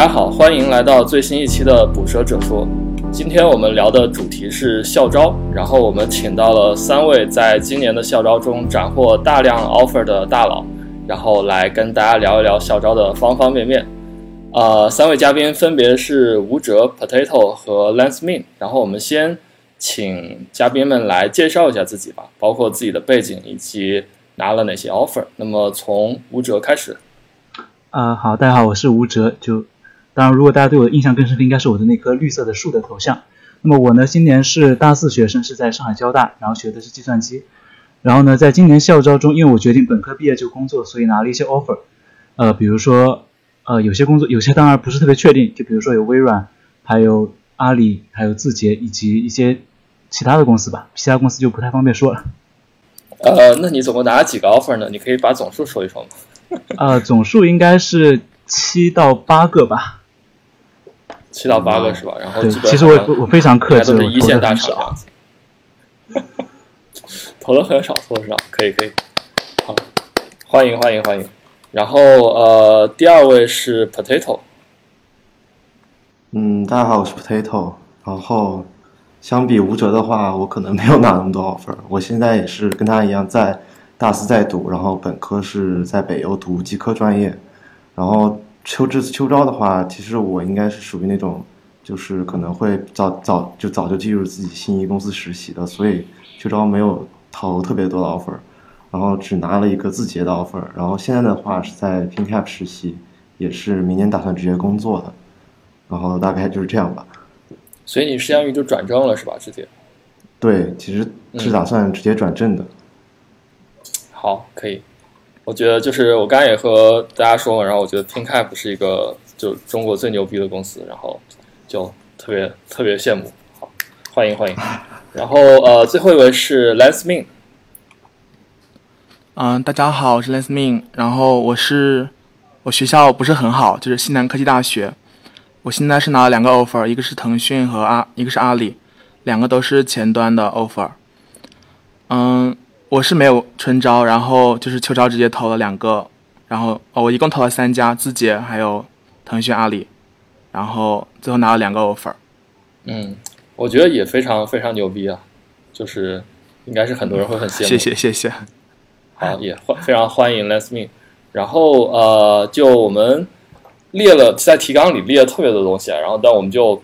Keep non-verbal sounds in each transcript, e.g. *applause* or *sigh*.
大家好，欢迎来到最新一期的《捕蛇者说》。今天我们聊的主题是校招，然后我们请到了三位在今年的校招中斩获大量 offer 的大佬，然后来跟大家聊一聊校招的方方面面。呃，三位嘉宾分别是吴哲、Potato 和 Lance Min。然后我们先请嘉宾们来介绍一下自己吧，包括自己的背景以及拿了哪些 offer。那么从吴哲开始。啊，好，大家好，我是吴哲，就。当然，如果大家对我的印象更深刻，应该是我的那棵绿色的树的头像。那么我呢，今年是大四学生，是在上海交大，然后学的是计算机。然后呢，在今年校招中，因为我决定本科毕业就工作，所以拿了一些 offer。呃，比如说，呃，有些工作，有些当然不是特别确定，就比如说有微软，还有阿里，还有字节，以及一些其他的公司吧。其他公司就不太方便说了。呃，那你总共拿了几个 offer 呢？你可以把总数说一说吗？*laughs* 呃，总数应该是七到八个吧。七到八个是吧？然后其实我我非常克制，都是一线大厂这样子。投的很少，投的少，可以可以。好，欢迎欢迎欢迎。然后呃，第二位是 Potato。嗯，大家好，我是 Potato。然后相比吴哲的话，我可能没有拿那么多 offer。我现在也是跟他一样，在大四在读，然后本科是在北邮读机科专业，然后。秋这次秋招的话，其实我应该是属于那种，就是可能会早早就早就进入自己心仪公司实习的，所以秋招没有投特别多的 offer，然后只拿了一个字节的 offer，然后现在的话是在 PinCap 实习，也是明年打算直接工作的，然后大概就是这样吧。所以你相当于就转正了是吧？直接？对，其实是打算直接转正的。好，可以。我觉得就是我刚才也和大家说了，然后我觉得 ThinkCap 是一个就中国最牛逼的公司，然后就特别特别羡慕。好，欢迎欢迎。然后呃，最后一位是 Lance Min。嗯，大家好，我是 Lance Min。然后我是我学校不是很好，就是西南科技大学。我现在是拿了两个 offer，一个是腾讯和阿，一个是阿里，两个都是前端的 offer。嗯。我是没有春招，然后就是秋招直接投了两个，然后哦，我一共投了三家，字节还有腾讯、阿里，然后最后拿了两个 offer。嗯，我觉得也非常非常牛逼啊，就是应该是很多人会很羡慕。谢谢谢谢。好，也欢非常欢迎 Let's Me。然后呃，就我们列了在提纲里列了特别多东西啊，然后但我们就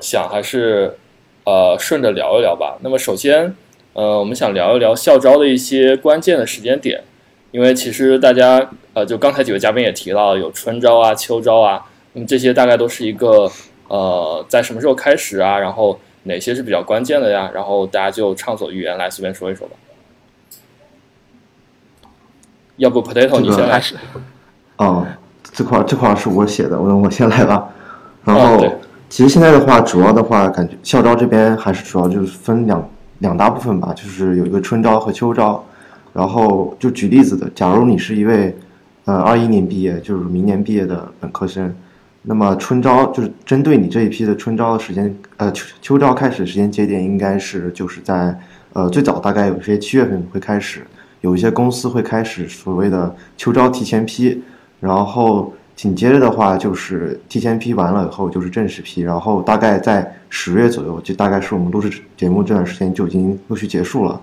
想还是呃顺着聊一聊吧。那么首先。呃，我们想聊一聊校招的一些关键的时间点，因为其实大家呃，就刚才几位嘉宾也提到有春招啊、秋招啊，那么这些大概都是一个呃，在什么时候开始啊？然后哪些是比较关键的呀？然后大家就畅所欲言来随便说一说吧。要不 Potato 你先开始。哦，这块这块是我写的，我我先来吧。然后其实现在的话，主要的话感觉校招这边还是主要就是分两。两大部分吧，就是有一个春招和秋招，然后就举例子的，假如你是一位，呃，二一年毕业，就是明年毕业的本科生，那么春招就是针对你这一批的春招的时间，呃，秋秋招开始时间节点应该是就是在，呃，最早大概有些七月份会开始，有一些公司会开始所谓的秋招提前批，然后。紧接着的话就是提前批完了以后就是正式批，然后大概在十月左右，就大概是我们录制节目这段时间就已经陆续结束了。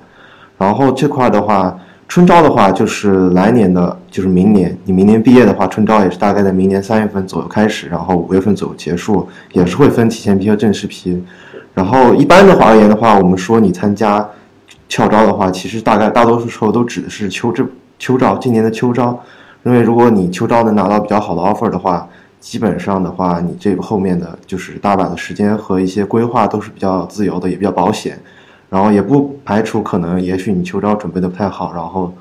然后这块的话，春招的话就是来年的，就是明年，你明年毕业的话，春招也是大概在明年三月份左右开始，然后五月份左右结束，也是会分提前批和正式批。然后一般的话而言的话，我们说你参加校招的话，其实大概大多数时候都指的是秋招，秋招，今年的秋招。因为如果你秋招能拿到比较好的 offer 的话，基本上的话，你这个后面的就是大把的时间和一些规划都是比较自由的，也比较保险。然后也不排除可能，也许你秋招准备的不太好，然后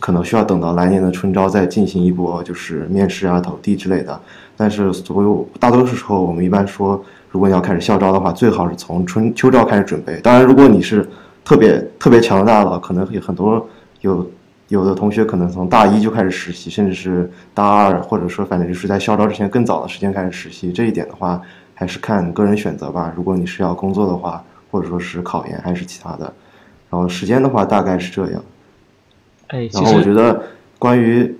可能需要等到来年的春招再进行一波就是面试啊、投递之类的。但是所有大多数时候，我们一般说，如果你要开始校招的话，最好是从春秋招开始准备。当然，如果你是特别特别强大的，可能有很多有。有的同学可能从大一就开始实习，甚至是大二，或者说反正就是在校招之前更早的时间开始实习。这一点的话，还是看个人选择吧。如果你是要工作的话，或者说是考研还是其他的，然后时间的话大概是这样。哎，然后我觉得关于，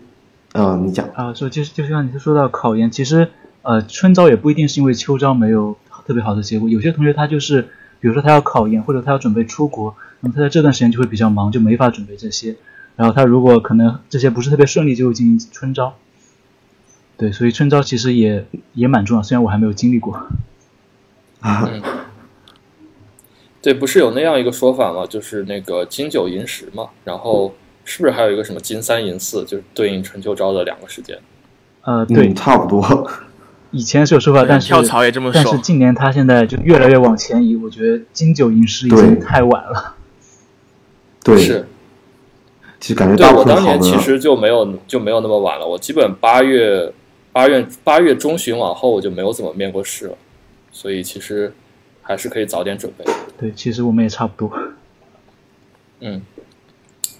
嗯，你讲啊，说就是就像你说到考研，其实呃，春招也不一定是因为秋招没有特别好的结果，有些同学他就是，比如说他要考研或者他要准备出国，那么他在这段时间就会比较忙，就没法准备这些。然后他如果可能这些不是特别顺利，就会进行春招。对，所以春招其实也也蛮重要，虽然我还没有经历过。啊。对，不是有那样一个说法吗？就是那个金九银十嘛，然后是不是还有一个什么金三银四，就是对应春秋招的两个时间？呃，对，差不多。以前是有说法，但是跳槽也这么说。但是近年他现在就越来越往前移，我觉得金九银十已经太晚了。对，是。其实感觉对我当年其实就没有就没有那么晚了，我基本八月八月八月中旬往后我就没有怎么面过试了，所以其实。还是可以早点准备。对，其实我们也差不多。嗯，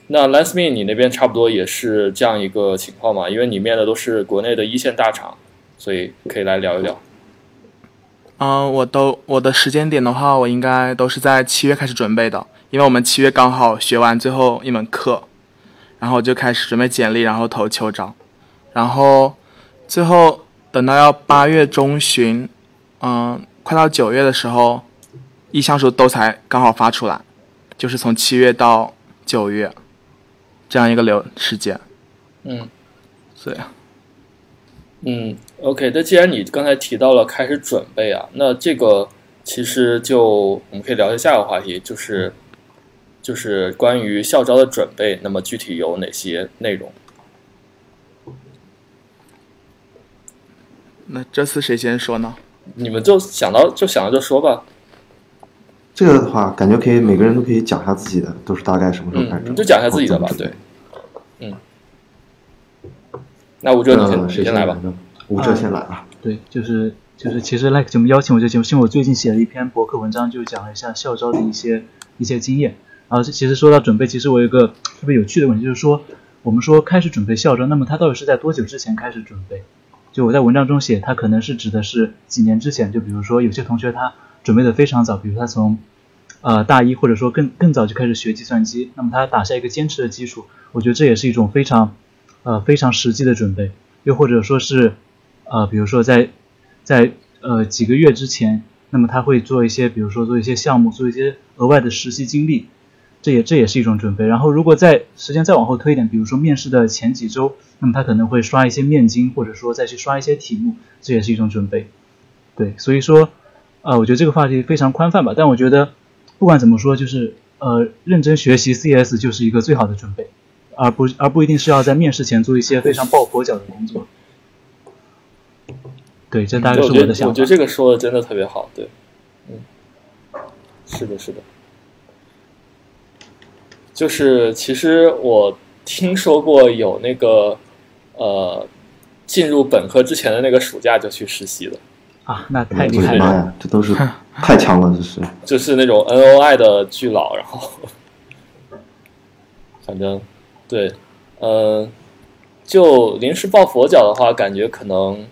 那 Last Me 你那边差不多也是这样一个情况嘛？因为你面的都是国内的一线大厂，所以可以来聊一聊。嗯，我都我的时间点的话，我应该都是在七月开始准备的，因为我们七月刚好学完最后一门课，然后就开始准备简历，然后投秋招，然后最后等到要八月中旬，嗯。快到九月的时候，意向书都才刚好发出来，就是从七月到九月这样一个流时间。嗯，对。嗯，OK。那既然你刚才提到了开始准备啊，那这个其实就我们可以聊一下下一个话题，就是就是关于校招的准备。那么具体有哪些内容？那这次谁先说呢？你们就想到就想到就说吧。这个的话，感觉可以每个人都可以讲一下自己的，都是大概什么时候开始？你就讲一下自己的吧，对。嗯。那吴哲，你先先来吧。吴哲先来吧。对，就是就是，其实 like 节目邀请我这节目，是因为我最近写了一篇博客文章，就讲了一下校招的一些一些经验。啊其实说到准备，其实我有一个特别有趣的问题，就是说，我们说开始准备校招，那么他到底是在多久之前开始准备？就我在文章中写，他可能是指的是几年之前，就比如说有些同学他准备的非常早，比如他从呃大一或者说更更早就开始学计算机，那么他打下一个坚持的基础，我觉得这也是一种非常呃非常实际的准备。又或者说是呃比如说在在呃几个月之前，那么他会做一些比如说做一些项目，做一些额外的实习经历。这也这也是一种准备。然后，如果在时间再往后推一点，比如说面试的前几周，那么他可能会刷一些面经，或者说再去刷一些题目，这也是一种准备。对，所以说，呃，我觉得这个话题非常宽泛吧。但我觉得，不管怎么说，就是呃，认真学习 CS 就是一个最好的准备，而不而不一定是要在面试前做一些非常抱佛脚的工作。对，这大概是我的想法。我觉得这个说的真的特别好。对，嗯，是的，是的。就是其实我听说过有那个呃进入本科之前的那个暑假就去实习了啊，那太厉害了，这都是太强了，这是就是那种 N O I 的巨佬，然后反正对，嗯，就临时抱佛脚的话，感觉可能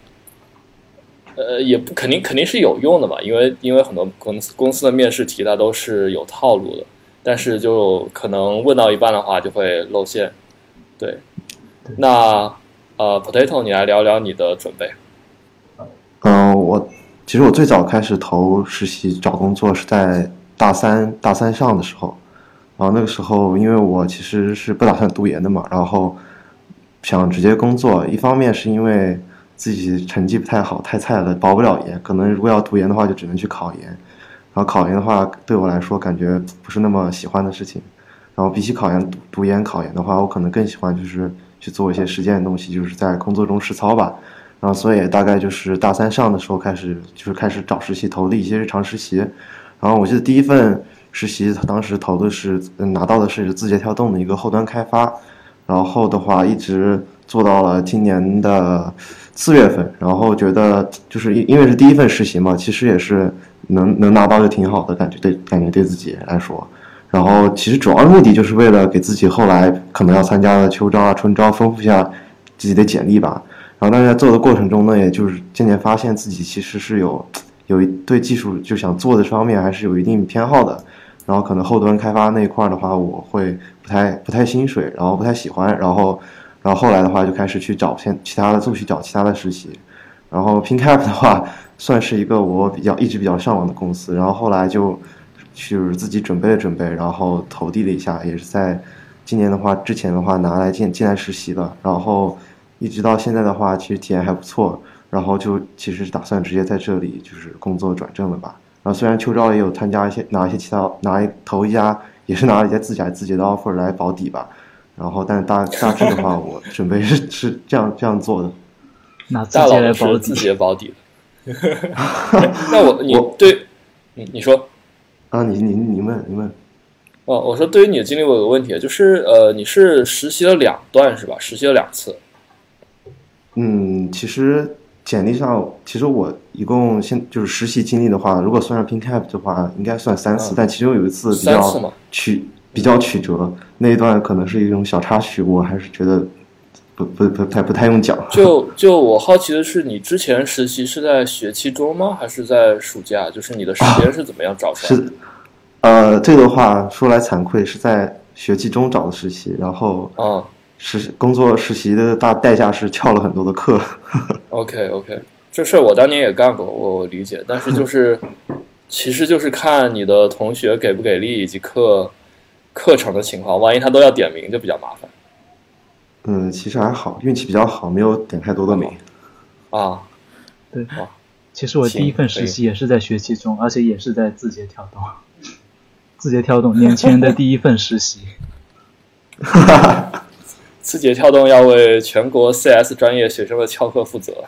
呃也不肯定肯定是有用的吧，因为因为很多公司公司的面试题它都是有套路的。但是就可能问到一半的话就会露馅，对。那呃，Potato，你来聊聊你的准备。嗯，我其实我最早开始投实习找工作是在大三大三上的时候，然后那个时候因为我其实是不打算读研的嘛，然后想直接工作。一方面是因为自己成绩不太好，太菜了，保不了研。可能如果要读研的话，就只能去考研。然后考研的话，对我来说感觉不是那么喜欢的事情。然后比起考研读研考研的话，我可能更喜欢就是去做一些实践的东西，就是在工作中实操吧。然后所以大概就是大三上的时候开始，就是开始找实习，投了一些日常实习。然后我记得第一份实习当时投的是拿到的是字节跳动的一个后端开发，然后的话一直做到了今年的四月份。然后觉得就是因因为是第一份实习嘛，其实也是。能能拿到就挺好的感觉，对感觉对自己来说，然后其实主要的目的就是为了给自己后来可能要参加的秋招啊、春招丰富一下自己的简历吧。然后但是在做的过程中呢，也就是渐渐发现自己其实是有有一对技术就想做的方面还是有一定偏好的。然后可能后端开发那一块的话，我会不太不太心水，然后不太喜欢。然后然后后来的话就开始去找先其他的，继续找其他的实习。然后 PinCap 的话，*laughs* 算是一个我比较一直比较向往的公司。然后后来就就是自己准备了准备，然后投递了一下，也是在今年的话之前的话拿来进进来实习的。然后一直到现在的话，其实体验还不错。然后就其实是打算直接在这里就是工作转正了吧。然后虽然秋招也有参加一些拿一些其他拿一投一家也是拿了一些自家自己的 offer 来保底吧。然后但大大致的话，*laughs* 我准备是是这样这样做的。拿自己来保底，自己的保底。*laughs* 那我你对，你你说啊，你你你问你问。哦，我说对于你的经历，我有个问题，就是呃，你是实习了两段是吧？实习了两次。嗯，其实简历上，其实我一共现就是实习经历的话，如果算上 PinCap 的话，应该算三次，但其中有一次比较曲比较曲折，那一段可能是一种小插曲，我还是觉得。不不不太不太用讲。就就我好奇的是，你之前实习是在学期中吗？还是在暑假？就是你的时间是怎么样找出来的？是，呃，这个话说来惭愧，是在学期中找的实习，然后啊，实工作实习的大代价是翘了很多的课。*laughs* OK OK，这事儿我当年也干过，我理解。但是就是，*laughs* 其实就是看你的同学给不给力，以及课课程的情况。万一他都要点名，就比较麻烦。嗯，其实还好，运气比较好，没有点太多的名。啊，对，其实我第一份实习也是在学期中，而且也是在字节跳动。*laughs* 字节跳动年轻人的第一份实习。哈哈，字节跳动要为全国 CS 专业学生的翘课负责。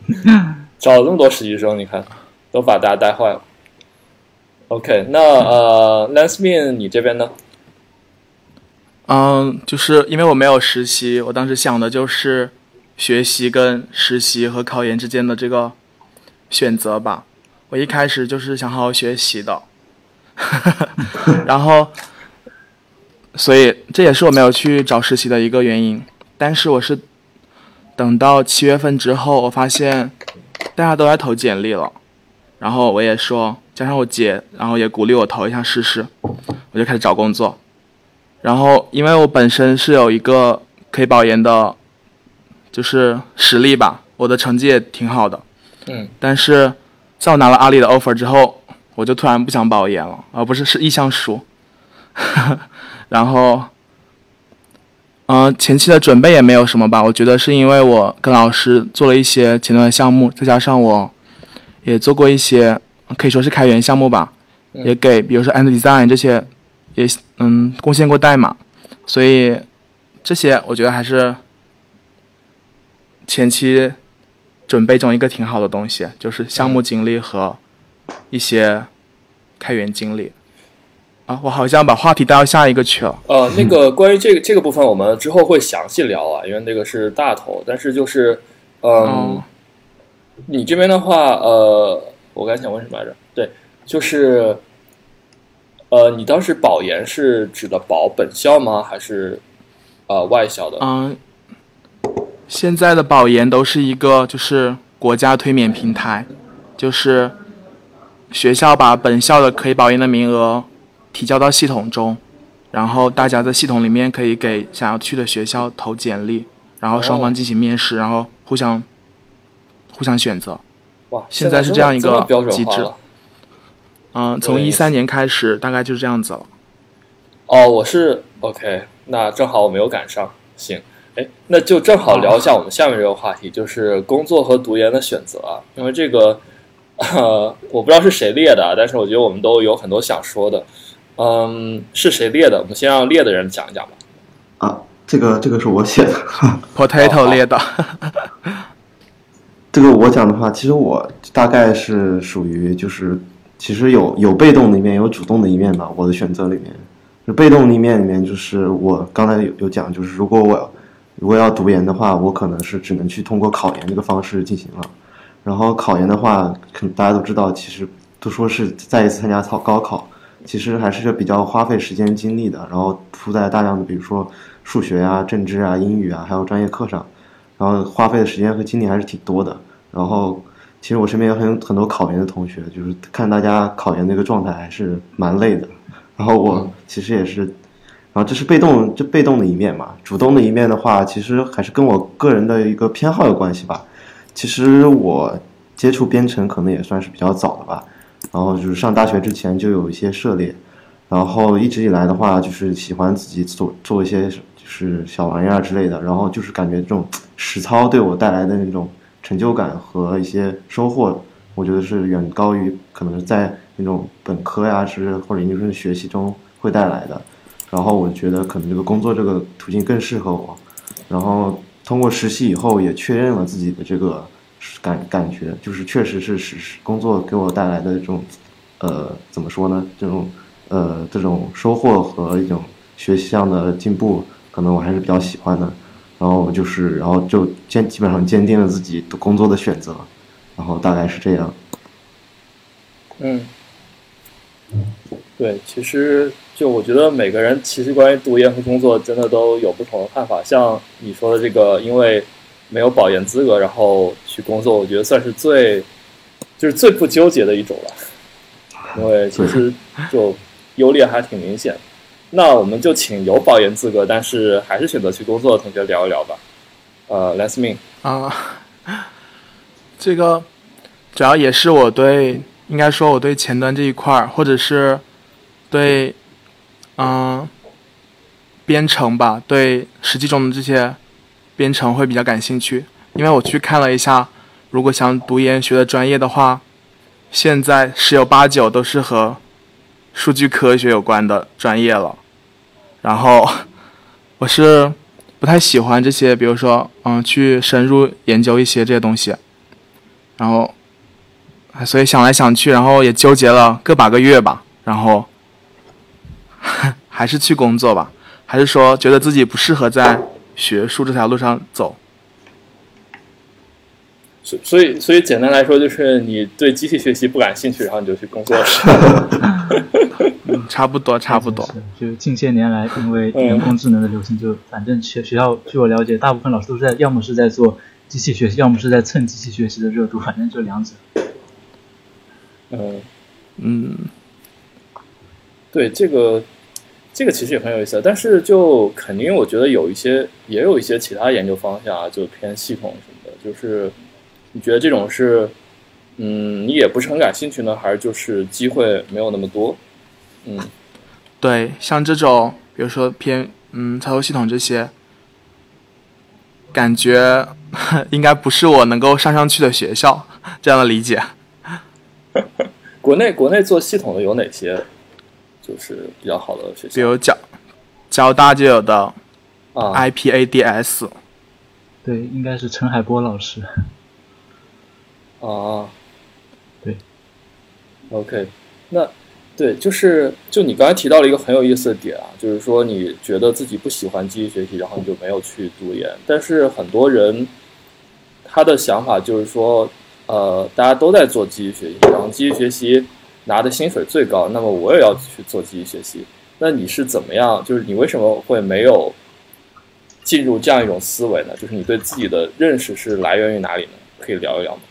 *laughs* 找了那么多实习生，你看，都把大家带坏了。OK，那呃，Lensmin，你这边呢？嗯，就是因为我没有实习，我当时想的就是学习跟实习和考研之间的这个选择吧。我一开始就是想好好学习的，*laughs* 然后，所以这也是我没有去找实习的一个原因。但是我是等到七月份之后，我发现大家都在投简历了，然后我也说，加上我姐，然后也鼓励我投一下试试，我就开始找工作。然后，因为我本身是有一个可以保研的，就是实力吧，我的成绩也挺好的。嗯。但是，在我拿了阿里的 offer 之后，我就突然不想保研了，而不是是意向书。*laughs* 然后，嗯，前期的准备也没有什么吧，我觉得是因为我跟老师做了一些前端的项目，再加上我也做过一些可以说是开源项目吧，也给比如说 and design 这些。也嗯，贡献过代码，所以这些我觉得还是前期准备中一个挺好的东西，就是项目经历和一些开源经历。啊，我好像把话题带到下一个去了。呃，那个 *laughs* 关于这个这个部分，我们之后会详细聊啊，因为那个是大头。但是就是，嗯，你这边的话，呃，我刚才想问什么来着？对，就是。呃，你当时保研是指的保本校吗？还是呃外校的？嗯，现在的保研都是一个就是国家推免平台，就是学校把本校的可以保研的名额提交到系统中，然后大家在系统里面可以给想要去的学校投简历，然后双方进行面试，然后互相互相选择。哇，现在是这样一个机制。嗯，从一三年开始，大概就是这样子了。哦，我是 OK，那正好我没有赶上。行，哎，那就正好聊一下我们下面这个话题，就是工作和读研的选择啊。因为这个，呃，我不知道是谁列的，但是我觉得我们都有很多想说的。嗯，是谁列的？我们先让列的人讲一讲吧。啊，这个这个是我写的，Potato *laughs* 列的。这个我讲的话，其实我大概是属于就是。其实有有被动的一面，有主动的一面吧。我的选择里面，就被动的一面里面，就是我刚才有有讲，就是如果我如果要读研的话，我可能是只能去通过考研这个方式进行了。然后考研的话，可大家都知道，其实都说是再一次参加考高考，其实还是比较花费时间精力的。然后铺在大量的比如说数学啊、政治啊、英语啊，还有专业课上，然后花费的时间和精力还是挺多的。然后。其实我身边有很很多考研的同学，就是看大家考研那个状态还是蛮累的。然后我其实也是，然后这是被动，这被动的一面嘛。主动的一面的话，其实还是跟我个人的一个偏好有关系吧。其实我接触编程可能也算是比较早的吧，然后就是上大学之前就有一些涉猎，然后一直以来的话就是喜欢自己做做一些就是小玩意儿之类的，然后就是感觉这种实操对我带来的那种成就感和一些收获，我觉得是远高于可能在那种本科呀是或者研究生学习中会带来的，然后我觉得可能这个工作这个途径更适合我，然后。通过实习以后，也确认了自己的这个感感觉，就是确实是实工作给我带来的这种，呃，怎么说呢？这种呃，这种收获和一种学习上的进步，可能我还是比较喜欢的。然后就是，然后就坚基本上坚定了自己的工作的选择，然后大概是这样。嗯，对，其实。就我觉得每个人其实关于读研和工作真的都有不同的看法。像你说的这个，因为没有保研资格，然后去工作，我觉得算是最就是最不纠结的一种了。因为其实就优劣还挺明显。那我们就请有保研资格但是还是选择去工作的同学聊一聊吧。呃，Let's me 啊，这个主要也是我对应该说我对前端这一块儿，或者是对。嗯，编程吧，对实际中的这些编程会比较感兴趣。因为我去看了一下，如果想读研学的专业的话，现在十有八九都是和数据科学有关的专业了。然后我是不太喜欢这些，比如说，嗯，去深入研究一些这些东西。然后，所以想来想去，然后也纠结了个把个月吧。然后。还是去工作吧，还是说觉得自己不适合在学术这条路上走？所所以所以简单来说，就是你对机器学习不感兴趣，然后你就去工作了。*laughs* 差不多，差不多。就近些年来，因为人工智能的流行，就反正学学校，据我了解，大部分老师都是在要么是在做机器学习，要么是在蹭机器学习的热度，反正就两者。嗯嗯。对这个，这个其实也很有意思，但是就肯定我觉得有一些，也有一些其他研究方向啊，就偏系统什么的。就是你觉得这种是，嗯，你也不是很感兴趣呢，还是就是机会没有那么多？嗯，对，像这种，比如说偏嗯操作系统这些，感觉 *laughs* 应该不是我能够上上去的学校，这样的理解。*laughs* 国内国内做系统的有哪些？就是比较好的学校，比如交交大就有的啊，IPADS，对，应该是陈海波老师。啊，对，OK，那对，就是就你刚才提到了一个很有意思的点啊，就是说你觉得自己不喜欢机器学习，然后你就没有去读研。但是很多人他的想法就是说，呃，大家都在做机器学习，然后机器学习。拿的薪水最高，那么我也要去做机器学习。那你是怎么样？就是你为什么会没有进入这样一种思维呢？就是你对自己的认识是来源于哪里呢？可以聊一聊吗？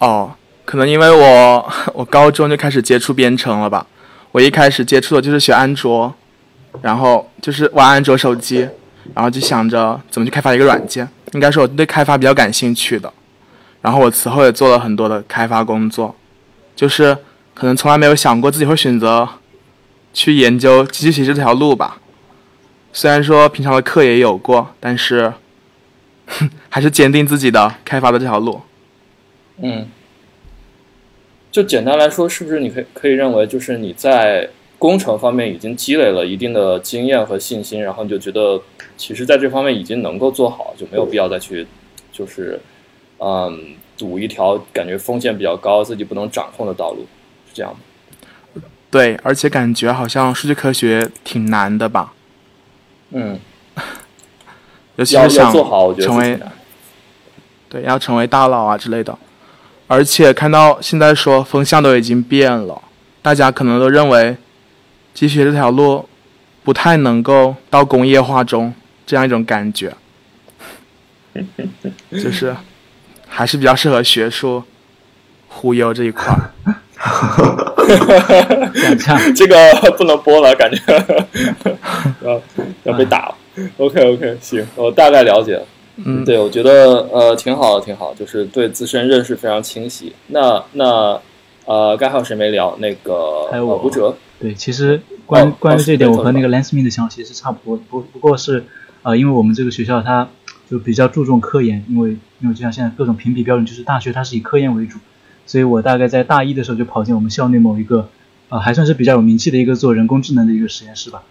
哦，可能因为我 *laughs* 我高中就开始接触编程了吧。我一开始接触的就是学安卓，然后就是玩安卓手机，然后就想着怎么去开发一个软件。应该是我对开发比较感兴趣的。然后我此后也做了很多的开发工作。就是可能从来没有想过自己会选择去研究机器学习这条路吧。虽然说平常的课也有过，但是 *laughs* 还是坚定自己的开发的这条路。嗯，就简单来说，是不是你可以可以认为，就是你在工程方面已经积累了一定的经验和信心，然后你就觉得其实在这方面已经能够做好，就没有必要再去就是嗯。赌一条感觉风险比较高、自己不能掌控的道路，是这样吗？对，而且感觉好像数据科学挺难的吧？嗯，*laughs* 尤其是想成为对要成为大佬啊之类的。而且看到现在说风向都已经变了，大家可能都认为继续这条路不太能够到工业化中这样一种感觉，*laughs* 就是。还是比较适合学术忽悠这一块儿。这个不能播了，感觉 *laughs* 要要被打了。OK OK，行，我大概了解了。嗯，对，我觉得呃挺好的，挺好，就是对自身认识非常清晰。那那呃，刚还有谁没聊？那个还有我吴哲。对，其实关于关于这一点，我和那个 Lansme 的想法其实差不多，不不过是啊，因为我们这个学校它就比较注重科研，因为因为就像现在各种评比标准，就是大学它是以科研为主，所以我大概在大一的时候就跑进我们校内某一个啊还算是比较有名气的一个做人工智能的一个实验室吧，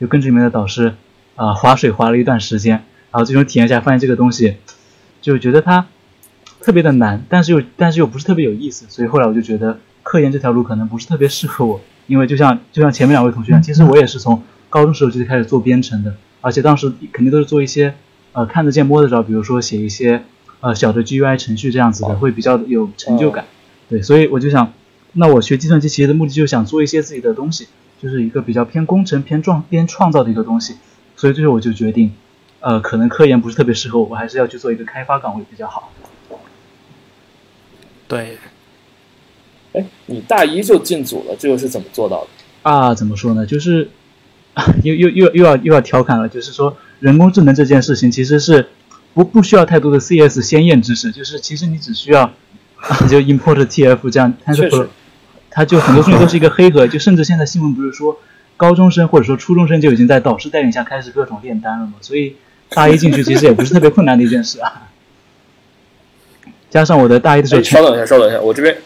就跟着里面的导师啊划水划了一段时间，然后最终体验一下发现这个东西就觉得它特别的难，但是又但是又不是特别有意思，所以后来我就觉得科研这条路可能不是特别适合我。因为就像就像前面两位同学一样，其实我也是从高中时候就开始做编程的，而且当时肯定都是做一些呃看得见摸得着，比如说写一些呃小的 GUI 程序这样子的，会比较有成就感。对，所以我就想，那我学计算机其实的目的就是想做一些自己的东西，就是一个比较偏工程、偏创、偏创造的一个东西。所以最后我就决定，呃，可能科研不是特别适合我，我还是要去做一个开发岗位比较好。对。哎，你大一就进组了，这个是怎么做到的？啊，怎么说呢？就是 *laughs* 又又又又要又要调侃了，就是说人工智能这件事情其实是不不需要太多的 CS 先验知识，就是其实你只需要 *laughs* 就 import TF 这样，它就它就很多东西都是一个黑盒，就甚至现在新闻不是说高中生或者说初中生就已经在导师带领下开始各种炼丹了嘛？所以大一进去其实也不是特别困难的一件事啊。加上我的大一的时候，稍等一下，稍等一下，我这边。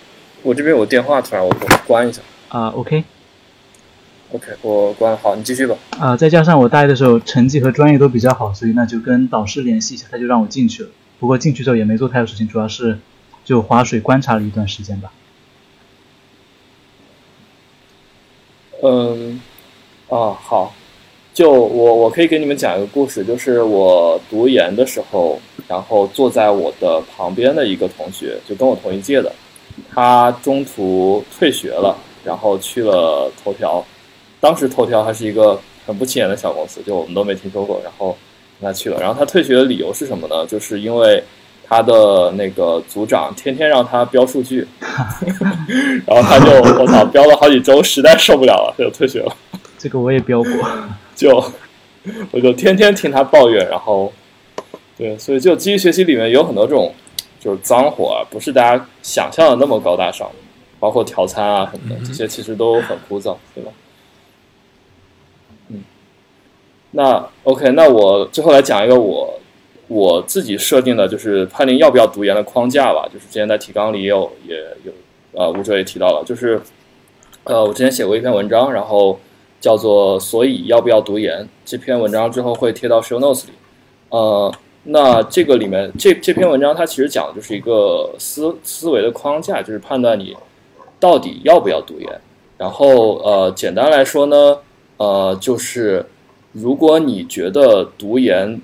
我这边有电话，突然我我关一下啊，OK，OK，我关了，好，你继续吧。啊，再加上我大一的时候成绩和专业都比较好，所以那就跟导师联系一下，他就让我进去了。不过进去之后也没做太多事情，主要是就划水观察了一段时间吧。嗯，啊，好，就我我可以给你们讲一个故事，就是我读研的时候，然后坐在我的旁边的一个同学，就跟我同一届的。他中途退学了，然后去了头条。当时头条还是一个很不起眼的小公司，就我们都没听说过。然后他去了，然后他退学的理由是什么呢？就是因为他的那个组长天天让他标数据，*laughs* *laughs* 然后他就我操标了好几周，实在受不了了，他就退学了。*laughs* 这个我也标过，就 *laughs* 我就天天听他抱怨，然后对，所以就机器学习里面有很多这种。就是脏活啊，不是大家想象的那么高大上，包括调参啊什么的，这些其实都很枯燥，对吧？嗯，那 OK，那我最后来讲一个我我自己设定的，就是判定要不要读研的框架吧。就是之前在提纲里也有也有，呃，吴哲也提到了，就是呃，我之前写过一篇文章，然后叫做“所以要不要读研”。这篇文章之后会贴到 Show Notes 里，呃。那这个里面，这这篇文章它其实讲的就是一个思思维的框架，就是判断你到底要不要读研。然后呃，简单来说呢，呃，就是如果你觉得读研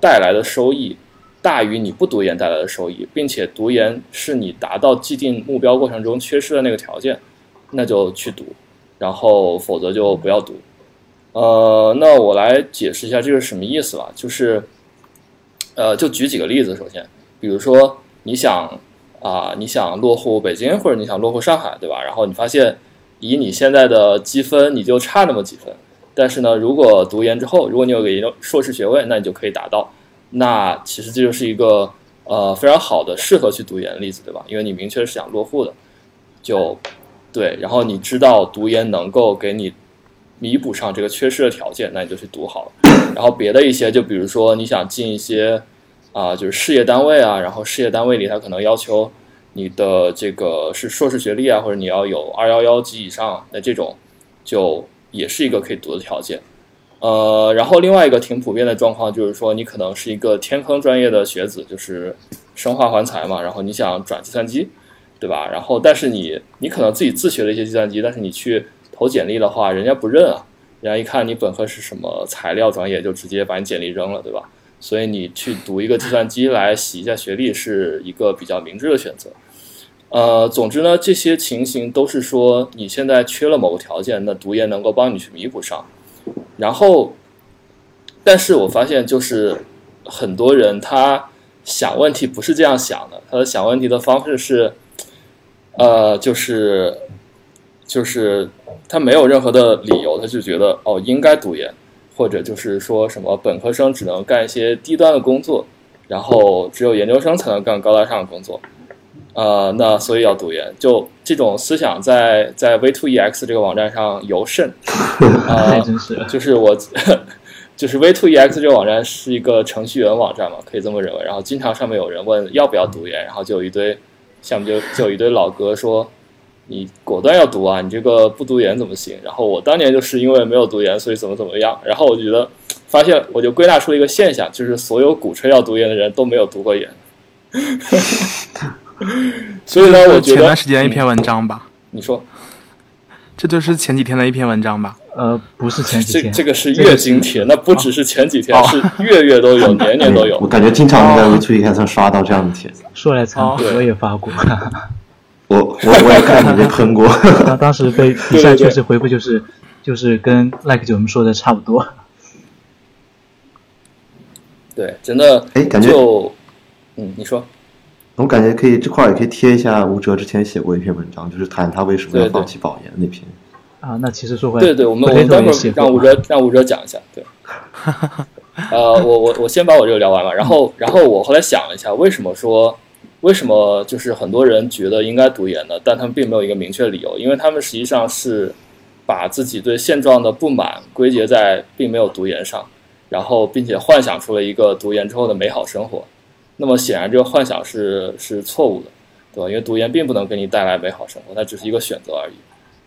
带来的收益大于你不读研带来的收益，并且读研是你达到既定目标过程中缺失的那个条件，那就去读，然后否则就不要读。呃，那我来解释一下这个什么意思吧，就是。呃，就举几个例子。首先，比如说你想啊，你想落户北京，或者你想落户上海，对吧？然后你发现，以你现在的积分，你就差那么几分。但是呢，如果读研之后，如果你有个研硕士学位，那你就可以达到。那其实这就是一个呃非常好的适合去读研的例子，对吧？因为你明确是想落户的，就对。然后你知道读研能够给你弥补上这个缺失的条件，那你就去读好了。然后别的一些，就比如说你想进一些啊，就是事业单位啊，然后事业单位里他可能要求你的这个是硕士学历啊，或者你要有二幺幺及以上，那这种就也是一个可以读的条件。呃，然后另外一个挺普遍的状况就是说，你可能是一个天坑专业的学子，就是生化环材嘛，然后你想转计算机，对吧？然后但是你你可能自己自学了一些计算机，但是你去投简历的话，人家不认啊。人家一看你本科是什么材料专业，就直接把你简历扔了，对吧？所以你去读一个计算机来洗一下学历，是一个比较明智的选择。呃，总之呢，这些情形都是说你现在缺了某个条件，那读研能够帮你去弥补上。然后，但是我发现就是很多人他想问题不是这样想的，他的想问题的方式是，呃，就是就是。他没有任何的理由，他就觉得哦应该读研，或者就是说什么本科生只能干一些低端的工作，然后只有研究生才能干高大上的工作，呃，那所以要读研，就这种思想在在 V Two E X 这个网站上尤甚，*laughs* 啊，就是我。*laughs* 就是 V Two E X 这个网站是一个程序员网站嘛，可以这么认为。然后经常上面有人问要不要读研，然后就有一堆下面就就有一堆老哥说你果断要读啊，你这个不读研怎么行？然后我当年就是因为没有读研，所以怎么怎么样。然后我觉得发现我就归纳出了一个现象，就是所有鼓吹要读研的人都没有读过研。*laughs* 所以呢，我觉得前段时间一篇文章吧，你说。这就是前几天的一篇文章吧？呃，不是前几天，这这个是月经帖，那不只是前几天，是月月都有，年年都有。*laughs* 我感觉经常在 YouTube 开上刷到这样的帖子。说来惭愧，我也发过。*laughs* 我我我也看你被喷过。当 *laughs* 当时被底下确实回复就是就是跟 Like 九们说的差不多。对，真的。哎，感觉就嗯，你说。我感觉可以这块也可以贴一下吴哲之前写过一篇文章，就是谈他为什么要放弃保研那篇。啊，那其实说回来，对对，我们我们待会儿让吴哲让吴哲讲一下。对，*laughs* 呃，我我我先把我这个聊完了，然后然后我后来想了一下，为什么说为什么就是很多人觉得应该读研呢？但他们并没有一个明确理由，因为他们实际上是把自己对现状的不满归结在并没有读研上，然后并且幻想出了一个读研之后的美好生活。那么显然，这个幻想是是错误的，对吧？因为读研并不能给你带来美好生活，它只是一个选择而已。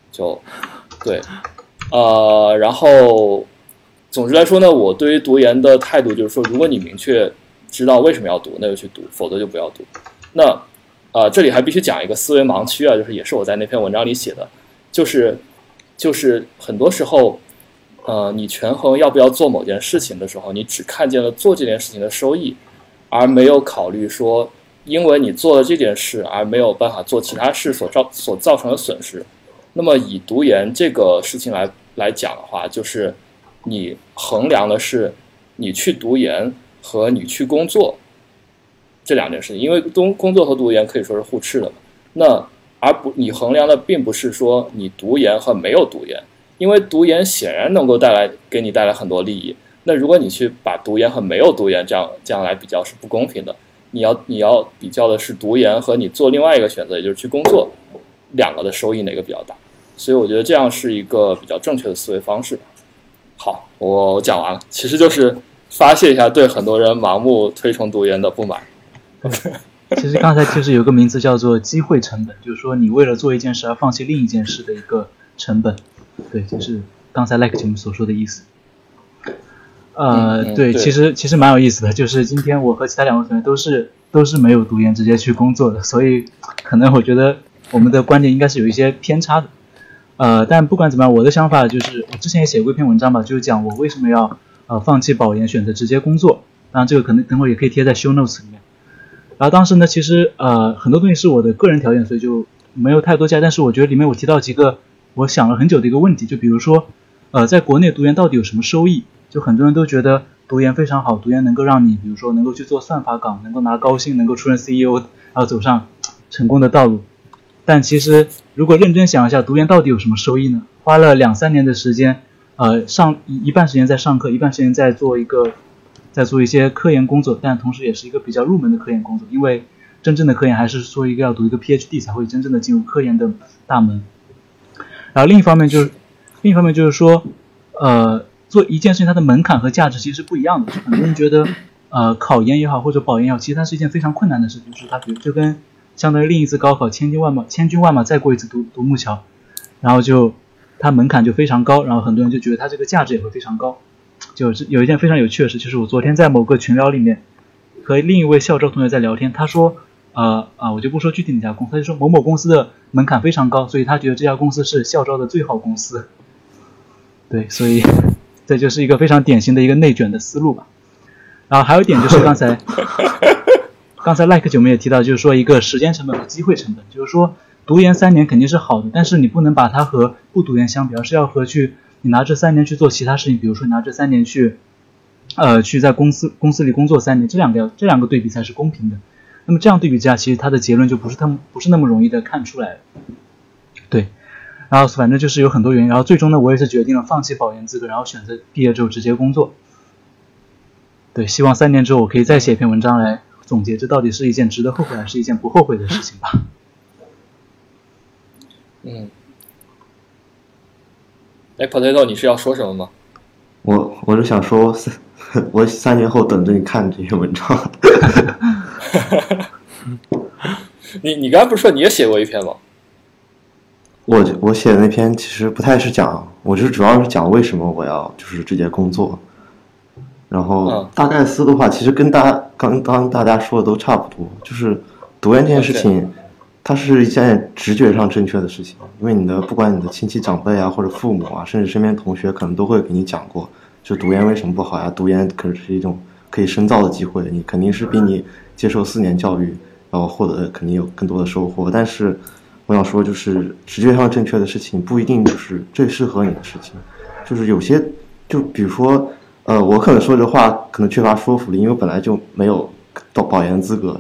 就，对，呃，然后，总之来说呢，我对于读研的态度就是说，如果你明确知道为什么要读，那就去读，否则就不要读。那，呃，这里还必须讲一个思维盲区啊，就是也是我在那篇文章里写的，就是，就是很多时候，呃，你权衡要不要做某件事情的时候，你只看见了做这件事情的收益。而没有考虑说，因为你做了这件事而没有办法做其他事所造所造成的损失。那么以读研这个事情来来讲的话，就是你衡量的是你去读研和你去工作这两件事情，因为工工作和读研可以说是互斥的嘛。那而不你衡量的并不是说你读研和没有读研，因为读研显然能够带来给你带来很多利益。那如果你去把读研和没有读研这样这样来比较是不公平的，你要你要比较的是读研和你做另外一个选择，也就是去工作，两个的收益哪个比较大？所以我觉得这样是一个比较正确的思维方式。好，我讲完了，其实就是发泄一下对很多人盲目推崇读研的不满。其实刚才就是有个名字叫做机会成本，就是说你为了做一件事而放弃另一件事的一个成本。对，就是刚才 Like 节目所说的意思。呃，对，其实其实蛮有意思的，就是今天我和其他两位同学都是都是没有读研直接去工作的，所以可能我觉得我们的观点应该是有一些偏差的。呃，但不管怎么样，我的想法就是，我之前也写过一篇文章吧，就是讲我为什么要呃放弃保研，选择直接工作。当然，这个可能等会也可以贴在 show notes 里面。然后当时呢，其实呃很多东西是我的个人条件，所以就没有太多加。但是我觉得里面我提到几个我想了很久的一个问题，就比如说呃在国内读研到底有什么收益？就很多人都觉得读研非常好，读研能够让你，比如说能够去做算法岗，能够拿高薪，能够出任 CEO，然后走上成功的道路。但其实如果认真想一下，读研到底有什么收益呢？花了两三年的时间，呃，上一一半时间在上课，一半时间在做一个，在做一些科研工作，但同时也是一个比较入门的科研工作，因为真正的科研还是说一个要读一个 PhD 才会真正的进入科研的大门。然后另一方面就是，另一方面就是说，呃。做一件事情，它的门槛和价值其实是不一样的。很多人觉得，呃，考研也好，或者保研也好，其实它是一件非常困难的事情。就是它，比如就跟相当于另一次高考，千军万马，千军万马再过一次独独木桥，然后就它门槛就非常高，然后很多人就觉得它这个价值也会非常高。就是有一件非常有趣的事，就是我昨天在某个群聊里面和另一位校招同学在聊天，他说，呃啊，我就不说具体哪家公司，他就说某某公司的门槛非常高，所以他觉得这家公司是校招的最好公司。对，所以。这就是一个非常典型的一个内卷的思路吧。然后还有一点就是刚才，*laughs* 刚才 Like 九们也提到，就是说一个时间成本和机会成本，就是说读研三年肯定是好的，但是你不能把它和不读研相比，而是要和去你拿这三年去做其他事情，比如说拿这三年去，呃，去在公司公司里工作三年，这两个这两个对比才是公平的。那么这样对比之下，其实它的结论就不是他们不是那么容易的看出来。对。然后反正就是有很多原因，然后最终呢，我也是决定了放弃保研资格，然后选择毕业之后直接工作。对，希望三年之后我可以再写一篇文章来总结，这到底是一件值得后悔，还是一件不后悔的事情吧。嗯。哎，Potato，你是要说什么吗？我我是想说，*laughs* 我三年后等着你看这篇文章。*laughs* 你你刚才不是说你也写过一篇吗？我我写的那篇其实不太是讲，我就主要是讲为什么我要就是直接工作。然后大概思的话，其实跟大家刚刚大家说的都差不多，就是读研这件事情，它是一件直觉上正确的事情，因为你的不管你的亲戚长辈啊，或者父母啊，甚至身边同学，可能都会给你讲过，就读研为什么不好呀？读研可是一种可以深造的机会，你肯定是比你接受四年教育，然后获得肯定有更多的收获。但是我想说，就是直觉上正确的事情不一定就是最适合你的事情，就是有些，就比如说。呃，我可能说这话可能缺乏说服力，因为本来就没有保保研资格。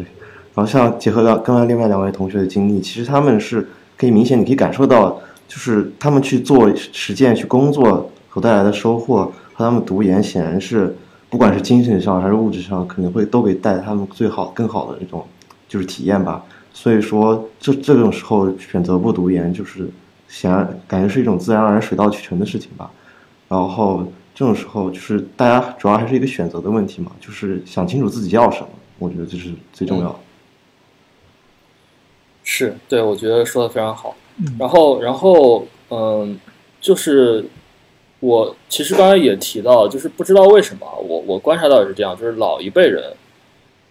然后像结合到刚刚另外两位同学的经历，其实他们是可以明显，你可以感受到，就是他们去做实践、去工作所带来的收获，和他们读研显然是，不管是精神上还是物质上，肯定会都给带他们最好、更好的一种就是体验吧。所以说，这这种时候选择不读研，就是显然感觉是一种自然而然、水到渠成的事情吧。然后。这种时候，就是大家主要还是一个选择的问题嘛，就是想清楚自己要什么，我觉得这是最重要的。是对，我觉得说的非常好。然后，然后，嗯，就是我其实刚才也提到，就是不知道为什么，我我观察到也是这样，就是老一辈人，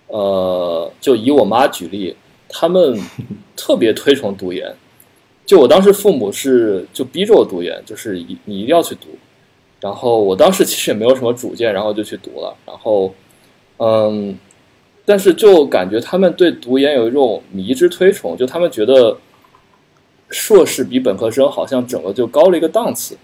呃，就以我妈举例，他们特别推崇读研。就我当时父母是就逼着我读研，就是你一定要去读。然后我当时其实也没有什么主见，然后就去读了。然后，嗯，但是就感觉他们对读研有一种迷之推崇，就他们觉得硕士比本科生好像整个就高了一个档次。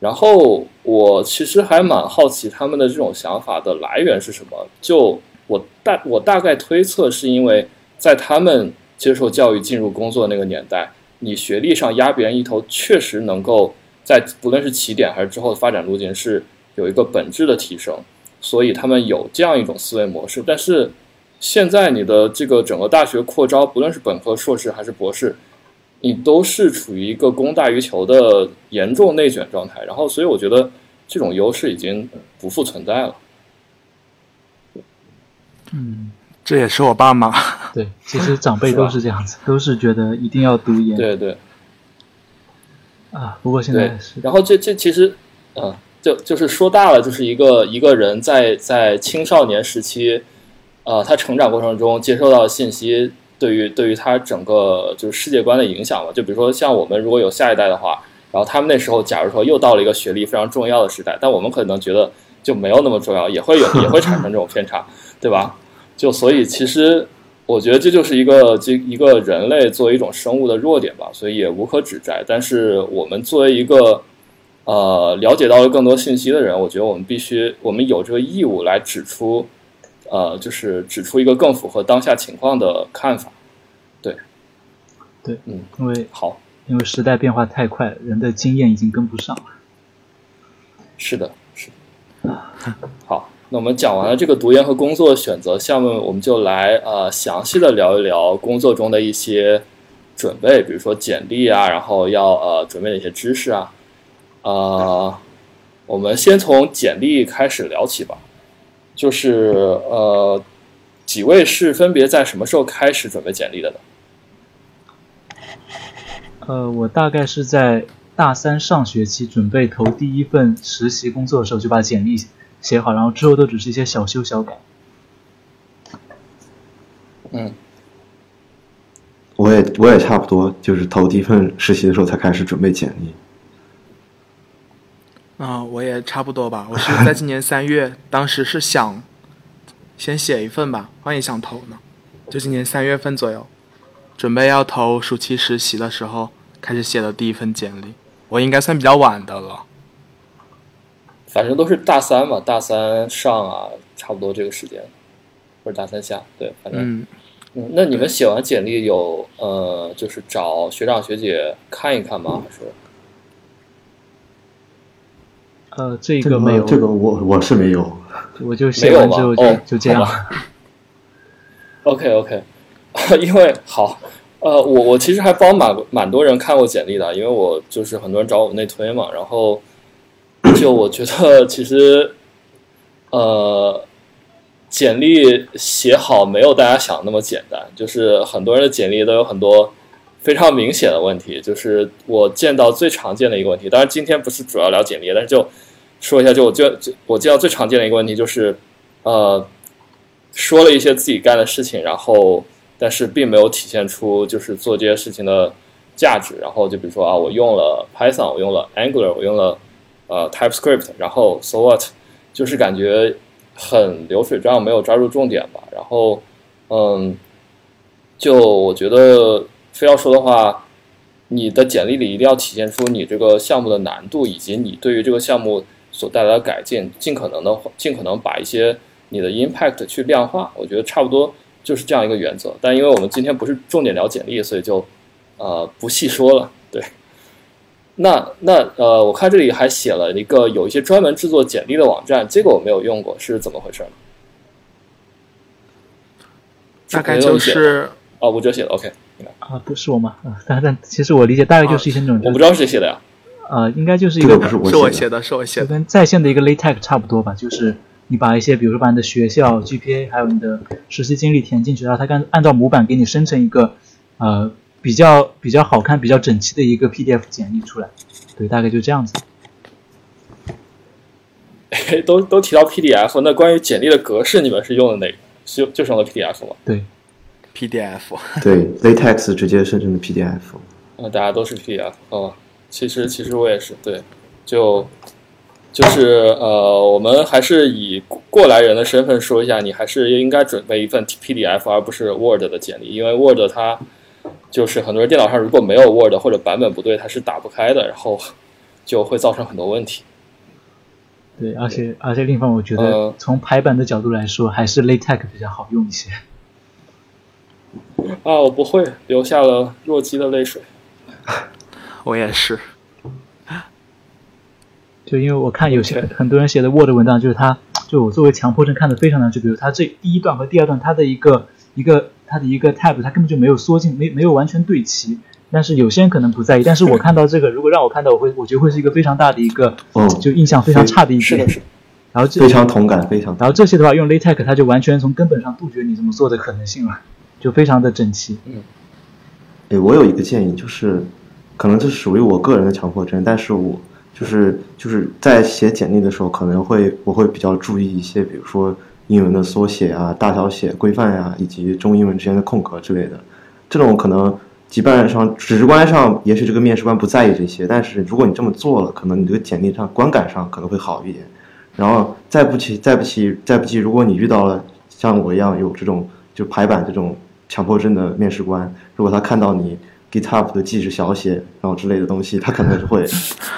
然后我其实还蛮好奇他们的这种想法的来源是什么。就我大我大概推测是因为在他们接受教育、进入工作那个年代，你学历上压别人一头，确实能够。在不论是起点还是之后的发展路径是有一个本质的提升，所以他们有这样一种思维模式。但是现在你的这个整个大学扩招，不论是本科、硕士还是博士，你都是处于一个供大于求的严重内卷状态。然后，所以我觉得这种优势已经不复存在了。嗯，这也是我爸妈。对，其实长辈都是这样子，都是觉得一定要读研。对对。啊，不过现在是，然后这这其实，嗯，就就是说大了，就是一个一个人在在青少年时期，呃，他成长过程中接受到的信息，对于对于他整个就是世界观的影响嘛。就比如说像我们如果有下一代的话，然后他们那时候假如说又到了一个学历非常重要的时代，但我们可能觉得就没有那么重要，也会有也会产生这种偏差，对吧？就所以其实。我觉得这就是一个这一个人类作为一种生物的弱点吧，所以也无可指摘。但是我们作为一个呃了解到了更多信息的人，我觉得我们必须，我们有这个义务来指出，呃，就是指出一个更符合当下情况的看法。对，对，嗯，因为好，因为时代变化太快，人的经验已经跟不上了。是的，是的，*laughs* 好。那我们讲完了这个读研和工作选择项目，我们就来呃详细的聊一聊工作中的一些准备，比如说简历啊，然后要呃准备哪些知识啊，呃，我们先从简历开始聊起吧。就是呃，几位是分别在什么时候开始准备简历的呢？呃，我大概是在大三上学期准备投第一份实习工作的时候就把简历。写好，然后之后都只是一些小修小改。嗯，我也我也差不多，就是投第一份实习的时候才开始准备简历。啊，我也差不多吧。我是在今年三月，当时是想先写一份吧，万一想投呢，就今年三月份左右，准备要投暑期实习的时候开始写的第一份简历。我应该算比较晚的了。反正都是大三嘛，大三上啊，差不多这个时间，或者大三下，对，反正，嗯，那你们写完简历有呃，就是找学长学姐看一看吗？还是？呃，这个没有，这个我我是没有，*laughs* 我就写完之后就就这样。OK OK，*laughs* 因为好，呃，我我其实还帮蛮蛮多人看过简历的，因为我就是很多人找我内推嘛，然后就我觉得其实，呃，简历写好没有大家想那么简单，就是很多人的简历都有很多非常明显的问题，就是我见到最常见的一个问题。当然今天不是主要聊简历，但是就说一下，就我就我见到最常见的一个问题就是，呃。说了一些自己干的事情，然后但是并没有体现出就是做这些事情的价值。然后就比如说啊，我用了 Python，我用了 Angular，我用了呃 TypeScript，然后 So what，就是感觉很流水账，没有抓住重点吧。然后嗯，就我觉得非要说的话，你的简历里一定要体现出你这个项目的难度，以及你对于这个项目所带来的改进，尽可能的尽可能把一些。你的 impact 去量化，我觉得差不多就是这样一个原则。但因为我们今天不是重点聊简历，所以就呃不细说了。对，那那呃，我看这里还写了一个有一些专门制作简历的网站，这个我没有用过，是怎么回事呢？大概就是哦，吴哲写的，OK。啊，不是我吗？啊，但但其实我理解大概就是一些那种，我不知道谁写的呀。呃，应该就是一个是我写的，是我写的，跟在线的一个 LaTeX 差不多吧，就是。你把一些，比如说把你的学校 GPA，还有你的实习经历填进去，然后它按按照模板给你生成一个，呃，比较比较好看、比较整齐的一个 PDF 简历出来。对，大概就这样子。*laughs* 都都提到 PDF，那关于简历的格式，你们是用的哪个？就就是用的 PDF 吗？对，PDF。对，LaTeX 直接生成的 PDF。那大家都是 PDF 哦。其实其实我也是，对，就。就是呃，我们还是以过来人的身份说一下，你还是应该准备一份 PDF 而不是 Word 的简历，因为 Word 它就是很多人电脑上如果没有 Word 或者版本不对，它是打不开的，然后就会造成很多问题。对，而且而且另一方面，我觉得从排版的角度来说，还是 LaTeX 比较好用一些。*laughs* 啊，我不会，留下了弱鸡的泪水。*laughs* 我也是。就因为我看有些很多人写的 Word 文档，就是他，就我作为强迫症看的非常难。就比如他这第一段和第二段，他的一个一个它的一个 tab，它根本就没有缩进，没没有完全对齐。但是有些人可能不在意，但是我看到这个，如果让我看到，我会我觉得会是一个非常大的一个，就印象非常差的一点。然后这非常同感，非常。然后这些的话，用 LaTeX，它就完全从根本上杜绝你这么做的可能性了，就非常的整齐。嗯。哎，我有一个建议，就是可能这是属于我个人的强迫症，但是我。就是就是在写简历的时候，可能会我会比较注意一些，比如说英文的缩写啊、大小写规范呀，以及中英文之间的空格之类的。这种可能基本上直观上，也许这个面试官不在意这些，但是如果你这么做了，可能你这个简历上观感上可能会好一点。然后再不济再不济再不济，如果你遇到了像我一样有这种就排版这种强迫症的面试官，如果他看到你。GitHub 的记是小写，然后之类的东西，他可能就会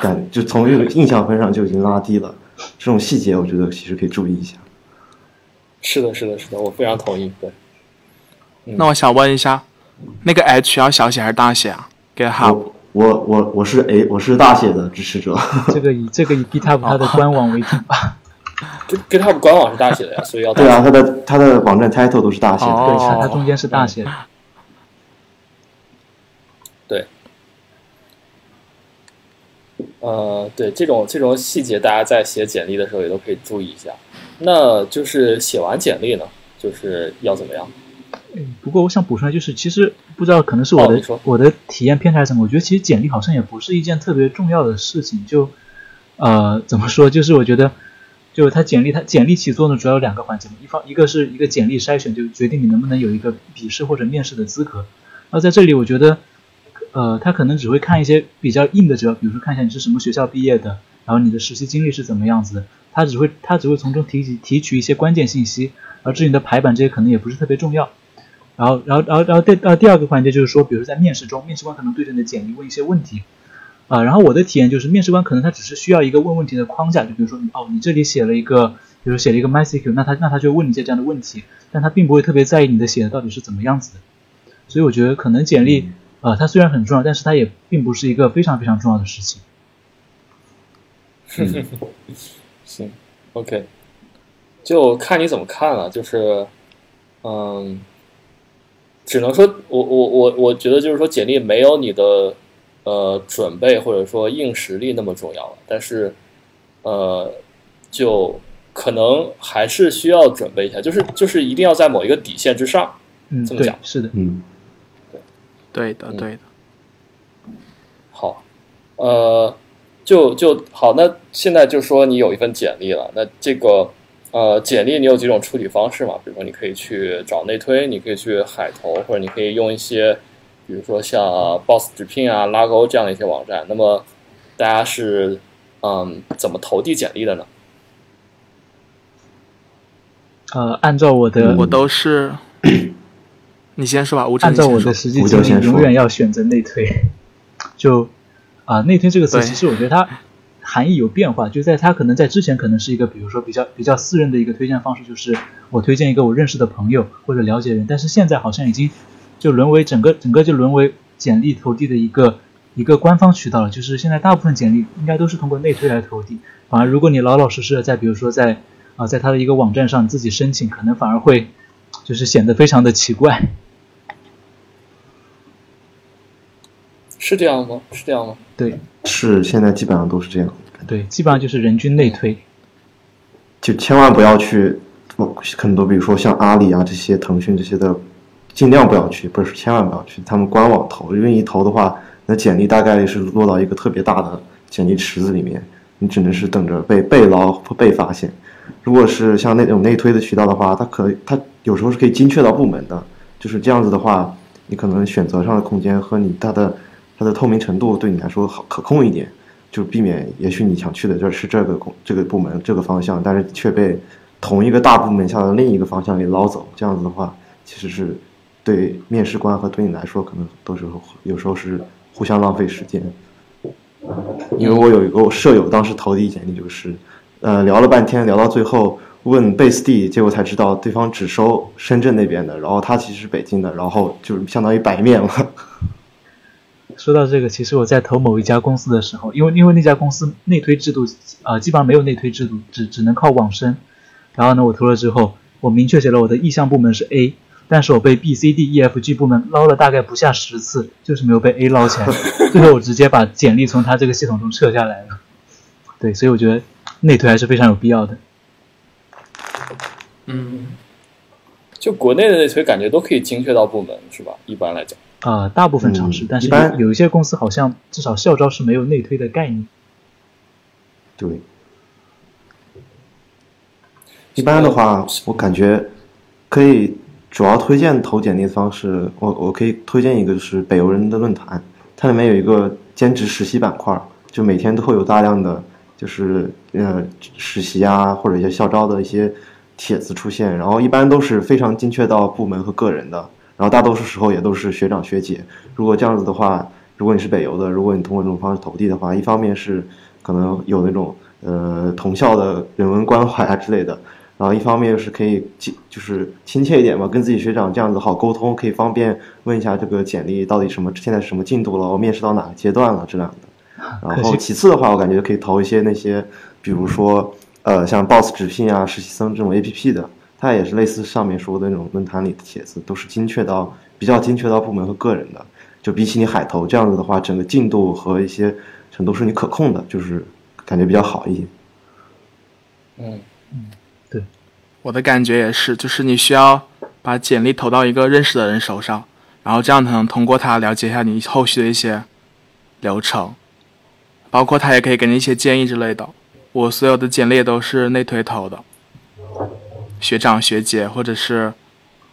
感就从这个印象分上就已经拉低了。这种细节，我觉得其实可以注意一下。是的，是的，是的，我非常同意。对。那我想问一下，那个 H 要小写还是大写啊？GitHub，我我我是 A，我是大写的支持者。这个以这个以 GitHub 它的官网为准吧。GitHub 官网是大写的呀，所以要对啊，它的它的网站 title 都是大写的，对，它中间是大写的。呃，对这种这种细节，大家在写简历的时候也都可以注意一下。那就是写完简历呢，就是要怎么样？嗯，不过我想补充，就是其实不知道可能是我的我的体验偏差什么，我觉得其实简历好像也不是一件特别重要的事情。就呃，怎么说？就是我觉得，就是他简历，他简历起作用主要有两个环节嘛，一方一个是一个简历筛选，就决定你能不能有一个笔试或者面试的资格。那在这里，我觉得。呃，他可能只会看一些比较硬的指标，比如说看一下你是什么学校毕业的，然后你的实习经历是怎么样子的。他只会它只会从中提取提取一些关键信息，而至于你的排版这些可能也不是特别重要。然后，然后，然后，然后第呃第二个环节就是说，比如在面试中，面试官可能对着你的简历问一些问题，啊，然后我的体验就是面试官可能他只是需要一个问问题的框架，就比如说哦，你这里写了一个，比如写了一个 MySQL，那他那他就问你一些这样的问题，但他并不会特别在意你的写的到底是怎么样子的。所以我觉得可能简历。啊，它虽然很重要，但是它也并不是一个非常非常重要的事情。*laughs* 行，OK，就看你怎么看了，就是，嗯，只能说，我我我我觉得就是说，简历没有你的呃准备或者说硬实力那么重要了，但是，呃，就可能还是需要准备一下，就是就是一定要在某一个底线之上，嗯，这么讲是的，嗯，对，对的，对的，好，呃。就就好，那现在就说你有一份简历了，那这个呃简历你有几种处理方式嘛？比如说你可以去找内推，你可以去海投，或者你可以用一些，比如说像 Boss 直聘啊、拉勾这样的一些网站。那么大家是嗯怎么投递简历的呢？呃，按照我的，我都是，*coughs* 你先说吧。按照我的实际经历，永远要选择内推，就。啊，内推这个词其实我觉得它含义有变化，就在它可能在之前可能是一个，比如说比较比较私人的一个推荐方式，就是我推荐一个我认识的朋友或者了解人，但是现在好像已经就沦为整个整个就沦为简历投递的一个一个官方渠道了，就是现在大部分简历应该都是通过内推来投递，反而如果你老老实实的在比如说在啊在他的一个网站上自己申请，可能反而会就是显得非常的奇怪。是这样吗？是这样吗？对，是现在基本上都是这样。对，基本上就是人均内推，就千万不要去，很多比如说像阿里啊这些、腾讯这些的，尽量不要去，不是千万不要去他们官网投，因为一投的话，那简历大概率是落到一个特别大的简历池子里面，你只能是等着被被捞或被发现。如果是像那种内推的渠道的话，它可它有时候是可以精确到部门的，就是这样子的话，你可能选择上的空间和你它的。它的透明程度对你来说好可控一点，就避免也许你想去的这是这个工这个部门这个方向，但是却被同一个大部门下的另一个方向给捞走。这样子的话，其实是对面试官和对你来说可能都是有时候是互相浪费时间。因为我有一个舍友，当时投递简历就是，呃，聊了半天，聊到最后问 base 地，结果才知道对方只收深圳那边的，然后他其实是北京的，然后就是相当于白面了。说到这个，其实我在投某一家公司的时候，因为因为那家公司内推制度，呃，基本上没有内推制度，只只能靠网申。然后呢，我投了之后，我明确写了我的意向部门是 A，但是我被 B、C、D、E、F、G 部门捞了大概不下十次，就是没有被 A 捞起来。*laughs* 最后我直接把简历从他这个系统中撤下来了。对，所以我觉得内推还是非常有必要的。嗯，就国内的内推感觉都可以精确到部门，是吧？一般来讲。啊，大部分尝试，但是有一些公司好像至少校招是没有内推的概念。对，一般的话，我感觉可以主要推荐投简历的方式，我我可以推荐一个就是北邮人的论坛，它里面有一个兼职实习板块，就每天都会有大量的就是呃实习啊或者一些校招的一些帖子出现，然后一般都是非常精确到部门和个人的。然后大多数时候也都是学长学姐。如果这样子的话，如果你是北邮的，如果你通过这种方式投递的话，一方面是可能有那种呃同校的人文关怀啊之类的，然后一方面又是可以就是亲切一点嘛，跟自己学长这样子好沟通，可以方便问一下这个简历到底什么现在什么进度了，我面试到哪个阶段了这样的。*laughs* 然后其次的话，我感觉可以投一些那些，比如说呃像 Boss 直聘啊、实习生这种 APP 的。它也是类似上面说的那种论坛里的帖子，都是精确到比较精确到部门和个人的，就比起你海投这样子的话，整个进度和一些程度是你可控的，就是感觉比较好一些。嗯嗯，对，我的感觉也是，就是你需要把简历投到一个认识的人手上，然后这样才能通过他了解一下你后续的一些流程，包括他也可以给你一些建议之类的。我所有的简历都是内推投的。学长学姐，或者是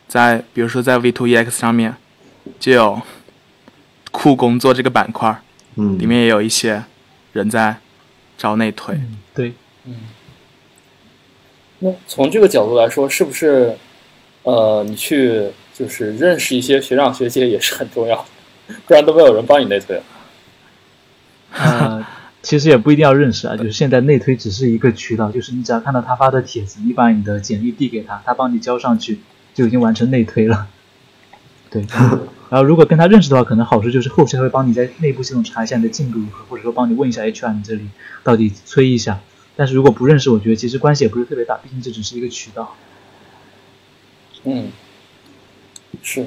在比如说在 V2EX 上面就有酷工作这个板块，嗯，里面也有一些人在招内推，对，嗯。那从这个角度来说，是不是呃，你去就是认识一些学长学姐也是很重要，不然都没有人帮你内推。啊。其实也不一定要认识啊，就是现在内推只是一个渠道，就是你只要看到他发的帖子，你把你的简历递给他，他帮你交上去，就已经完成内推了。*laughs* 对，然后如果跟他认识的话，可能好处就是后续他会帮你在内部系统查一下你的进度如何，或者说帮你问一下 HR 你这里到底催一下。但是如果不认识，我觉得其实关系也不是特别大，毕竟这只是一个渠道。嗯，是。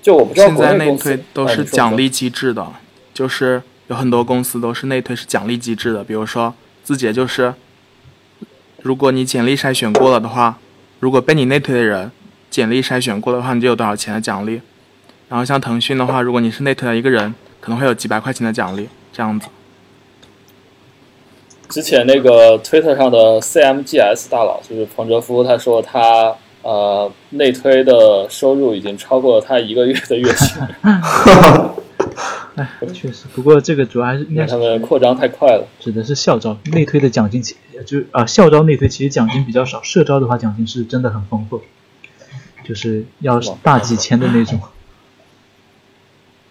就我不知道现在内推都是奖励机制的，就是有很多公司都是内推是奖励机制的。比如说字节就是，如果你简历筛选过了的话，如果被你内推的人简历筛选过的话，你就有多少钱的奖励。然后像腾讯的话，如果你是内推的一个人，可能会有几百块钱的奖励，这样子。之前那个推特上的 CMGS 大佬就是彭哲夫，他说他。呃，内推的收入已经超过了他一个月的月薪。*laughs* 哎，确实，不过这个主要还是应该他们扩张太快了。指的是校招内推的奖金，其就啊校招内推其实奖金比较少，社招的话奖金是真的很丰富，就是要大几千的那种。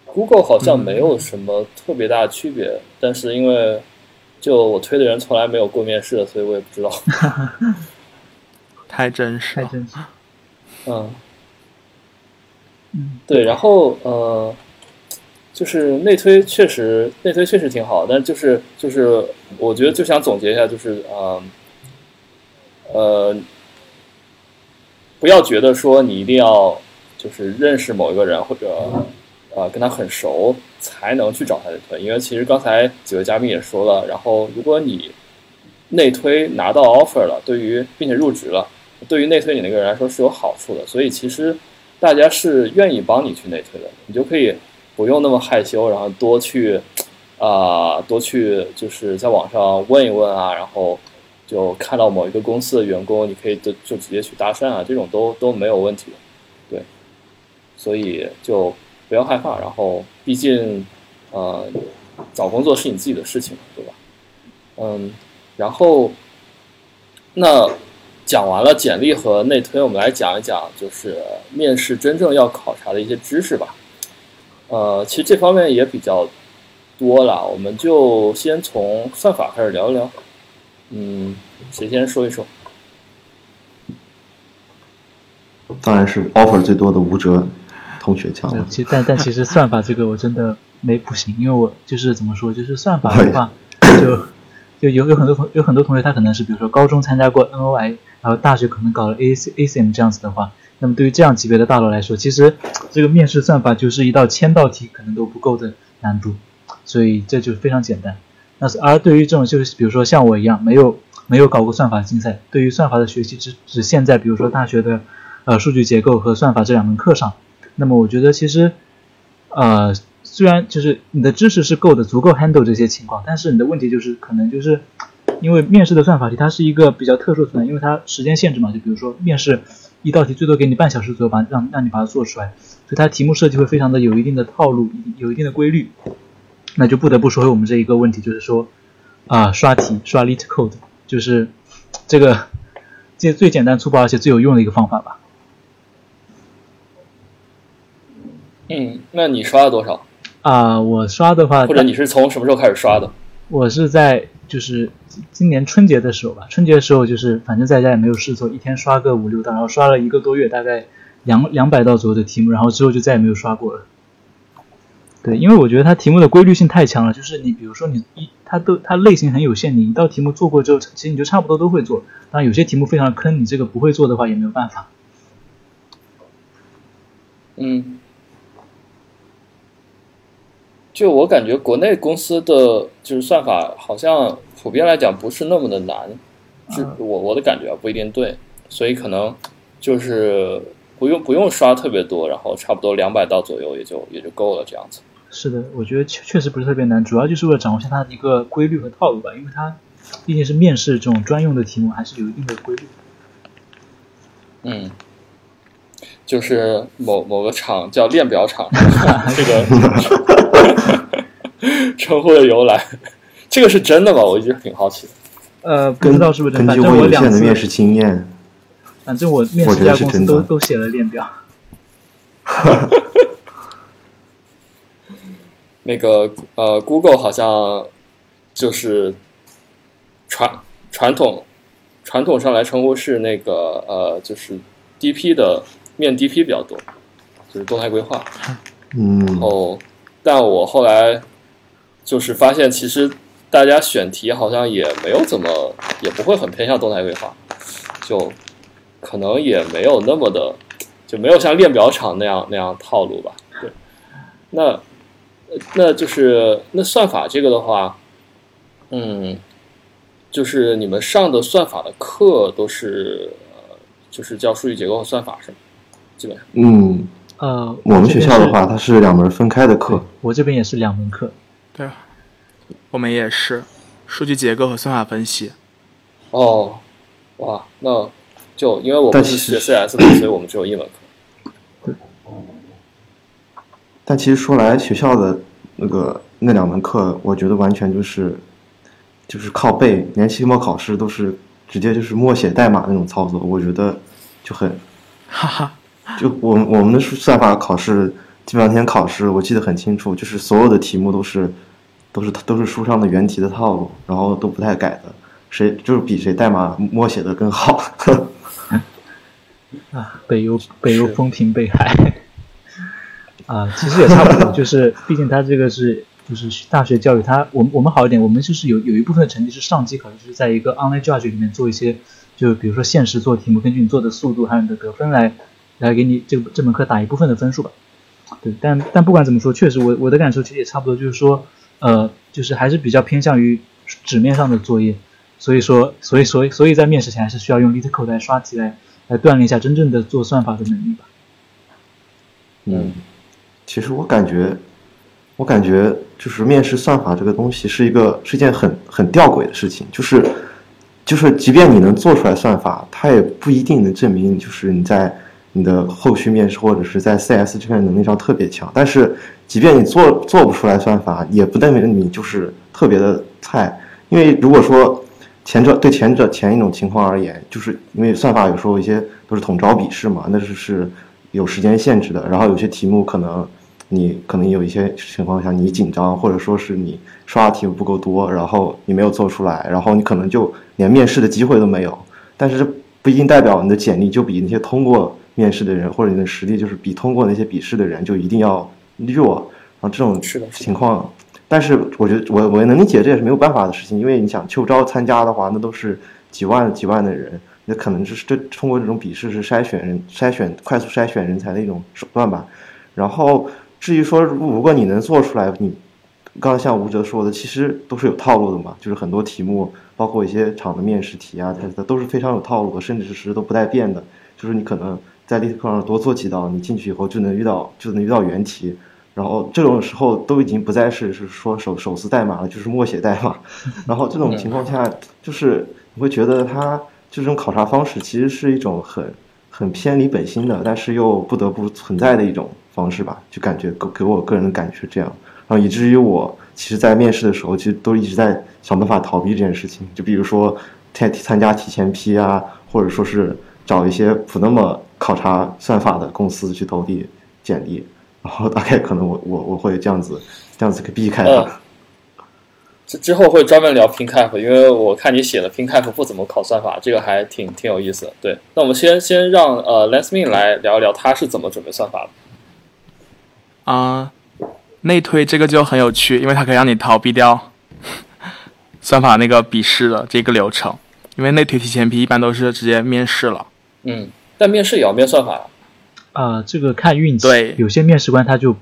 Google 好像没有什么特别大的区别，但是因为就我推的人从来没有过面试，所以我也不知道。*laughs* 太真实，太真实。嗯，嗯，对，然后呃，就是内推确实内推确实挺好，但就是就是我觉得就想总结一下，就是呃呃，不要觉得说你一定要就是认识某一个人或者呃跟他很熟才能去找他内推，因为其实刚才几位嘉宾也说了，然后如果你内推拿到 offer 了，对于并且入职了。对于内推你那个人来说是有好处的，所以其实大家是愿意帮你去内推的，你就可以不用那么害羞，然后多去啊多去就是在网上问一问啊，然后就看到某一个公司的员工，你可以就就直接去搭讪啊，这种都都没有问题，对，所以就不要害怕，然后毕竟呃找工作是你自己的事情，对吧？嗯，然后那。讲完了简历和内推，我们来讲一讲就是面试真正要考察的一些知识吧。呃，其实这方面也比较多了，我们就先从算法开始聊一聊。嗯，谁先说一说？当然是 offer 最多的吴哲同学讲了。其但但其实算法这个我真的没不行，因为我就是怎么说，就是算法的话，就就有有很多同有很多同学他可能是比如说高中参加过 NOI。然后大学可能搞了 A C A C M 这样子的话，那么对于这样级别的大佬来说，其实这个面试算法就是一道千道题可能都不够的难度，所以这就非常简单。那而对于这种就是比如说像我一样没有没有搞过算法竞赛，对于算法的学习只只限在比如说大学的呃数据结构和算法这两门课上，那么我觉得其实呃虽然就是你的知识是够的，足够 handle 这些情况，但是你的问题就是可能就是。因为面试的算法题它是一个比较特殊存在，因为它时间限制嘛，就比如说面试一道题最多给你半小时左右，把让让你把它做出来，所以它题目设计会非常的有一定的套路，有一定的规律，那就不得不说回我们这一个问题，就是说啊刷题刷 lit code，就是这个这最简单粗暴而且最有用的一个方法吧。嗯，那你刷了多少？啊，我刷的话，或者你是从什么时候开始刷的？我是在就是。今年春节的时候吧，春节的时候就是反正在家也没有事做，一天刷个五六道，然后刷了一个多月，大概两两百道左右的题目，然后之后就再也没有刷过了。对，因为我觉得它题目的规律性太强了，就是你比如说你一它都它类型很有限，你一道题目做过之后，其实你就差不多都会做。当然有些题目非常坑，你这个不会做的话也没有办法。嗯。就我感觉，国内公司的就是算法，好像普遍来讲不是那么的难，是我我的感觉不一定对，所以可能就是不用不用刷特别多，然后差不多两百道左右也就也就够了这样子。是的，我觉得确确实不是特别难，主要就是为了掌握一下它的一个规律和套路吧，因为它毕竟是面试这种专用的题目，还是有一定的规律。嗯。就是某某个厂叫链表厂，*laughs* 这个称呼的由来，这个是真的吗？我一直挺好奇的。呃，不知道是不是真的。根据我有限的面试经验，反正我面试这家公司都都写了链表。*laughs* 那个呃，Google 好像就是传传统传统上来称呼是那个呃，就是 DP 的。面 DP 比较多，就是动态规划。嗯，然后，但我后来就是发现，其实大家选题好像也没有怎么，也不会很偏向动态规划，就可能也没有那么的，就没有像练表场那样那样套路吧。对，那那就是那算法这个的话，嗯，就是你们上的算法的课都是，呃，就是叫数据结构和算法是吗？基本上。嗯，呃，我们学校的话，它是两门分开的课。我这边也是两门课。对，我们也是数据结构和算法分析。哦，哇，那就因为我们但是学其实 CS 的，所以我们只有一门课。但其实说来，学校的那个那两门课，我觉得完全就是就是靠背，连期末考试都是直接就是默写代码那种操作，我觉得就很哈哈，*laughs* 就我们我们的算法考试，基本上天考试，我记得很清楚，就是所有的题目都是都是都是书上的原题的套路，然后都不太改的，谁就是比谁代码默写的更好。*laughs* 啊，北邮北邮风评被害。啊，其实也差不多，*laughs* 就是毕竟他这个是就是大学教育，他我们我们好一点，我们就是有有一部分的成绩是上机考试，就是在一个 online judge 里面做一些，就比如说限时做题目，根据你做的速度还有你的得分来来给你这这门课打一部分的分数吧。对，但但不管怎么说，确实我我的感受其实也差不多，就是说，呃，就是还是比较偏向于纸面上的作业，所以说，所以所以所以在面试前还是需要用 LeetCode 来刷题来来锻炼一下真正的做算法的能力吧。嗯，其实我感觉，我感觉就是面试算法这个东西是一个是一件很很吊诡的事情，就是就是即便你能做出来算法，它也不一定能证明就是你在你的后续面试或者是在 CS 这边能力上特别强。但是即便你做做不出来算法，也不代表你就是特别的菜，因为如果说前者对前者前一种情况而言，就是因为算法有时候一些都是统招笔试嘛，那是是有时间限制的，然后有些题目可能你可能有一些情况下你紧张，或者说是你刷的题目不够多，然后你没有做出来，然后你可能就连面试的机会都没有。但是这不一定代表你的简历就比那些通过面试的人，或者你的实力就是比通过那些笔试的人就一定要弱。然后这种情况，但是我觉得我我也能理解，这也是没有办法的事情，因为你想秋招参加的话，那都是几万几万的人，那可能就是这通过这种笔试是筛选人、筛选快速筛选人才的一种手段吧。然后至于说，如果你能做出来，你刚刚像吴哲说的，其实都是有套路的嘛，就是很多题目，包括一些场的面试题啊，它都是非常有套路的，甚至是都不带变的。就是你可能在例课上多做几道，你进去以后就能遇到就能遇到原题。然后这种时候都已经不再是是说手手撕代码了，就是默写代码。*laughs* 然后这种情况下，就是你会觉得它这种考察方式其实是一种很很偏离本心的，但是又不得不存在的一种方式吧？就感觉给给我个人的感觉是这样。然后以至于我其实，在面试的时候，其实都一直在想办法逃避这件事情。就比如说参参加提前批啊，或者说是找一些不那么考察算法的公司去投递简历。然后大概可能我我我会这样子这样子给避开它。嗯之之后会专门聊 PinCap，因为我看你写的 PinCap 不怎么考算法，这个还挺挺有意思的。对，那我们先先让呃 Lesmin 来聊一聊他是怎么准备算法的。啊、内推这个就很有趣，因为它可以让你逃避掉 *laughs* 算法那个笔试的这个流程，因为内推提前批一般都是直接面试了。嗯，但面试也要面算法呀。啊、这个看运气。对有些面试官他就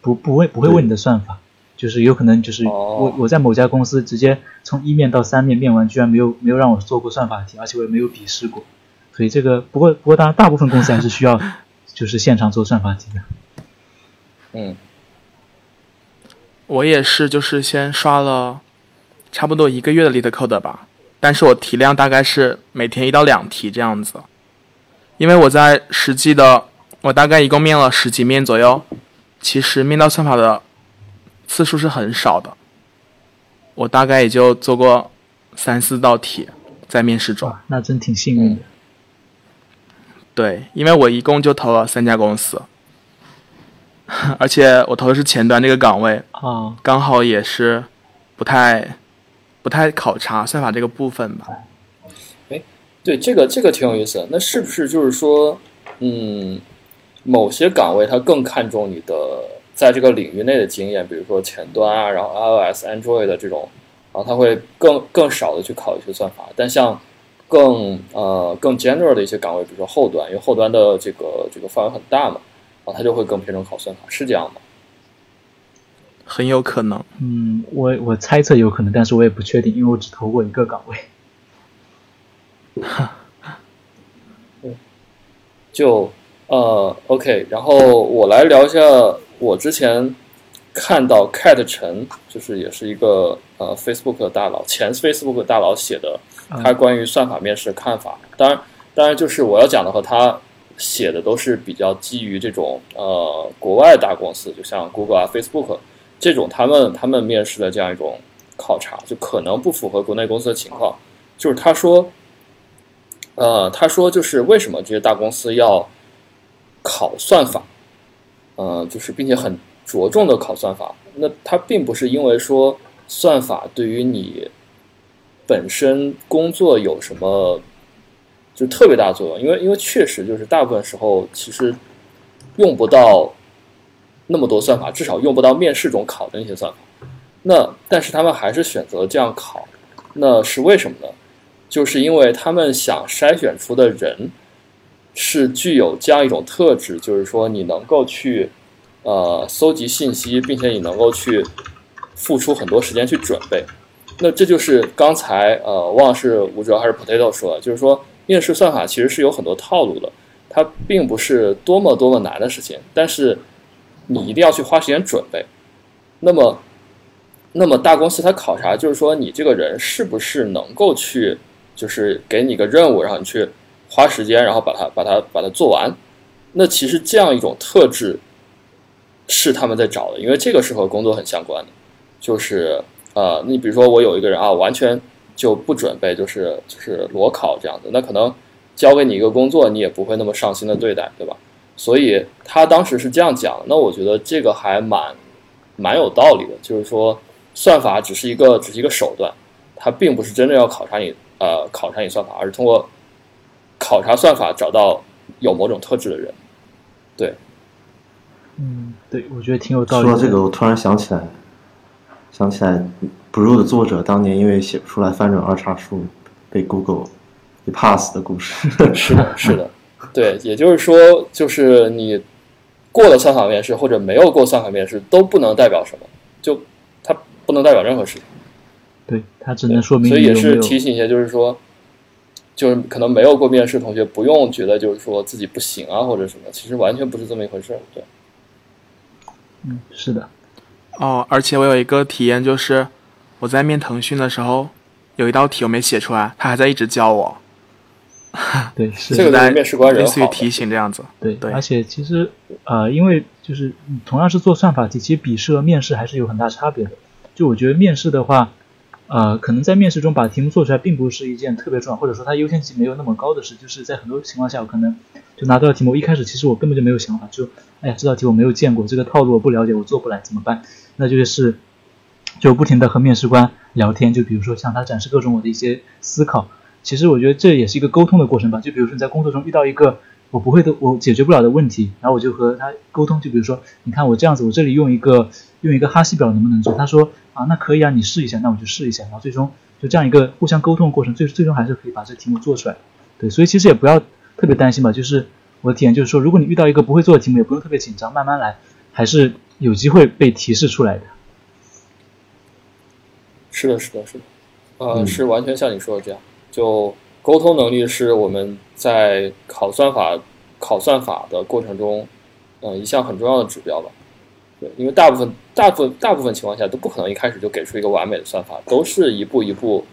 不不会不会问你的算法，就是有可能就是哦我我在某家公司直接从一面到三面面完，居然没有没有让我做过算法题，而且我也没有笔试过，所以这个不过不过当然大部分公司还是需要 *laughs* 就是现场做算法题的。嗯我也是，就是先刷了差不多一个月的 LeetCode 吧，但是我题量大概是每天一到两题这样子，因为我在实际的，我大概一共面了十几面左右，其实面到算法的次数是很少的，我大概也就做过三四道题在面试中。那真挺幸运的。对，因为我一共就投了三家公司，*laughs* 而且我投的是前端这个岗位，啊，刚好也是不太不太考察算法这个部分吧。对，这个这个挺有意思的。那是不是就是说，嗯，某些岗位它更看重你的在这个领域内的经验，比如说前端啊，然后 iOS、Android 的这种，然后它会更更少的去考一些算法。但像更呃更 general 的一些岗位，比如说后端，因为后端的这个这个范围很大嘛，然后它就会更偏重考算法，是这样吗？很有可能。嗯，我我猜测有可能，但是我也不确定，因为我只投过一个岗位。哈，*laughs* 就呃，OK，然后我来聊一下我之前看到 Cat 陈，就是也是一个呃 Facebook 大佬，前 Facebook 大佬写的他关于算法面试的看法。当然，当然就是我要讲的和他写的都是比较基于这种呃国外大公司，就像 Google 啊、Facebook 这种他们他们面试的这样一种考察，就可能不符合国内公司的情况。就是他说。呃，他说就是为什么这些大公司要考算法，呃，就是并且很着重的考算法。那他并不是因为说算法对于你本身工作有什么就特别大作用，因为因为确实就是大部分时候其实用不到那么多算法，至少用不到面试中考的那些算法。那但是他们还是选择这样考，那是为什么呢？就是因为他们想筛选出的人是具有这样一种特质，就是说你能够去呃搜集信息，并且你能够去付出很多时间去准备。那这就是刚才呃忘了是吴哲还是 Potato 说的，就是说面试算法其实是有很多套路的，它并不是多么多么难的事情，但是你一定要去花时间准备。那么，那么大公司它考察就是说你这个人是不是能够去。就是给你个任务，然后你去花时间，然后把它把它把它做完。那其实这样一种特质是他们在找的，因为这个是和工作很相关的。就是呃，你比如说我有一个人啊，完全就不准备，就是就是裸考这样子，那可能交给你一个工作，你也不会那么上心的对待，对吧？所以他当时是这样讲，那我觉得这个还蛮蛮有道理的，就是说算法只是一个只是一个手段，它并不是真正要考察你。呃，考察你算法，而是通过考察算法找到有某种特质的人。对，嗯，对，我觉得挺有道理。说到这个，我突然想起来，想起来，Blue 的作者当年因为写不出来翻转二叉树，被 Google 被 pass 的故事。是的，是的，对，也就是说，就是你过了算法面试或者没有过算法面试，都不能代表什么，就它不能代表任何事情。对它只能说明，所以也是提醒一下，就是说，就是可能没有过面试同学不用觉得就是说自己不行啊或者什么，其实完全不是这么一回事儿。对，嗯，是的。哦，而且我有一个体验，就是我在面腾讯的时候，有一道题我没写出来，他还在一直教我。对，是这个在面试官人类似于提醒这样子。对对，而且其实呃，因为就是同样是做算法题，其实笔试和面试还是有很大差别的。就我觉得面试的话。呃，可能在面试中把题目做出来，并不是一件特别重要，或者说它优先级没有那么高的事。就是在很多情况下，我可能就拿到题目，一开始其实我根本就没有想法，就哎呀，这道题我没有见过，这个套路我不了解，我做不来怎么办？那就是就不停的和面试官聊天，就比如说向他展示各种我的一些思考。其实我觉得这也是一个沟通的过程吧。就比如说你在工作中遇到一个我不会的、我解决不了的问题，然后我就和他沟通。就比如说，你看我这样子，我这里用一个用一个哈希表能不能做？他说。啊，那可以啊，你试一下，那我就试一下，然后最终就这样一个互相沟通的过程，最最终还是可以把这题目做出来。对，所以其实也不要特别担心吧，就是我的体验就是说，如果你遇到一个不会做的题目，也不用特别紧张，慢慢来，还是有机会被提示出来的。是的，是的，是的，呃，是完全像你说的这样，就沟通能力是我们在考算法考算法的过程中，嗯，一项很重要的指标吧。对，因为大部分、大部分、大部分情况下都不可能一开始就给出一个完美的算法，都是一步一步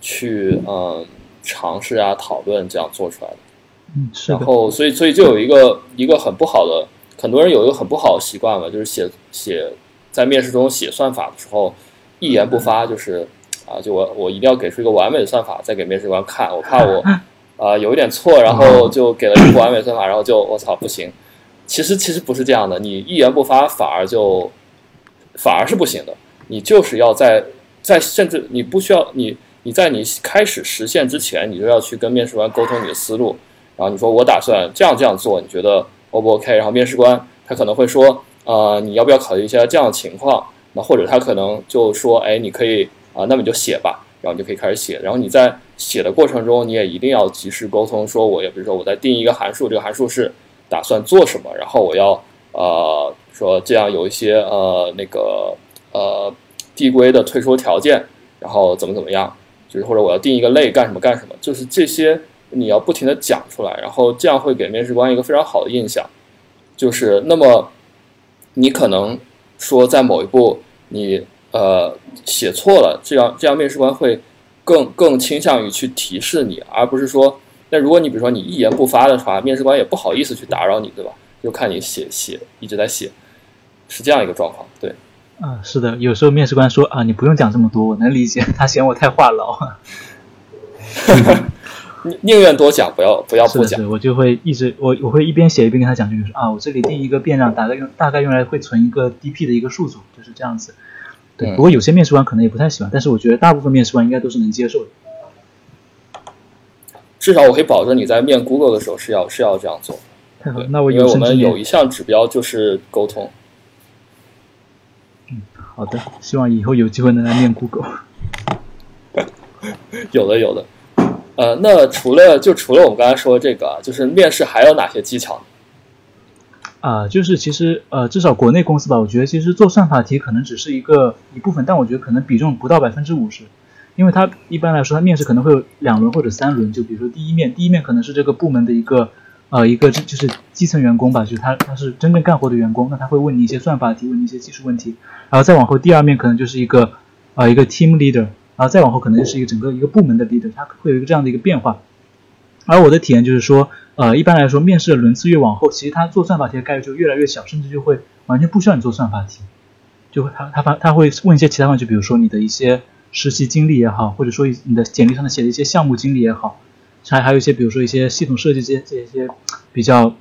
去嗯尝试啊、讨论这样做出来的。嗯，是然后，所以，所以就有一个一个很不好的，很多人有一个很不好的习惯嘛，就是写写在面试中写算法的时候一言不发，就是啊，就我我一定要给出一个完美的算法再给面试官看，我怕我 *laughs* 啊有一点错，然后就给了一个不完美算法，然后就我操不行。其实其实不是这样的，你一言不发反而就反而是不行的。你就是要在在甚至你不需要你你在你开始实现之前，你就要去跟面试官沟通你的思路。然后你说我打算这样这样做，你觉得 O 不 OK？然后面试官他可能会说，呃，你要不要考虑一下这样的情况？那或者他可能就说，哎，你可以啊，那么你就写吧，然后你就可以开始写。然后你在写的过程中，你也一定要及时沟通，说我也比如说我在定义一个函数，这个函数是打算做什么，然后我要呃说这样有一些呃那个呃递归的退出条件，然后怎么怎么样，就是或者我要定一个类干什么干什么，就是这些你要不停的讲出来，然后这样会给面试官一个非常好的印象，就是那么你可能说在某一步你呃写错了，这样这样面试官会更更倾向于去提示你，而不是说那如果你比如说你一言不发的话，面试官也不好意思去打扰你，对吧？就看你写写一直在写，是这样一个状况，对。啊，是的，有时候面试官说啊，你不用讲这么多，我能理解，他嫌我太话痨。*laughs* 宁宁愿多讲，不要不要不讲。我就会一直我我会一边写一边跟他讲，就是啊，我这里定一个变量，大概用大概用来会存一个 DP 的一个数组，就是这样子。对，不过有些面试官可能也不太喜欢，但是我觉得大部分面试官应该都是能接受的。至少我可以保证你在面 Google 的时候是要是要这样做。太好，那我因为我们有一项指标就是沟通。嗯，好的，希望以后有机会能来面 *laughs* Google。*laughs* 有的，有的。呃，那除了就除了我们刚才说的这个，就是面试还有哪些技巧？啊，就是其实呃，至少国内公司吧，我觉得其实做算法题可能只是一个一部分，但我觉得可能比重不到百分之五十，因为它一般来说，它面试可能会有两轮或者三轮，就比如说第一面，第一面可能是这个部门的一个呃一个就是基层员工吧，就是他他是真正干活的员工，那他会问你一些算法题，问你一些技术问题，然后再往后第二面可能就是一个呃一个 team leader，然后再往后可能就是一个整个一个部门的 leader，他会有一个这样的一个变化，而我的体验就是说。呃，一般来说，面试的轮次越往后，其实他做算法题的概率就越来越小，甚至就会完全不需要你做算法题，就会他他发他会问一些其他问题，比如说你的一些实习经历也好，或者说你的简历上的写的一些项目经历也好，还还有一些比如说一些系统设计这些这些比较，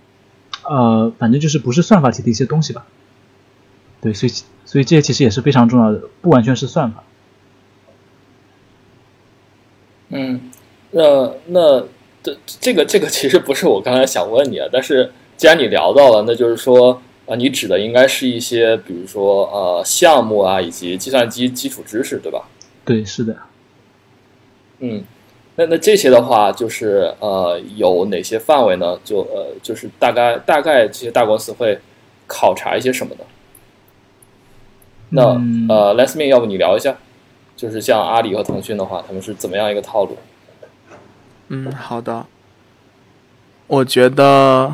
呃，反正就是不是算法题的一些东西吧。对，所以所以这些其实也是非常重要的，不完全是算法。嗯，那那。这这个这个其实不是我刚才想问你啊，但是既然你聊到了，那就是说啊，你指的应该是一些，比如说呃项目啊，以及计算机基础知识，对吧？对，是的。嗯，那那这些的话，就是呃有哪些范围呢？就呃就是大概大概这些大公司会考察一些什么呢？那呃，Let's me，要不你聊一下，就是像阿里和腾讯的话，他们是怎么样一个套路？嗯，好的。我觉得，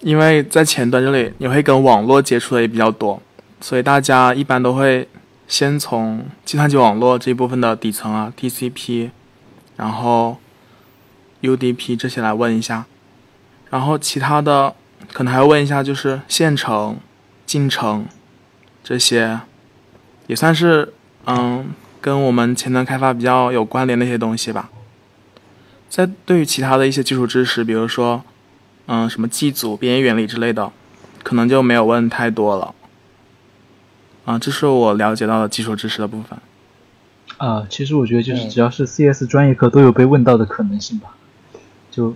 因为在前端这里，你会跟网络接触的也比较多，所以大家一般都会先从计算机网络这一部分的底层啊，TCP，然后 UDP 这些来问一下，然后其他的可能还要问一下，就是线程、进程这些，也算是嗯跟我们前端开发比较有关联的一些东西吧。在对于其他的一些基础知识，比如说，嗯，什么机组、编译原理之类的，可能就没有问太多了。啊，这是我了解到的基础知识的部分。啊，其实我觉得就是只要是 CS 专业课都有被问到的可能性吧。就，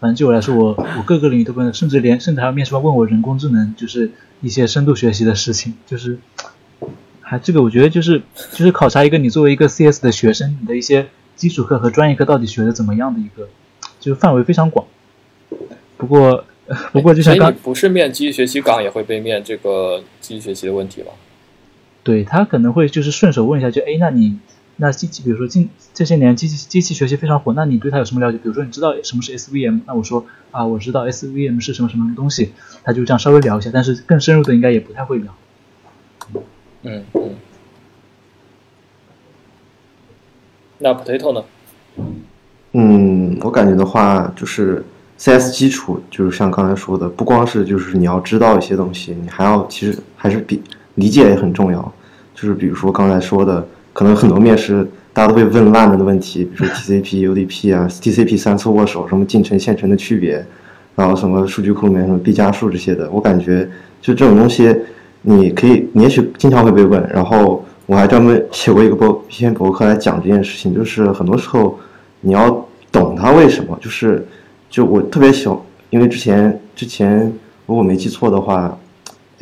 反正就我来说，我我各个领域都问，甚至连甚至还有面试官问我人工智能，就是一些深度学习的事情，就是，还这个我觉得就是就是考察一个你作为一个 CS 的学生，你的一些。基础课和专业课到底学的怎么样的一个，就是范围非常广。不过，*laughs* 不过就像刚不是面机器学习岗也会被面这个机器学习的问题吧？对他可能会就是顺手问一下，就哎，那你那机器，比如说近这些年机器机器学习非常火，那你对它有什么了解？比如说你知道什么是 SVM？那我说啊，我知道 SVM 是什么什么东西，他就这样稍微聊一下，但是更深入的应该也不太会聊。嗯嗯。那 potato 呢？嗯，我感觉的话，就是 CS 基础，就是像刚才说的，不光是就是你要知道一些东西，你还要其实还是比理解也很重要。就是比如说刚才说的，可能很多面试大家都会问烂了的问题，比如说 TCP、UDP 啊，TCP 三次握手，什么进程、线程的区别，然后什么数据库里面什么毕加数这些的，我感觉就这种东西，你可以，你也许经常会被问，然后。我还专门写过一个博一篇博客来讲这件事情，就是很多时候你要懂它为什么，就是就我特别喜欢，因为之前之前如果没记错的话，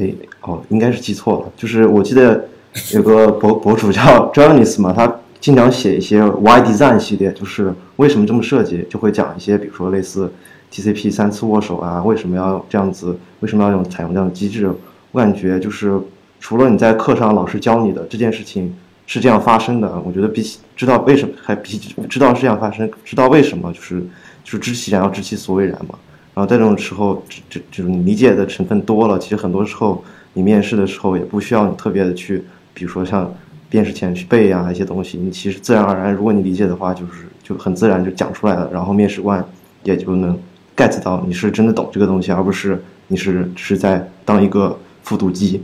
哎，哦，应该是记错了。就是我记得有个博博主叫 Jonas 嘛，他经常写一些 Why Design 系列，就是为什么这么设计，就会讲一些，比如说类似 TCP 三次握手啊，为什么要这样子，为什么要用采用这样的机制？我感觉就是除了你在课上老师教你的这件事情是这样发生的，我觉得比起知道为什么，还比知道是这样发生，知道为什么，就是就是知其然要知其所以然嘛。然后在这种时候，这就是你理解的成分多了，其实很多时候你面试的时候也不需要你特别的去，比如说像面试前去背啊一些东西，你其实自然而然，如果你理解的话，就是就很自然就讲出来了，然后面试官也就能 get 到你是真的懂这个东西，而不是你是只是在当一个复读机。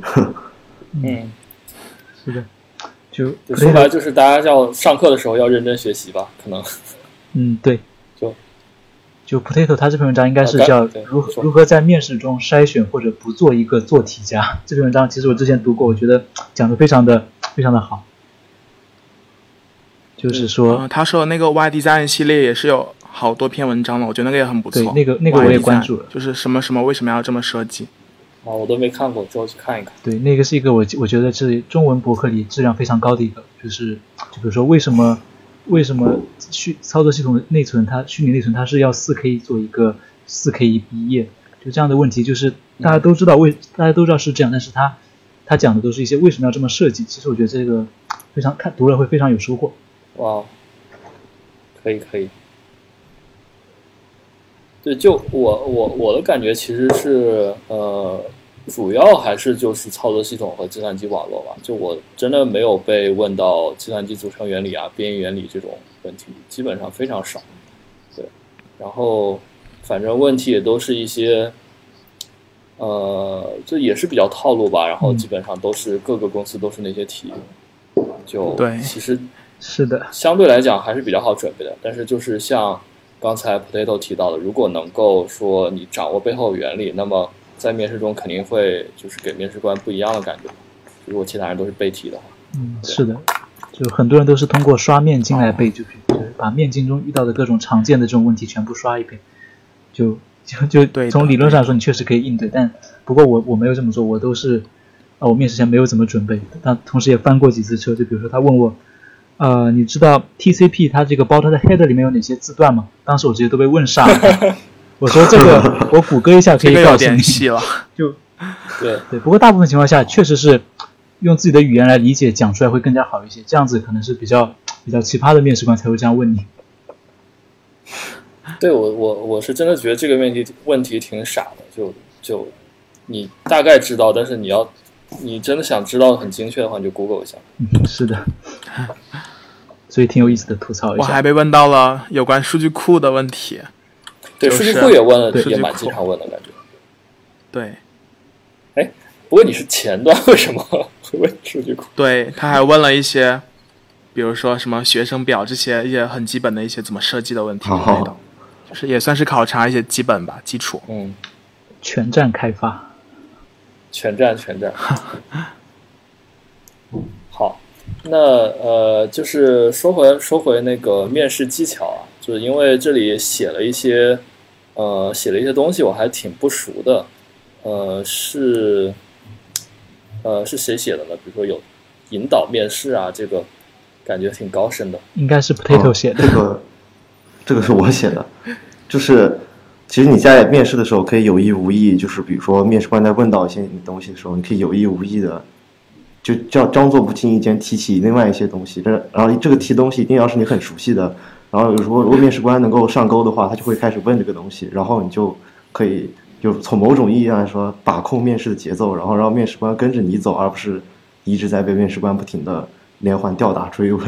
*laughs* 嗯，是的，就说白了就是大家要上课的时候要认真学习吧，可能。嗯，对。就 Potato，他这篇文章应该是叫如何如何在面试中筛选或者不做一个做题家。*laughs* 这篇文章其实我之前读过，我觉得讲的非常的非常的好。就是说，他说那个 Y Design 系列也是有好多篇文章了，我觉得那个也很不错。对，那个那个我也关注了。就是什么什么为什么要这么设计？啊，我都没看过，之后去看一看。对，那个是一个我我觉得是中文博客里质量非常高的一个，就是就比如说为什么。为什么虚操作系统的内存它虚拟内存它是要四 K 做一个四 K 一页？就这样的问题，就是大家都知道为大家都知道是这样，但是他他讲的都是一些为什么要这么设计？其实我觉得这个非常看读了会非常有收获。哇，可以可以。对，就我我我的感觉其实是呃。主要还是就是操作系统和计算机网络吧。就我真的没有被问到计算机组成原理啊、编译原理这种问题，基本上非常少。对，然后反正问题也都是一些，呃，这也是比较套路吧。然后基本上都是各个公司都是那些题，就对，其实是的，相对来讲还是比较好准备的。但是就是像刚才 Potato 提到的，如果能够说你掌握背后原理，那么在面试中肯定会就是给面试官不一样的感觉，如果其他人都是背题的话。嗯，是的，就很多人都是通过刷面经来背，就就是把面经中遇到的各种常见的这种问题全部刷一遍，就就就从理论上说你确实可以应对，但不过我我没有这么做，我都是啊我面试前没有怎么准备，但同时也翻过几次车，就比如说他问我，呃你知道 TCP 它这个包它的 header 里面有哪些字段吗？当时我直接都被问傻了。*laughs* 我说这个，*laughs* 我谷歌一下可以告诉你了。*laughs* 就 *laughs* 对对，不过大部分情况下确实是用自己的语言来理解讲出来会更加好一些。这样子可能是比较比较奇葩的面试官才会这样问你。对我我我是真的觉得这个问题问题挺傻的，就就你大概知道，但是你要你真的想知道很精确的话，你就 Google 一下。嗯，是的，所以挺有意思的，吐槽一下。我还被问到了有关数据库的问题。对数据库也问了，也蛮经常问的感觉。对，哎，不过你是前端，为什么 *laughs* 会问数据库？对，他还问了一些，比如说什么学生表这些一些很基本的一些怎么设计的问题就是也算是考察一些基本吧，基础。嗯，全站开发，全站全站。*laughs* 好，那呃，就是说回说回那个面试技巧啊。就是因为这里写了一些，呃，写了一些东西，我还挺不熟的，呃，是，呃，是谁写的呢？比如说有引导面试啊，这个感觉挺高深的。应该是 Potato 写的。这个，这个是我写的。就是，其实你在面试的时候可以有意无意，就是比如说面试官在问到一些你东西的时候，你可以有意无意的，就叫装作不经意间提起另外一些东西。这然后这个提东西一定要是你很熟悉的。然后，如果如果面试官能够上钩的话，他就会开始问这个东西，然后你就可以就从某种意义上来说把控面试的节奏，然后让面试官跟着你走，而不是一直在被面试官不停的连环吊打追问。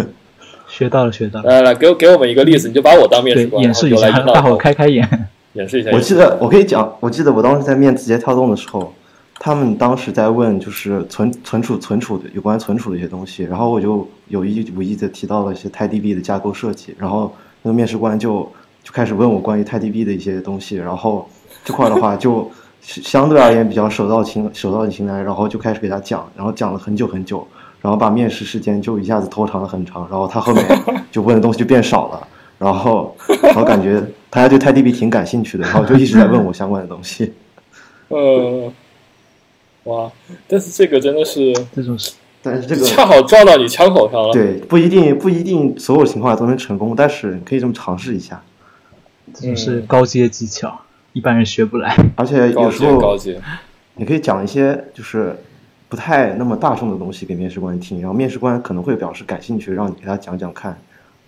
学到了，学到了。来来，给我给我们一个例子，你就把我当面试官，演示一下，大伙开开眼，*laughs* 演示一下。我记得我可以讲，我记得我当时在面字节跳动的时候。他们当时在问，就是存存储存储的有关存储的一些东西，然后我就有意无意的提到了一些 TiDB 的架构设计，然后那个面试官就就开始问我关于 TiDB 的一些东西，然后这块的话就相对而言比较手到擒手到擒来，然后就开始给他讲，然后讲了很久很久，然后把面试时间就一下子拖长了很长，然后他后面就问的东西就变少了，然后我感觉大家对 TiDB 挺感兴趣的，然后就一直在问我相关的东西。呃，哇！但是这个真的是，这种是，但是这个恰好撞到你枪口上了。对，不一定不一定所有情况下都能成功，但是可以这么尝试一下。这就是高阶技巧，一般人学不来。而且有时候高阶，你可以讲一些就是不太那么大众的东西给面试官听，然后面试官可能会表示感兴趣，让你给他讲讲看。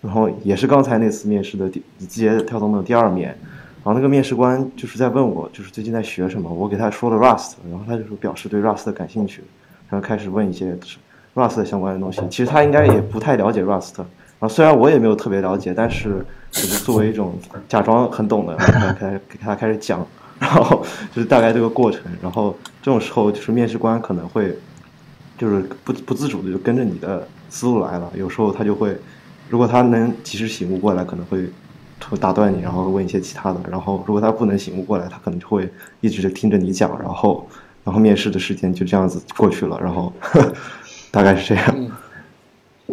然后也是刚才那次面试的第字节跳动的第二面。然后那个面试官就是在问我，就是最近在学什么。我给他说了 Rust，然后他就说表示对 Rust 感兴趣，然后开始问一些 Rust 相关的东西。其实他应该也不太了解 Rust，然后虽然我也没有特别了解，但是就是作为一种假装很懂的，然后开给他开始讲，然后就是大概这个过程。然后这种时候就是面试官可能会就是不不自主的就跟着你的思路来了。有时候他就会，如果他能及时醒悟过来，可能会。会打断你，然后问一些其他的。然后如果他不能醒悟过来，他可能就会一直听着你讲。然后，然后面试的时间就这样子过去了。然后，大概是这样。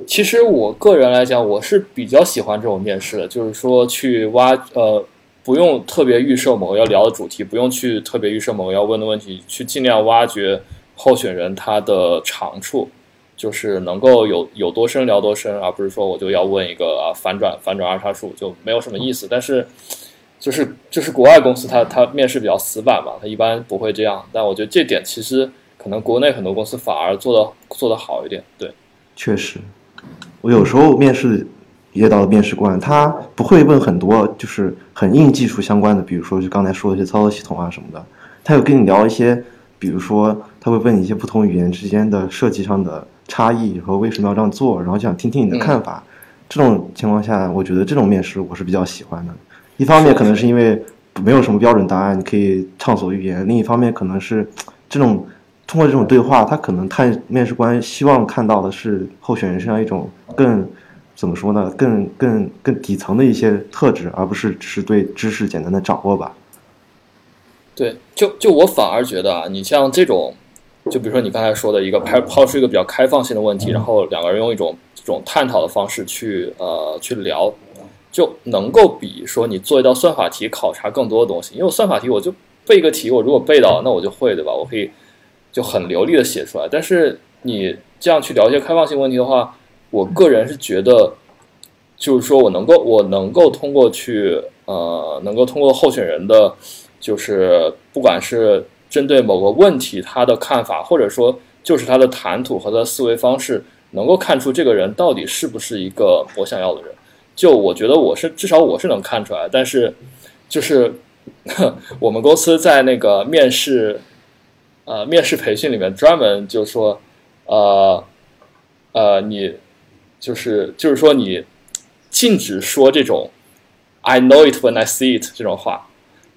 其实我个人来讲，我是比较喜欢这种面试的，就是说去挖呃，不用特别预设某个要聊的主题，不用去特别预设某个要问的问题，去尽量挖掘候选人他的长处。就是能够有有多深聊多深，而不是说我就要问一个啊反转反转二叉树就没有什么意思。但是，就是就是国外公司他他面试比较死板嘛，他一般不会这样。但我觉得这点其实可能国内很多公司反而做的做的好一点。对，确实，我有时候面试遇到的面试官，他不会问很多就是很硬技术相关的，比如说就刚才说的一些操作系统啊什么的，他有跟你聊一些，比如说他会问你一些不同语言之间的设计上的。差异和为什么要这样做，然后想听听你的看法。这种情况下，我觉得这种面试我是比较喜欢的。一方面可能是因为没有什么标准答案，你可以畅所欲言；另一方面可能是这种通过这种对话，他可能看面试官希望看到的是候选人身上一种更怎么说呢，更更更底层的一些特质，而不是只是对知识简单的掌握吧。对，就就我反而觉得啊，你像这种。就比如说你刚才说的一个抛抛出一个比较开放性的问题，然后两个人用一种这种探讨的方式去呃去聊，就能够比说你做一道算法题考察更多的东西。因为算法题我就背一个题，我如果背到那我就会对吧？我可以就很流利的写出来。但是你这样去聊一些开放性问题的话，我个人是觉得，就是说我能够我能够通过去呃能够通过候选人的，就是不管是。针对某个问题，他的看法，或者说就是他的谈吐和他思维方式，能够看出这个人到底是不是一个我想要的人。就我觉得我是至少我是能看出来，但是就是 *laughs* 我们公司在那个面试，呃，面试培训里面专门就说，呃，呃，你就是就是说你禁止说这种 “I know it when I see it” 这种话，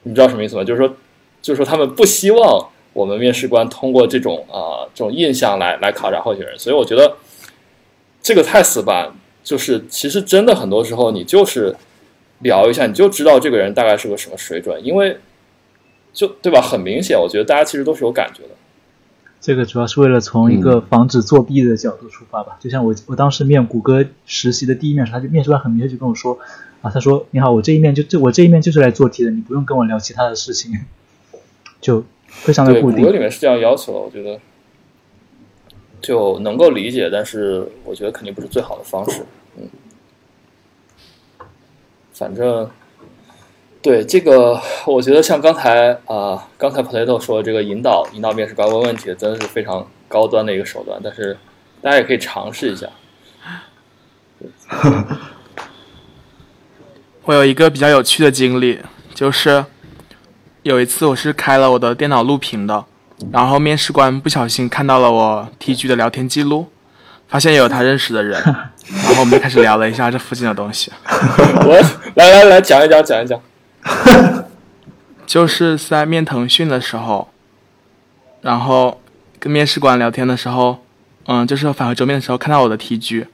你知道什么意思吗？就是说。就是说，他们不希望我们面试官通过这种啊这种印象来来考察候选人，所以我觉得这个太死板。就是其实真的很多时候，你就是聊一下，你就知道这个人大概是个什么水准，因为就对吧？很明显，我觉得大家其实都是有感觉的。这个主要是为了从一个防止作弊的角度出发吧。就像我我当时面谷歌实习的第一面时，他就面试官很明确就跟我说啊，他说你好，我这一面就就我这一面就是来做题的，你不用跟我聊其他的事情。就非常的固定。谷歌里面是这样要求的，我觉得就能够理解，但是我觉得肯定不是最好的方式。嗯，反正对这个，我觉得像刚才啊，刚才 Potato 说的这个引导引导面试官问问题，真的是非常高端的一个手段。但是大家也可以尝试一下。*laughs* 我有一个比较有趣的经历，就是。有一次，我是开了我的电脑录屏的，然后面试官不小心看到了我 T G 的聊天记录，发现有他认识的人，*laughs* 然后我们就开始聊了一下这附近的东西。*laughs* 我来来来讲一讲，讲一讲。*laughs* 就是在面腾讯的时候，然后跟面试官聊天的时候，嗯，就是返回桌面的时候看到我的 T G，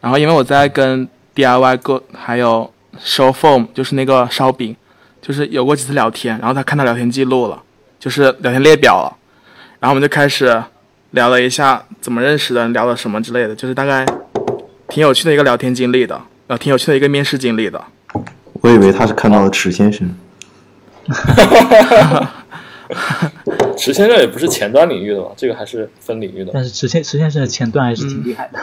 然后因为我在跟 D I Y 哥还有 Show Form，就是那个烧饼。就是有过几次聊天，然后他看到聊天记录了，就是聊天列表了，然后我们就开始聊了一下怎么认识的，聊了什么之类的，就是大概挺有趣的一个聊天经历的，呃，挺有趣的一个面试经历的。我以为他是看到了池先生。*laughs* 池先生也不是前端领域的吧，这个还是分领域的。但是池先池先生的前端还是挺厉害的，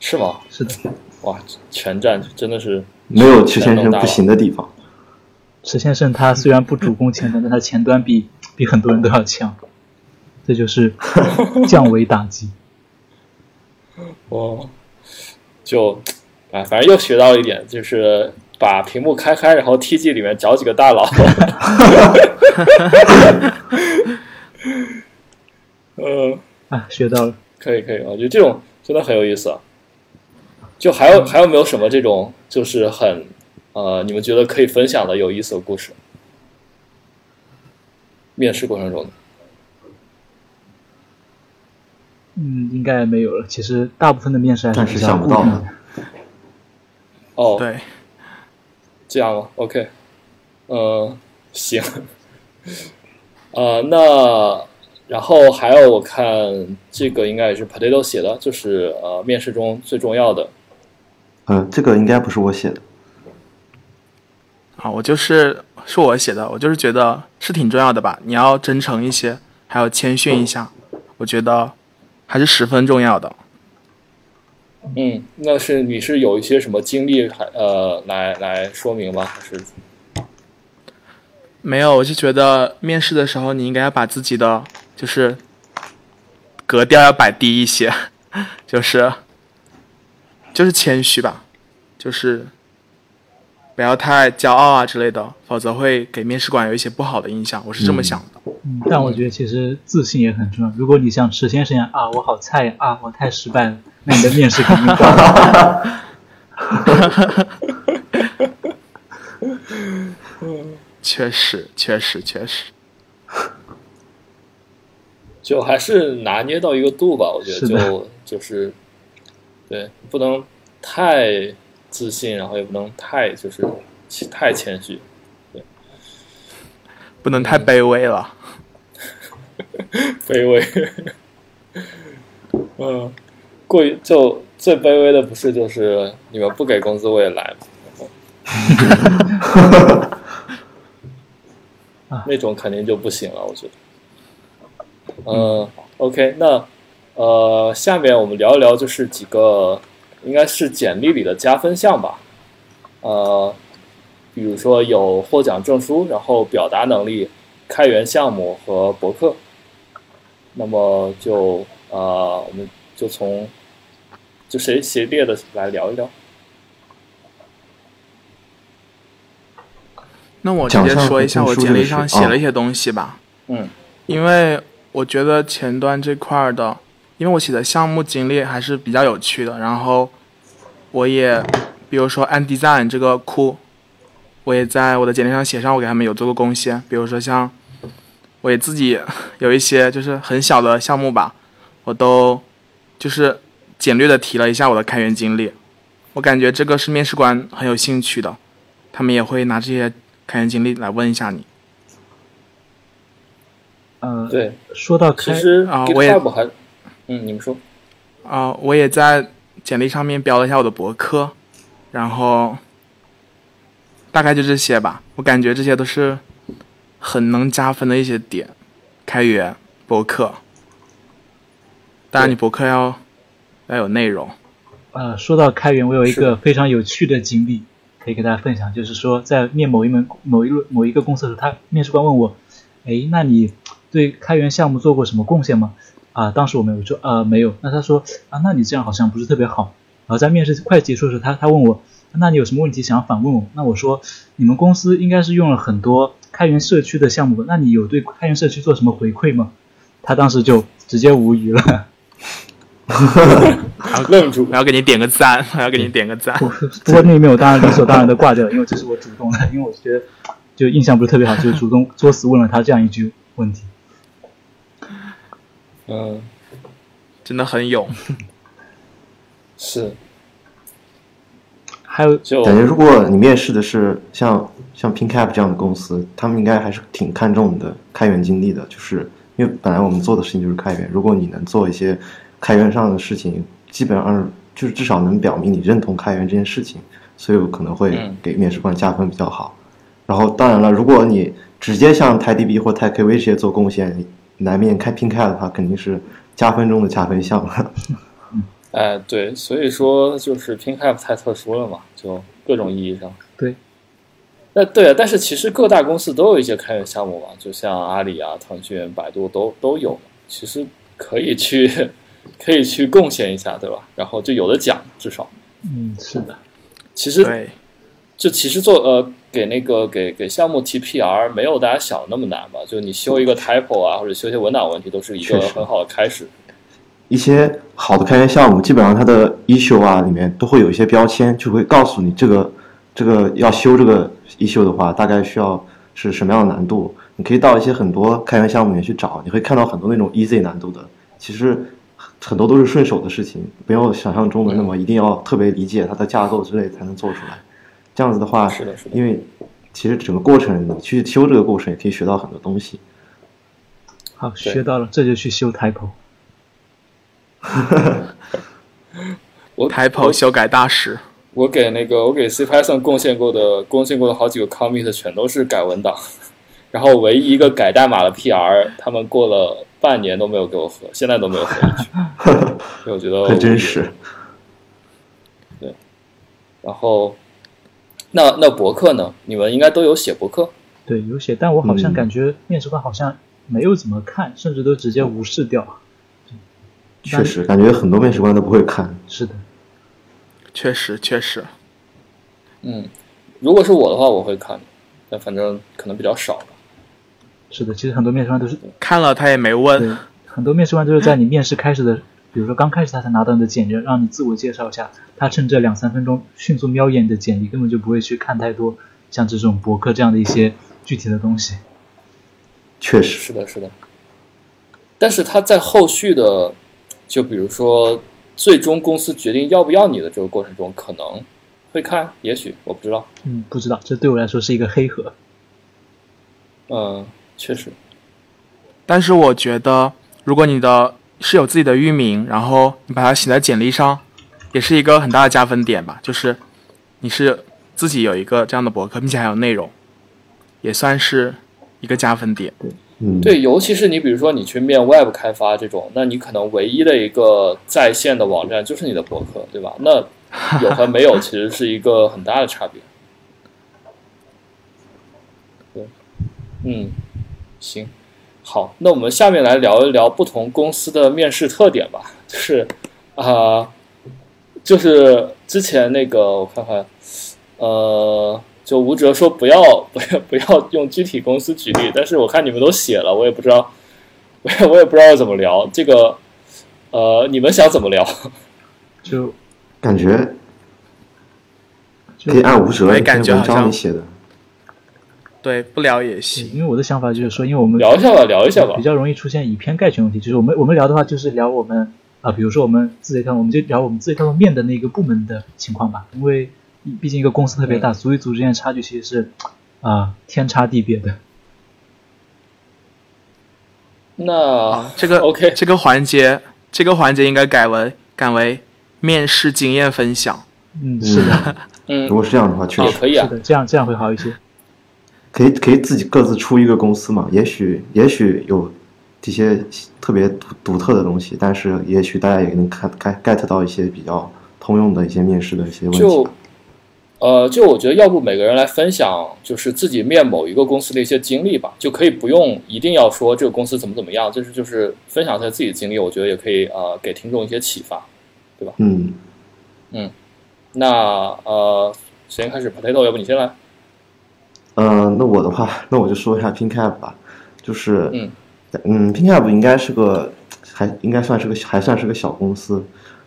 是吗？是的，哇，全站真的是没有池先生不行的地方。池先生他虽然不主攻前端，但他前端比 *laughs* 比很多人都要强，这就是降维打击。*laughs* 哦，就，哎，反正又学到了一点，就是把屏幕开开，然后 TG 里面找几个大佬。嗯，*laughs* 啊，学到了，可以可以，我觉得这种真的很有意思。就还有还有没有什么这种就是很呃，你们觉得可以分享的有意思的故事？面试过程中的。嗯，应该没有了。其实大部分的面试还是比较想不到的。哦，对，这样吗？OK，呃，行。*laughs* 呃，那然后还有我看这个应该也是 Potato 写的，就是呃，面试中最重要的。嗯，这个应该不是我写的。啊，我就是是我写的，我就是觉得是挺重要的吧。你要真诚一些，还要谦逊一下，我觉得还是十分重要的。嗯，那是你是有一些什么经历还呃来来说明吗？还是没有？我就觉得面试的时候你应该要把自己的就是格调要摆低一些，*laughs* 就是就是谦虚吧，就是不要太骄傲啊之类的，否则会给面试官有一些不好的印象。我是这么想的。嗯，但我觉得其实自信也很重要。如果你像池先生一样啊，我好菜呀啊，我太失败了，那你的面试肯定不好。*laughs* 确实，确实，确实，就还是拿捏到一个度吧？我觉得是就就是对，不能太自信，然后也不能太就是太谦虚。对不能太卑微了。*laughs* 卑微，*laughs* 嗯，过于就最卑微的不是就是你们不给工资我也来吗？*laughs* 那种肯定就不行了，我觉得。嗯，OK，那呃，下面我们聊一聊就是几个应该是简历里的加分项吧，呃，比如说有获奖证书，然后表达能力、开源项目和博客。那么就呃，我们就从就谁谁列的来聊一聊。那我直接说一下我简历上写了一些东西吧。嗯，因为我觉得前端这块儿的，因为我写的项目经历还是比较有趣的，然后我也比如说 Andesign 这个库，我也在我的简历上写上我给他们有做过贡献，比如说像。我也自己 *laughs* 有一些就是很小的项目吧，我都就是简略的提了一下我的开源经历，我感觉这个是面试官很有兴趣的，他们也会拿这些开源经历来问一下你。呃，对，说到开其实啊我也还，嗯，你们说啊、我也在简历上面标了一下我的博客，然后大概就这些吧，我感觉这些都是。很能加分的一些点，开源博客，当然你博客要要有内容。呃，说到开源，我有一个非常有趣的经历可以给大家分享，就是说在面某一门某一某一个公司的时候，他面试官问我，哎，那你对开源项目做过什么贡献吗？啊，当时我没有说，呃，没有。那他说，啊，那你这样好像不是特别好。然后在面试快结束的时候，他他问我，那你有什么问题想要反问我？那我说，你们公司应该是用了很多。开源社区的项目，那你有对开源社区做什么回馈吗？他当时就直接无语了，*laughs* 愣住，我要给你点个赞，*laughs* 我要给你点个赞。不过那一面我当然理所当然的挂掉了，因为这是我主动的，因为我觉得就印象不是特别好，就主动作死问了他这样一句问题。嗯，真的很勇，是。还有，感觉如果你面试的是像像 PinCap 这样的公司，他们应该还是挺看重你的开源经历的。就是因为本来我们做的事情就是开源，如果你能做一些开源上的事情，基本上就是至少能表明你认同开源这件事情，所以我可能会给面试官加分比较好。然后当然了，如果你直接向 TiDB 或 TiKV 这些做贡献，难免开 PinCap 的话，肯定是加分中的加分项了。哎，*laughs* 对，所以说就是 PinCap 太特殊了嘛，就各种意义上。对。那对啊，但是其实各大公司都有一些开源项目嘛，就像阿里啊、腾讯、百度都都有，其实可以去可以去贡献一下，对吧？然后就有的讲，至少。嗯，是的。其实，就其实做呃。给那个给给项目提 PR 没有大家想的那么难吧？就你修一个 typo 啊，或者修一些文档问题，都是一个很好的开始。一些好的开源项目，基本上它的 issue 啊里面都会有一些标签，就会告诉你这个这个要修这个 issue 的话，大概需要是什么样的难度。你可以到一些很多开源项目里面去找，你会看到很多那种 easy 难度的，其实很多都是顺手的事情，没有想象中的那么一定要特别理解它的架构之类才能做出来。这样子的话，是的，是的。因为其实整个过程，你去修这个过程，也可以学到很多东西。好，学到了，这就去修 typo。我 *laughs* typo 修改大师。我给那个我给 C Python 贡献过的贡献过的好几个 commit 全都是改文档，然后唯一一个改代码的 PR，他们过了半年都没有给我合，现在都没有合进去。所以我觉得很真实。然后，那那博客呢？你们应该都有写博客？对，有写，但我好像感觉面试官好像没有怎么看，甚至都直接无视掉。确实，感觉很多面试官都不会看。是的，确实确实。嗯，如果是我的话，我会看，但反正可能比较少吧。是的，其实很多面试官都是看了，他也没问。很多面试官都是在你面试开始的。比如说刚开始他才拿到你的简历，让你自我介绍一下，他趁这两三分钟迅速瞄一眼你的简历，根本就不会去看太多像这种博客这样的一些具体的东西。确实是的，是的。但是他在后续的，就比如说最终公司决定要不要你的这个过程中，可能会看，也许我不知道。嗯，不知道，这对我来说是一个黑盒。嗯，确实。但是我觉得，如果你的是有自己的域名，然后你把它写在简历上，也是一个很大的加分点吧。就是你是自己有一个这样的博客，并且还有内容，也算是一个加分点。对，嗯，对，尤其是你比如说你去面 Web 开发这种，那你可能唯一的一个在线的网站就是你的博客，对吧？那有和没有其实是一个很大的差别。*laughs* 对，嗯，行。好，那我们下面来聊一聊不同公司的面试特点吧。就是，啊，就是之前那个我看看，呃，就吴哲说不要不要不要用具体公司举例，但是我看你们都写了，我也不知道，我也我也不知道怎么聊这个，呃，你们想怎么聊？*laughs* 就感觉可以按吴哲那篇文章里写的。对，不聊也行。因为我的想法就是说，因为我们聊一下吧，聊一下吧，比较容易出现以偏概全问题。就是我们我们聊的话，就是聊我们啊，比如说我们字节跳动，我们就聊我们字节跳动面的那个部门的情况吧。因为毕竟一个公司特别大，组与组之间差距其实是啊天差地别的。那这个 OK，这个环节，这个环节应该改为改为面试经验分享。嗯，是的。*laughs* 嗯，如果是这样的话，确实可以啊。是的，这样这样会好一些。可以可以自己各自出一个公司嘛？也许也许有这些特别独独特的东西，但是也许大家也能看 get get 到一些比较通用的一些面试的一些问题。就呃，就我觉得要不每个人来分享，就是自己面某一个公司的一些经历吧，就可以不用一定要说这个公司怎么怎么样，就是就是分享一下自己的经历，我觉得也可以呃给听众一些启发，对吧？嗯嗯，那呃，谁开始？Potato，要不你先来。嗯，那我的话，那我就说一下 PinCap 吧，就是，嗯，嗯，PinCap 应该是个，还应该算是个还算是个小公司，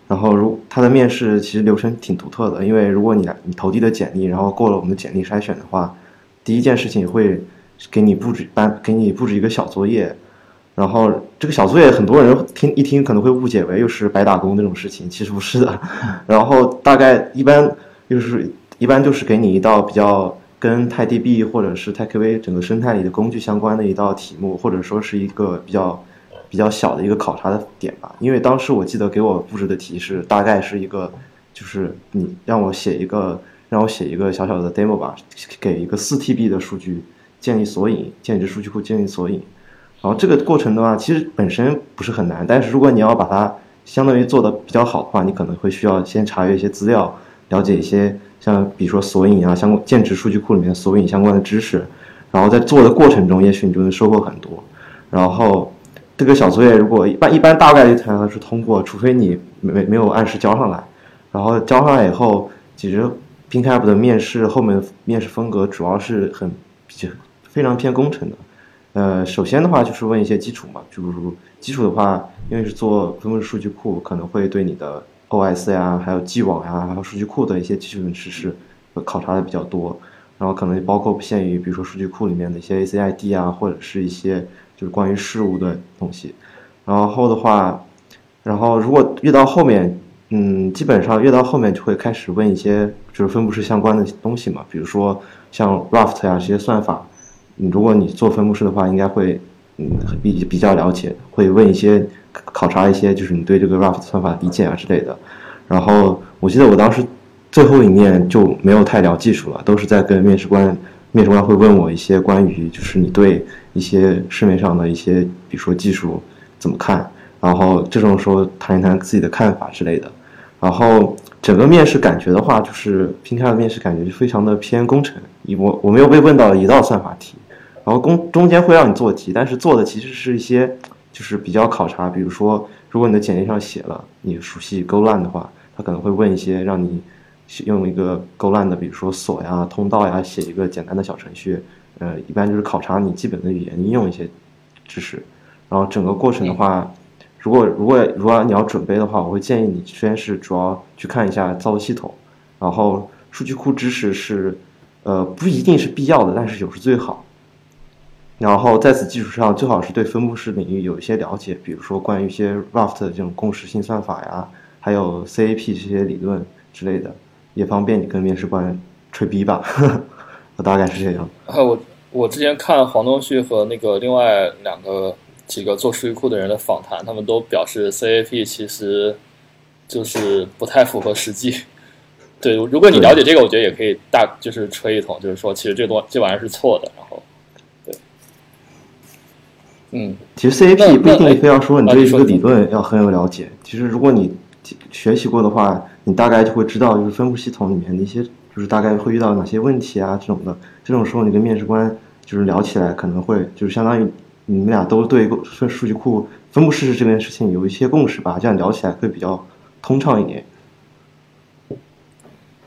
然后如它的面试其实流程挺独特的，因为如果你你投递的简历，然后过了我们的简历筛选的话，第一件事情会给你布置班给你布置一个小作业，然后这个小作业很多人听一听可能会误解为又是白打工那种事情，其实不是的，*laughs* 然后大概一般就是一般就是给你一道比较。跟泰 DB 或者是泰 KV 整个生态里的工具相关的一道题目，或者说是一个比较比较小的一个考察的点吧。因为当时我记得给我布置的题是大概是一个，就是你让我写一个让我写一个小小的 demo 吧，给一个四 TB 的数据建立索引，建立数据库建立索引。然后这个过程的话，其实本身不是很难，但是如果你要把它相当于做的比较好的话，你可能会需要先查阅一些资料，了解一些像比如说索引啊，相关建值数据库里面索引相关的知识，然后在做的过程中，也许你就能收获很多。然后这个小作业如果一般一般大概率它是通过，除非你没没有按时交上来。然后交上来以后，其实 PinCap 的面试后面面试风格主要是很比较非常偏工程的。呃，首先的话就是问一些基础嘛，就如基础的话，因为是做分布式数据库，可能会对你的 OS 呀，还有既往呀，还有数据库的一些基础知识考察的比较多。然后可能包括不限于，比如说数据库里面的一些 ACID 啊，或者是一些就是关于事务的东西。然后的话，然后如果越到后面，嗯，基本上越到后面就会开始问一些就是分布式相关的东西嘛，比如说像 Raft 呀这些算法。如果你做分布式的话，应该会嗯比比较了解，会问一些考察一些，就是你对这个 Raft 算法理解啊之类的。然后我记得我当时最后一面就没有太聊技术了，都是在跟面试官，面试官会问我一些关于就是你对一些市面上的一些，比如说技术怎么看，然后这种时候谈一谈自己的看法之类的。然后整个面试感觉的话，就是拼开的面试感觉就非常的偏工程，我我没有被问到一道算法题。然后工中间会让你做题，但是做的其实是一些就是比较考察，比如说如果你的简历上写了你熟悉 GoLang 的话，他可能会问一些让你用一个 GoLang 的，比如说锁呀、通道呀，写一个简单的小程序。呃，一般就是考察你基本的语言应用一些知识。然后整个过程的话，如果如果如果你要准备的话，我会建议你先是主要去看一下造系统，然后数据库知识是呃不一定是必要的，但是有时最好。然后在此基础上，最好是对分布式领域有一些了解，比如说关于一些 Raft 的这种共识性算法呀，还有 CAP 这些理论之类的，也方便你跟面试官吹逼吧。我 *laughs* 大概是这样。啊，我我之前看黄东旭和那个另外两个几个做数据库的人的访谈，他们都表示 CAP 其实就是不太符合实际。对，如果你了解这个，我觉得也可以大就是吹一通，就是说其实这东这玩意儿是错的，然后。嗯，其实 CAP 不一定非要说你对这个理论要很有了解。其实如果你学习过的话，你大概就会知道，就是分布系统里面的一些，就是大概会遇到哪些问题啊这种的。这种时候你跟面试官就是聊起来，可能会就是相当于你们俩都对数数据库分布式这件事情有一些共识吧，这样聊起来会比较通畅一点。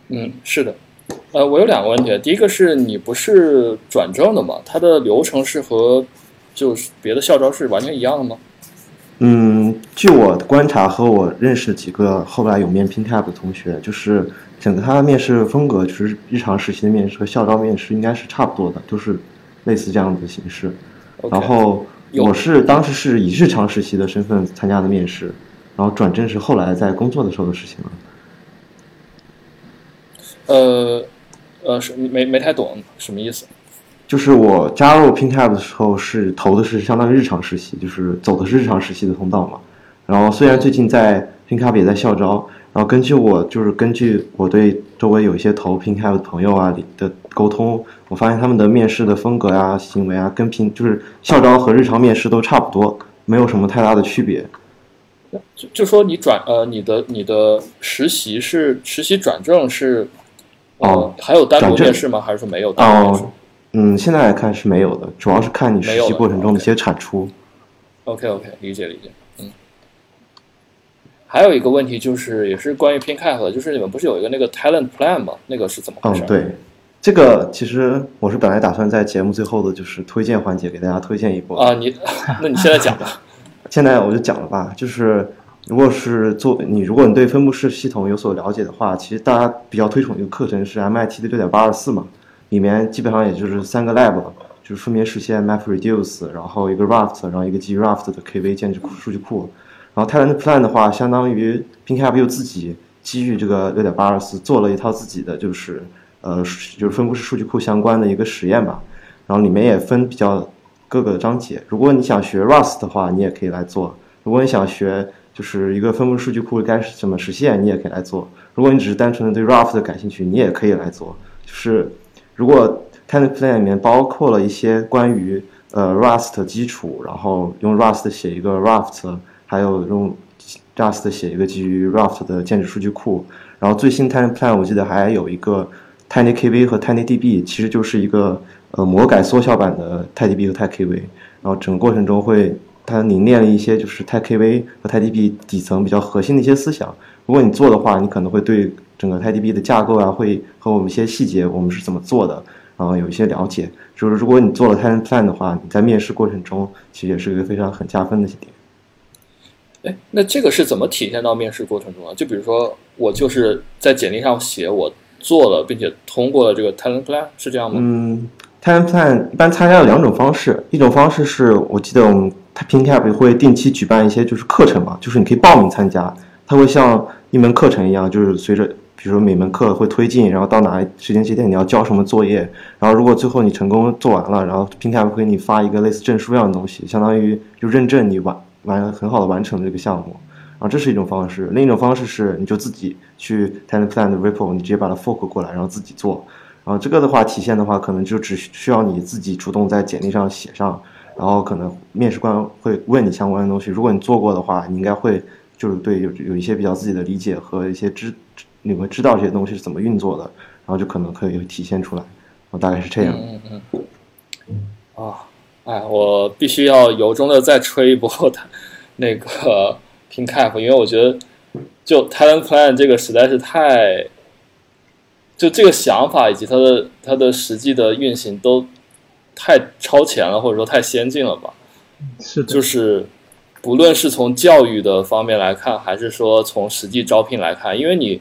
嗯，是的。呃，我有两个问题，第一个是你不是转正的嘛？它的流程是和就是别的校招是完全一样的吗？嗯，据我观察和我认识几个后来有面 PinTap 的同学，就是整个他的面试风格，就是日常实习的面试和校招面试应该是差不多的，就是类似这样子的形式。然后我是当时是以日常实习的身份参加的面试，然后转正是后来在工作的时候的事情了。呃，呃，是没没太懂什么意思。就是我加入 PinCap 的时候是投的是相当于日常实习，就是走的是日常实习的通道嘛。然后虽然最近在 PinCap 也在校招，然后根据我就是根据我对周围有一些投 PinCap 的朋友啊的沟通，我发现他们的面试的风格啊、行为啊，跟平就是校招和日常面试都差不多，没有什么太大的区别。就就说你转呃你的你的实习是实习转正是哦还有单独面试吗？还是说没有单独面试？嗯，现在来看是没有的，主要是看你实习过程中的一些产出。OK OK，理解理解。嗯，还有一个问题就是，也是关于 PinCap 的，就是你们不是有一个那个 Talent Plan 吗？那个是怎么回事？嗯，对，这个其实我是本来打算在节目最后的就是推荐环节给大家推荐一波啊。你，*laughs* 那你现在讲吧。*laughs* 现在我就讲了吧，就是如果是做你，如果你对分布式系统有所了解的话，其实大家比较推崇一个课程是 MIT 的六点八二四嘛。里面基本上也就是三个 lab，就是分别实现 MapReduce，然后一个 Raft，然后一个基于 Raft 的 KV 建制数据库。然后 Talent Plan 的话，相当于 PinCap 又自己基于这个六点八二四做了一套自己的，就是呃，就是分布式数据库相关的一个实验吧。然后里面也分比较各个章节。如果你想学 Rust 的话，你也可以来做；如果你想学就是一个分布数据库该怎么实现，你也可以来做。如果你只是单纯的对 Raft 感兴趣，你也可以来做。就是如果 Tenderplan 里面包括了一些关于呃 Rust 基础，然后用 Rust 写一个 Raft，还有用 Rust 写一个基于 Raft 的建制数据库。然后最新 Tenderplan 我记得还有一个 TinyKV 和 TinyDB，其实就是一个呃魔改缩小版的 TinyDB 和 TinyKV。然后整个过程中会它凝练了一些就是 TinyKV 和 t i d b 底层比较核心的一些思想。如果你做的话，你可能会对整个 TinyDB 的架构啊，会和我们一些细节我们是怎么做的，然后有一些了解。就是如果你做了 Tenderplan 的话，你在面试过程中其实也是一个非常很加分的点。哎，那这个是怎么体现到面试过程中啊？就比如说我就是在简历上写我做了并且通过了这个 Tenderplan，是这样吗？嗯，Tenderplan 一般参加有两种方式，一种方式是我记得我们 PinCap 会定期举办一些就是课程嘛，就是你可以报名参加。它会像一门课程一样，就是随着，比如说每门课会推进，然后到哪时间节点你要交什么作业，然后如果最后你成功做完了，然后平台会给你发一个类似证书一样的东西，相当于就认证你完完很好的完成了这个项目。然后这是一种方式，另一种方式是你就自己去 Tenderplan 的 repo，你直接把它 fork 过来，然后自己做。然后这个的话体现的话，可能就只需要你自己主动在简历上写上，然后可能面试官会问你相关的东西，如果你做过的话，你应该会。就是对有有一些比较自己的理解和一些知，你会知道这些东西是怎么运作的，然后就可能可以体现出来。我大概是这样。嗯嗯嗯。啊，哎，我必须要由衷的再吹一波他那个 *laughs* PinCap，因为我觉得就 Talent Plan 这个实在是太，就这个想法以及它的它的实际的运行都太超前了，或者说太先进了吧？是的。就是。不论是从教育的方面来看，还是说从实际招聘来看，因为你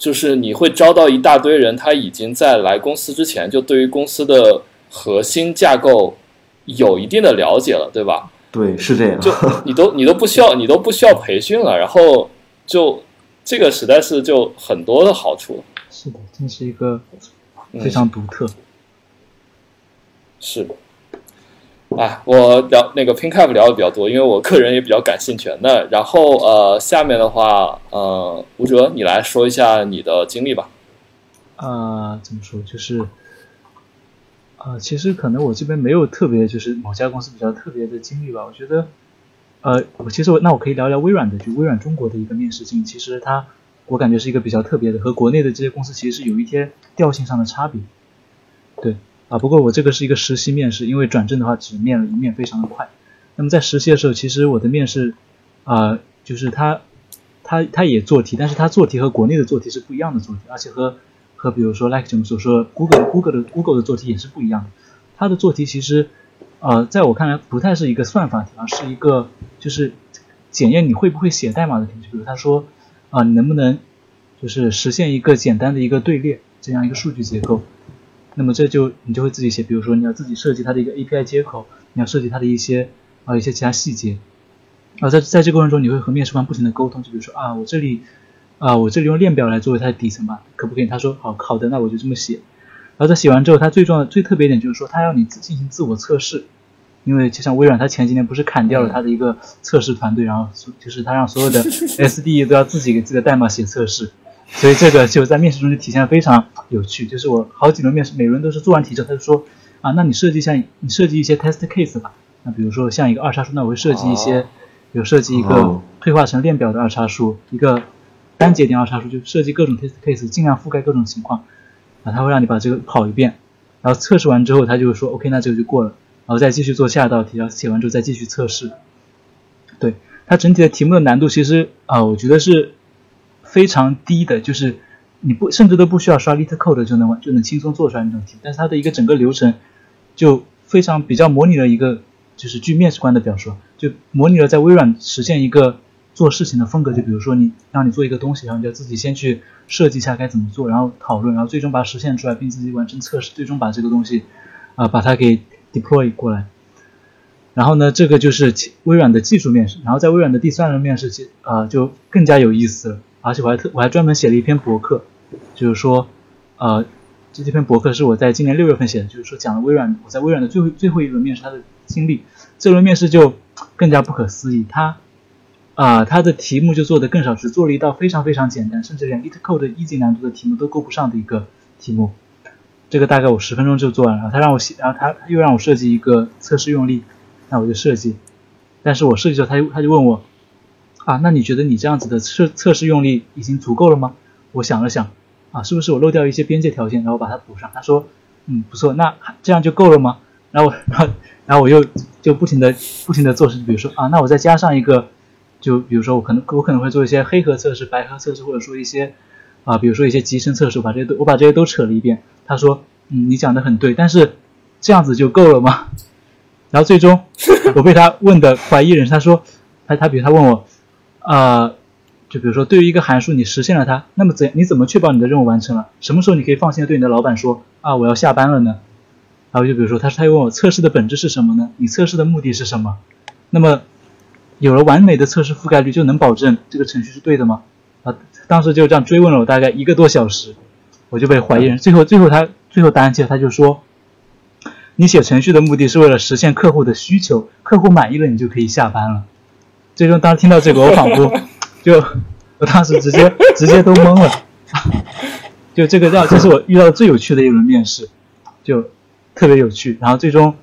就是你会招到一大堆人，他已经在来公司之前就对于公司的核心架构有一定的了解了，对吧？对，是这样。就 *laughs* 你都你都不需要你都不需要培训了，然后就这个实在是就很多的好处。是的，这是一个非常独特。是。哎，我聊那个 PinCap 聊的比较多，因为我个人也比较感兴趣。那然后呃，下面的话，呃，吴哲，你来说一下你的经历吧。啊，怎么说？就是，呃，其实可能我这边没有特别，就是某家公司比较特别的经历吧。我觉得，呃，我其实我那我可以聊聊微软的，就微软中国的一个面试经历。其实它，我感觉是一个比较特别的，和国内的这些公司其实是有一些调性上的差别。对。啊，不过我这个是一个实习面试，因为转正的话只面了一面，非常的快。那么在实习的时候，其实我的面试，啊，就是他，他他也做题，但是他做题和国内的做题是不一样的做题，而且和和比如说 like 我们所说 Google Google 的 Google 的做题也是不一样的。他的做题其实，呃，在我看来不太是一个算法题，而是一个就是检验你会不会写代码的题。比如他说，啊，你能不能就是实现一个简单的一个队列这样一个数据结构。那么这就你就会自己写，比如说你要自己设计它的一个 API 接口，你要设计它的一些啊一些其他细节，啊在在这过程中你会和面试官不停的沟通，就比如说啊我这里啊我这里用链表来作为它的底层吧，可不可以？他说好好的，那我就这么写。然后在写完之后，他最重要的最特别一点就是说他要你进行自我测试，因为就像微软，他前几年不是砍掉了他的一个测试团队，然后就是他让所有的 SDE 都要自己给自己的代码写测试。所以这个就在面试中就体现的非常有趣，就是我好几轮面试，每轮都是做完题之后，他就说啊，那你设计一下，你设计一些 test case 吧。那比如说像一个二叉树，那我会设计一些，有设计一个退化成链表的二叉树，一个单节点二叉树，就设计各种 test case，尽量覆盖各种情况。啊，他会让你把这个跑一遍，然后测试完之后，他就说 OK，那这个就过了，然后再继续做下一道题，然后写完之后再继续测试。对，它整体的题目的难度其实啊，我觉得是。非常低的，就是你不甚至都不需要刷 LeetCode 就能就能轻松做出来那种题，但是它的一个整个流程就非常比较模拟了一个，就是据面试官的表述，就模拟了在微软实现一个做事情的风格。就比如说你让你做一个东西，然后你就自己先去设计一下该怎么做，然后讨论，然后最终把它实现出来，并自己完成测试，最终把这个东西啊把它给 deploy 过来。然后呢，这个就是微软的技术面试。然后在微软的第三轮面试，其啊就更加有意思了。而且我还特我还专门写了一篇博客，就是说，呃，这这篇博客是我在今年六月份写的，就是说讲了微软我在微软的最后最后一轮面试他的经历。这轮面试就更加不可思议，他，啊，它的题目就做的更少，只做了一道非常非常简单，甚至连 LeetCode 一级难度的题目都够不上的一个题目。这个大概我十分钟就做完了。他让我写，然后他又让我设计一个测试用例，那我就设计。但是我设计之后，他就他就问我，啊，那你觉得你这样子的测测试用例已经足够了吗？我想了想，啊，是不是我漏掉一些边界条件，然后把它补上？他说，嗯，不错，那这样就够了吗？然后，然后，然后我又就不停的不停的做，比如说啊，那我再加上一个，就比如说我可能我可能会做一些黑盒测试、白盒测试，或者说一些啊，比如说一些集成测试，我把这些都我把这些都扯了一遍。他说，嗯，你讲的很对，但是这样子就够了吗？*laughs* 然后最终我被他问的怀疑人，他说，他他比如他问我，啊，就比如说对于一个函数你实现了它，那么怎你怎么确保你的任务完成了？什么时候你可以放心的对你的老板说啊，我要下班了呢？然后就比如说，他他又问我测试的本质是什么呢？你测试的目的是什么？那么有了完美的测试覆盖率，就能保证这个程序是对的吗？啊，当时就这样追问了我大概一个多小时，我就被怀疑人。最后最后他最后答案其实他就说，你写程序的目的是为了实现客户的需求，客户满意了你就可以下班了。最终当听到这个，我仿佛 *laughs* 就我当时直接直接都懵了，*laughs* 就这个让这是我遇到最有趣的一轮面试，就。特别有趣，然后最终，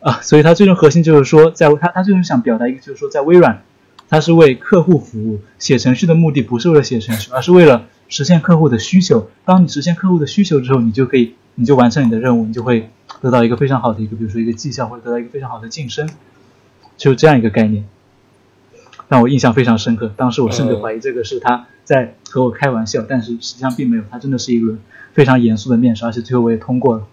啊，所以他最终核心就是说，在他他最终想表达一个，就是说，在微软，他是为客户服务，写程序的目的不是为了写程序，而是为了实现客户的需求。当你实现客户的需求之后，你就可以，你就完成你的任务，你就会得到一个非常好的一个，比如说一个绩效，或者得到一个非常好的晋升，就这样一个概念，让我印象非常深刻。当时我甚至怀疑这个是他在和我开玩笑，但是实际上并没有，他真的是一轮非常严肃的面试，而且最后我也通过了。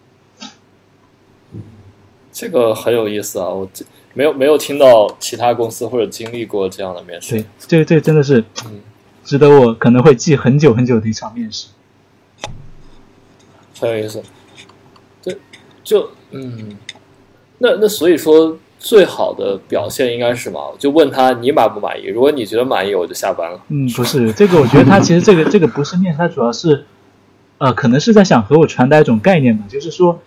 这个很有意思啊！我没有没有听到其他公司或者经历过这样的面试。对，这这真的是，值得我可能会记很久很久的一场面试。很有意思。对，就嗯，那那所以说，最好的表现应该是什么？就问他你满不满意？如果你觉得满意，我就下班了。嗯，不是这个，我觉得他其实这个 *laughs* 这个不是面试，他主要是，呃，可能是在想和我传达一种概念吧，就是说。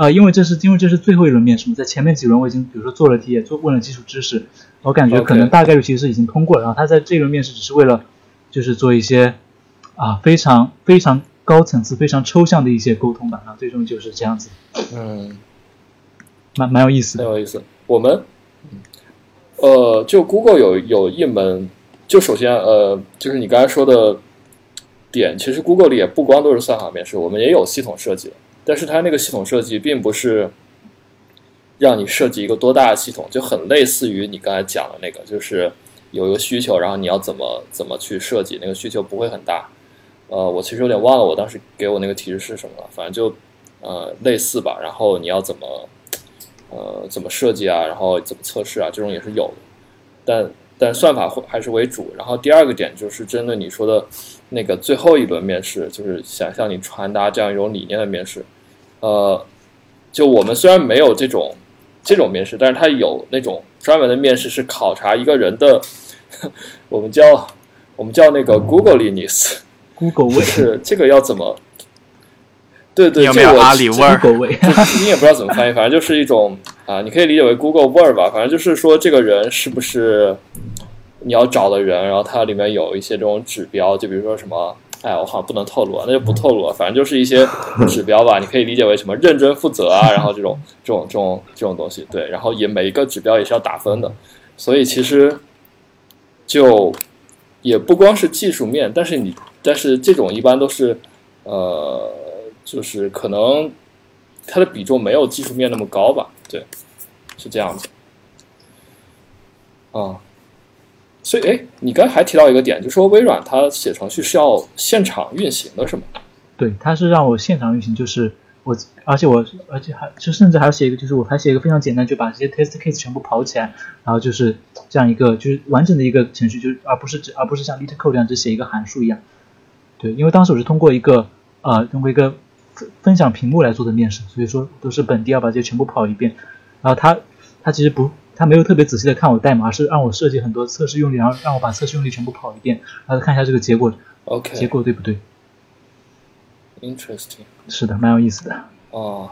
呃，因为这是因为这是最后一轮面试嘛，在前面几轮我已经比如说做了题，也做问了基础知识，我感觉可能大概率其实是已经通过了。然后他在这一轮面试只是为了，就是做一些啊非常非常高层次、非常抽象的一些沟通吧。然后最终就是这样子。嗯，蛮蛮有意思，的，蛮有意思。我们，呃，就 Google 有有一门，就首先呃，就是你刚才说的点，其实 Google 里也不光都是算法面试，我们也有系统设计的。但是它那个系统设计并不是让你设计一个多大的系统，就很类似于你刚才讲的那个，就是有一个需求，然后你要怎么怎么去设计，那个需求不会很大。呃，我其实有点忘了我当时给我那个提示是什么了，反正就呃类似吧。然后你要怎么呃怎么设计啊，然后怎么测试啊，这种也是有的。但但算法会还是为主。然后第二个点就是针对你说的那个最后一轮面试，就是想向你传达这样一种理念的面试。呃，就我们虽然没有这种这种面试，但是它有那种专门的面试，是考察一个人的，*laughs* 我们叫我们叫那个 Googleness，Google 味是这个要怎么？对对，有没有阿里味儿？*laughs* 你也不知道怎么翻译，反正就是一种啊，你可以理解为 Google 味儿吧。反正就是说，这个人是不是你要找的人，然后它里面有一些这种指标，就比如说什么。哎，我好像不能透露啊，那就不透露了。反正就是一些指标吧，你可以理解为什么认真负责啊，然后这种这种这种这种东西，对。然后也每一个指标也是要打分的，所以其实就也不光是技术面，但是你但是这种一般都是呃，就是可能它的比重没有技术面那么高吧，对，是这样子。啊。所以，哎，你刚才还提到一个点，就说微软它写程序是要现场运行的，是吗？对，它是让我现场运行，就是我，而且我，而且还就甚至还要写一个，就是我还写一个非常简单，就把这些 test case 全部跑起来，然后就是这样一个就是完整的一个程序，就是而不是只而不是像 LeetCode 这样只写一个函数一样。对，因为当时我是通过一个呃通过一个分分享屏幕来做的面试，所以说都是本地要把这些全部跑一遍，然后他他其实不。他没有特别仔细的看我代码，是让我设计很多测试用例，然后让我把测试用例全部跑一遍，然后看一下这个结果，OK，结果对不对？Interesting，是的，蛮有意思的。哦，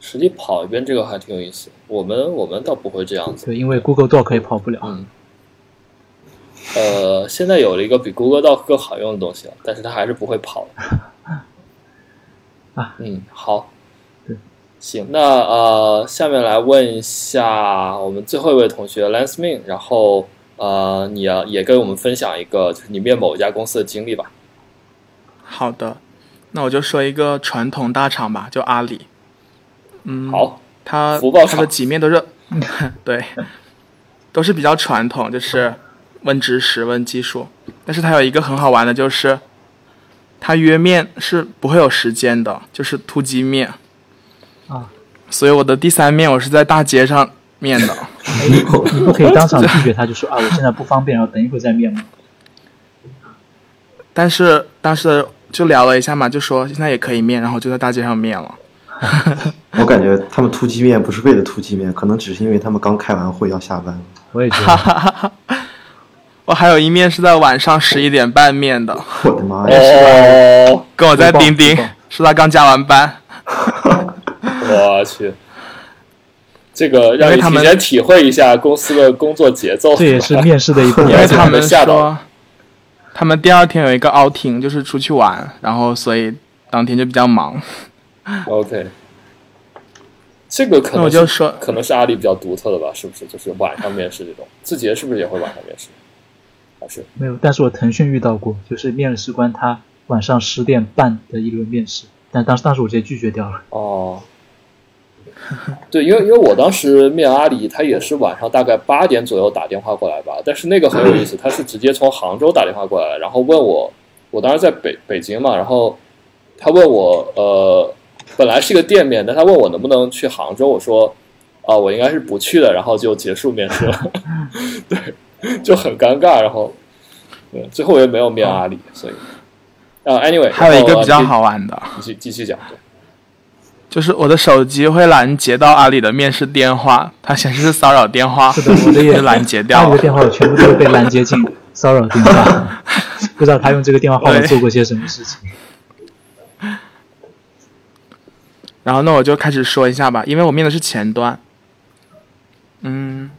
实际跑一遍这个还挺有意思。我们我们倒不会这样子，对，因为 Google Doc 也跑不了。嗯，呃，现在有了一个比 Google Doc 更好用的东西了，但是它还是不会跑的。啊，嗯，好，对，行，那呃，下面来问一下我们最后一位同学 Lance Min，然后呃，你要也跟我们分享一个就是你面某一家公司的经历吧。好的，那我就说一个传统大厂吧，就阿里。嗯，好，它福报它的几面都是，*laughs* 对，*laughs* 都是比较传统，就是问知识、问技术。但是它有一个很好玩的，就是它约面是不会有时间的，就是突击面。啊，所以我的第三面我是在大街上面的。*laughs* 你不可以当场拒绝他，就说啊，我现在不方便，然后等一会儿再面吗？但是当时就聊了一下嘛，就说现在也可以面，然后就在大街上面了。*laughs* *laughs* 我感觉他们突击面不是为了突击面，可能只是因为他们刚开完会要下班。我也觉得。我还有一面是在晚上十一点半面的。我的妈呀！哦，跟我在钉钉，是他刚加完班。*laughs* 我去，这个让你提前体会一下公司的工作节奏。这也是 *laughs* 面试的一部分。因为他们说，他们第二天有一个 outing，就是出去玩，然后所以当天就比较忙。OK，这个可能我就说可能是阿里比较独特的吧，是不是？就是晚上面试这种，字节是不是也会晚上面试？还是没有？但是我腾讯遇到过，就是面试官他晚上十点半的一轮面试，但当时当时我直接拒绝掉了。哦，对，因为因为我当时面阿里，他也是晚上大概八点左右打电话过来吧，但是那个很有意思，他是直接从杭州打电话过来，然后问我，我当时在北北京嘛，然后他问我，呃。本来是一个店面，但他问我能不能去杭州，我说啊，我应该是不去的，然后就结束面试了，*laughs* 对，就很尴尬，然后对，最后我也没有面阿里，所以啊，anyway，还有一个比较好玩的，继续继续讲，对，就是我的手机会拦截到阿里的面试电话，它显示是骚扰电话，是的，我的也是拦截掉，阿里的电话我全部都被拦截进 *laughs* 骚扰电话，不知道他用这个电话号码做过些什么事情。然后那我就开始说一下吧，因为我面的是前端，嗯，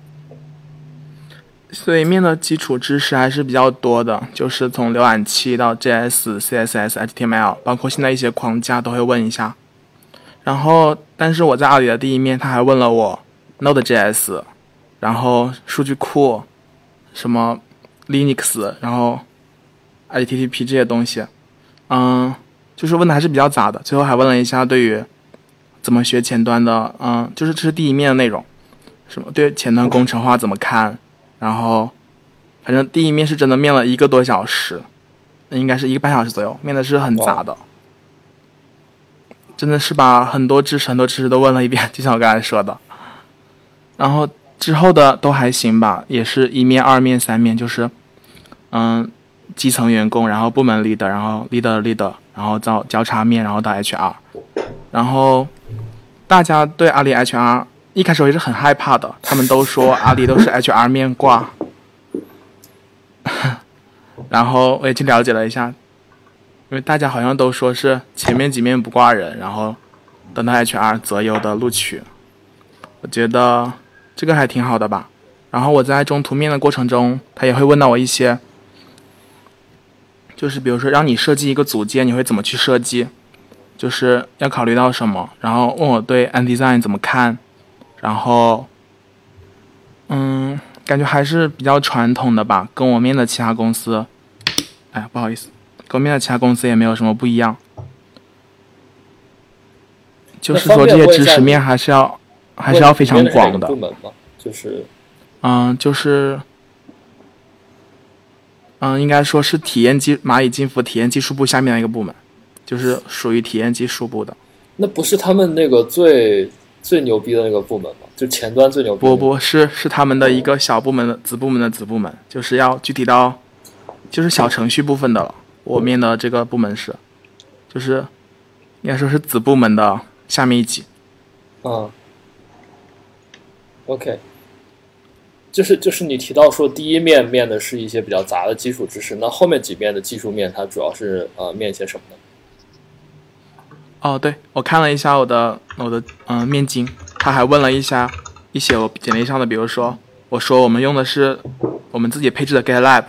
所以面的基础知识还是比较多的，就是从浏览器到 JS、CSS、HTML，包括现在一些框架都会问一下。然后，但是我在阿里的第一面，他还问了我 Node.js，然后数据库，什么 Linux，然后 HTTP 这些东西，嗯，就是问的还是比较杂的。最后还问了一下对于怎么学前端的，嗯，就是这是第一面的内容，什么对前端工程化怎么看，然后反正第一面是真的面了一个多小时，应该是一个半小时左右，面的是很杂的，真的是把很多知识很多知识都问了一遍，就像我刚才说的，然后之后的都还行吧，也是一面、二面、三面，就是嗯，基层员工，然后部门 leader，然后 leader leader，然后到交叉面，然后到 HR，然后。大家对阿里 HR 一开始我也是很害怕的，他们都说 *laughs* 阿里都是 HR 面挂。*laughs* 然后我也去了解了一下，因为大家好像都说是前面几面不挂人，然后等到 HR 择优的录取。我觉得这个还挺好的吧。然后我在中途面的过程中，他也会问到我一些，就是比如说让你设计一个组件，你会怎么去设计？就是要考虑到什么，然后问我对 Andesign 怎么看，然后，嗯，感觉还是比较传统的吧，跟我面的其他公司，哎，不好意思，跟我面的其他公司也没有什么不一样。就是说这些知识面还是要还是要非常广的。就是，嗯，就是，嗯，应该说是体验技蚂蚁金服体验技术部下面的一个部门。就是属于体验技术部的，那不是他们那个最最牛逼的那个部门吗？就前端最牛逼？不不是，是他们的一个小部门的子部门的子部门，就是要具体到，就是小程序部分的了。我面的这个部门是，就是应该说是子部门的下面一级。嗯，OK，就是就是你提到说第一面面的是一些比较杂的基础知识，那后面几面的技术面，它主要是呃面些什么呢？哦，对，我看了一下我的我的嗯面经，他还问了一下一些我简历上的，比如说我说我们用的是我们自己配置的 GitLab，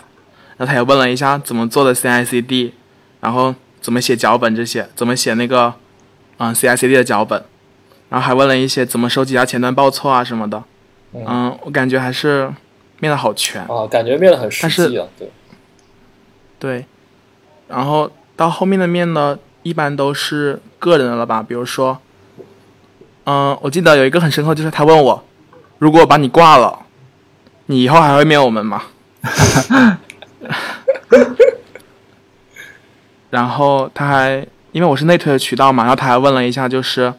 然后他也问了一下怎么做的 CI/CD，然后怎么写脚本这些，怎么写那个嗯 CI/CD 的脚本，然后还问了一些怎么收集下前端报错啊什么的。嗯，我感觉还是面的好全啊，感觉面的很实际啊，对。对，然后到后面的面呢，一般都是个人的了吧？比如说，嗯，我记得有一个很深刻，就是他问我，如果把你挂了，你以后还会面我们吗？*laughs* 然后他还因为我是内推的渠道嘛，然后他还问了一下，就是，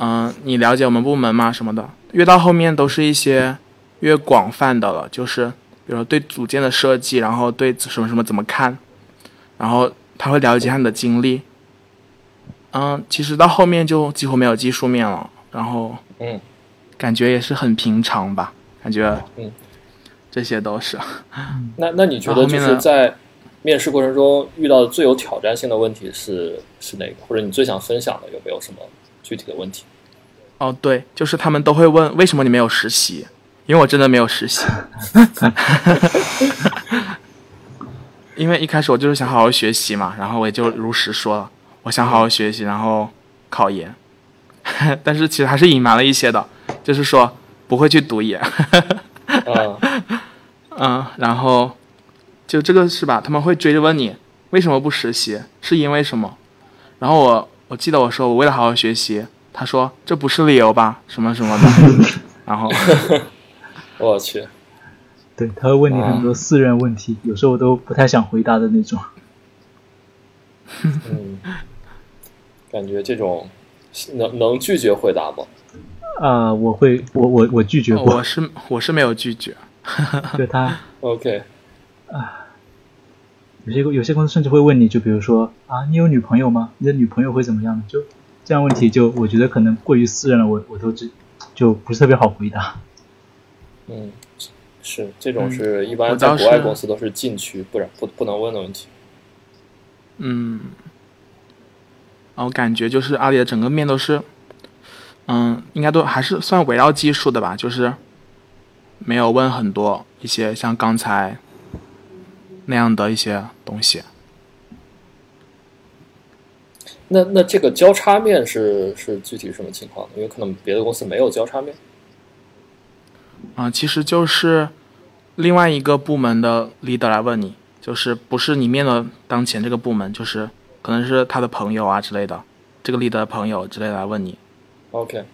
嗯，你了解我们部门吗？什么的。越到后面都是一些越广泛的了，就是。比如说对组件的设计，然后对什么什么怎么看，然后他会了解下你的经历。嗯，其实到后面就几乎没有技术面了，然后嗯，感觉也是很平常吧，感觉嗯，这些都是。那那你觉得就是在面试过程中遇到的最有挑战性的问题是是哪个？或者你最想分享的有没有什么具体的问题？哦，对，就是他们都会问为什么你没有实习。因为我真的没有实习，*laughs* 因为一开始我就是想好好学习嘛，然后我也就如实说了，我想好好学习，然后考研，*laughs* 但是其实还是隐瞒了一些的，就是说不会去读研，嗯 *laughs* 嗯，然后就这个是吧？他们会追着问你为什么不实习，是因为什么？然后我我记得我说我为了好好学习，他说这不是理由吧？什么什么的，*laughs* 然后。我去，对他会问你很多私人问题，有时候我都不太想回答的那种。嗯，感觉这种能能拒绝回答吗？啊，我会，我我我拒绝过。我是我是没有拒绝。*laughs* 对他。OK。啊，有些有些公司甚至会问你，就比如说啊，你有女朋友吗？你的女朋友会怎么样？就这样问题，就我觉得可能过于私人了，我我都只就不是特别好回答。嗯，是这种是一般在国外公司都是禁区，不然不不能问的问题。嗯，我感觉就是阿里的整个面都是，嗯，应该都还是算围绕技术的吧，就是没有问很多一些像刚才那样的一些东西。那那这个交叉面是是具体什么情况？因为可能别的公司没有交叉面。啊，其实就是另外一个部门的 leader 来问你，就是不是你面的当前这个部门，就是可能是他的朋友啊之类的，这个 leader 的朋友之类的来问你。OK。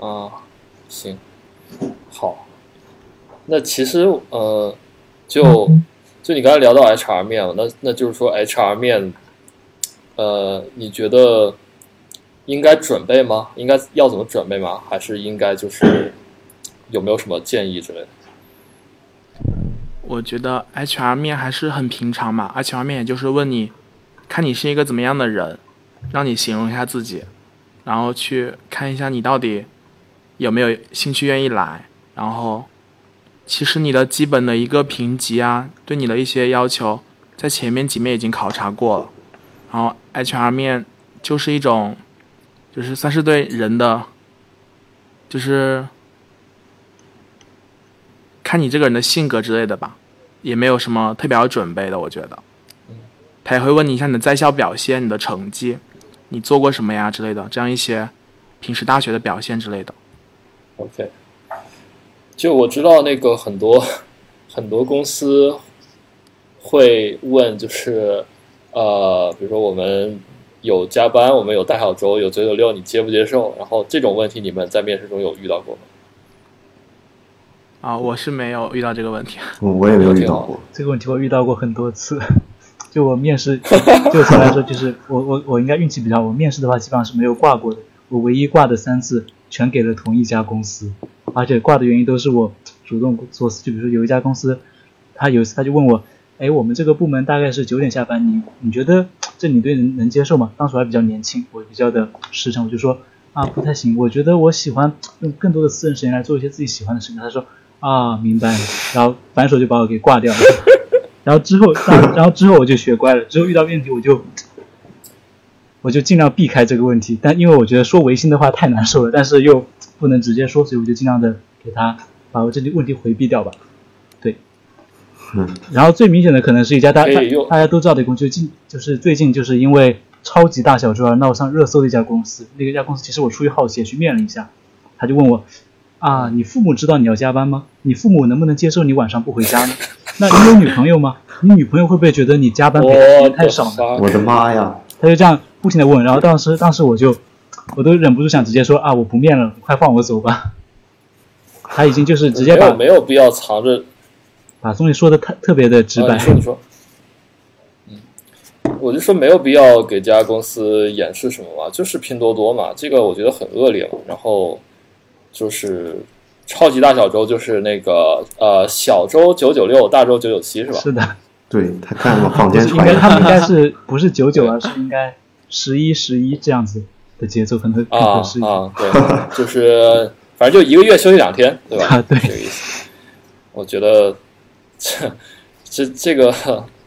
啊，行，好。那其实呃，就就你刚才聊到 HR 面了，那那就是说 HR 面，呃，你觉得应该准备吗？应该要怎么准备吗？还是应该就是？有没有什么建议之类的？我觉得 HR 面还是很平常嘛，HR 面也就是问你，看你是一个怎么样的人，让你形容一下自己，然后去看一下你到底有没有兴趣愿意来，然后其实你的基本的一个评级啊，对你的一些要求，在前面几面已经考察过了，然后 HR 面就是一种，就是算是对人的，就是。看你这个人的性格之类的吧，也没有什么特别要准备的，我觉得。他也会问你一下你的在校表现、你的成绩、你做过什么呀之类的，这样一些平时大学的表现之类的。OK，就我知道那个很多 *laughs* 很多公司会问，就是呃，比如说我们有加班，我们有大小周，有九九六，你接不接受？然后这种问题你们在面试中有遇到过吗？啊，我是没有遇到这个问题。我也没有遇到过这个问题，我遇到过很多次。就我面试，就从来说，就是我我我应该运气比较好。我面试的话，基本上是没有挂过的。我唯一挂的三次，全给了同一家公司，而且挂的原因都是我主动做事。就比如说有一家公司，他有一次他就问我，哎，我们这个部门大概是九点下班，你你觉得这你对能能接受吗？当时还比较年轻，我比较的实诚，我就说啊，不太行。我觉得我喜欢用更多的私人时间来做一些自己喜欢的事情。他说。啊，明白了，然后反手就把我给挂掉了。然后之后，*laughs* 然后之后我就学乖了，之后遇到问题我就我就尽量避开这个问题。但因为我觉得说违心的话太难受了，但是又不能直接说，所以我就尽量的给他把我这个问题回避掉吧。对，嗯，然后最明显的可能是一家大大家都知道的公司，就近就是最近就是因为超级大小周而闹上热搜的一家公司。那个家公司其实我出于好奇也去面了一下，他就问我啊，你父母知道你要加班吗？你父母能不能接受你晚上不回家呢？*laughs* 那你有女朋友吗？你女朋友会不会觉得你加班给我她太少呢？我的妈呀！他就这样不停的问，然后当时当时我就我都忍不住想直接说啊，我不面了，快放我走吧。他已经就是直接把没有没有必要藏着。把东西说的特特别的直白。啊、你说你说，嗯，我就说没有必要给这家公司掩饰什么嘛，就是拼多多嘛，这个我觉得很恶劣嘛。然后就是超级大小周，就是那个呃小周九九六，大周九九七是吧？是的，对他看什么坊间应该他们应该 *laughs* 是不是九九，而是应该十一十一这样子的节奏，可能更合适一点。啊，对，就是反正就一个月休息两天，对吧？啊，对，这个意思。我觉得 *laughs* 这这这个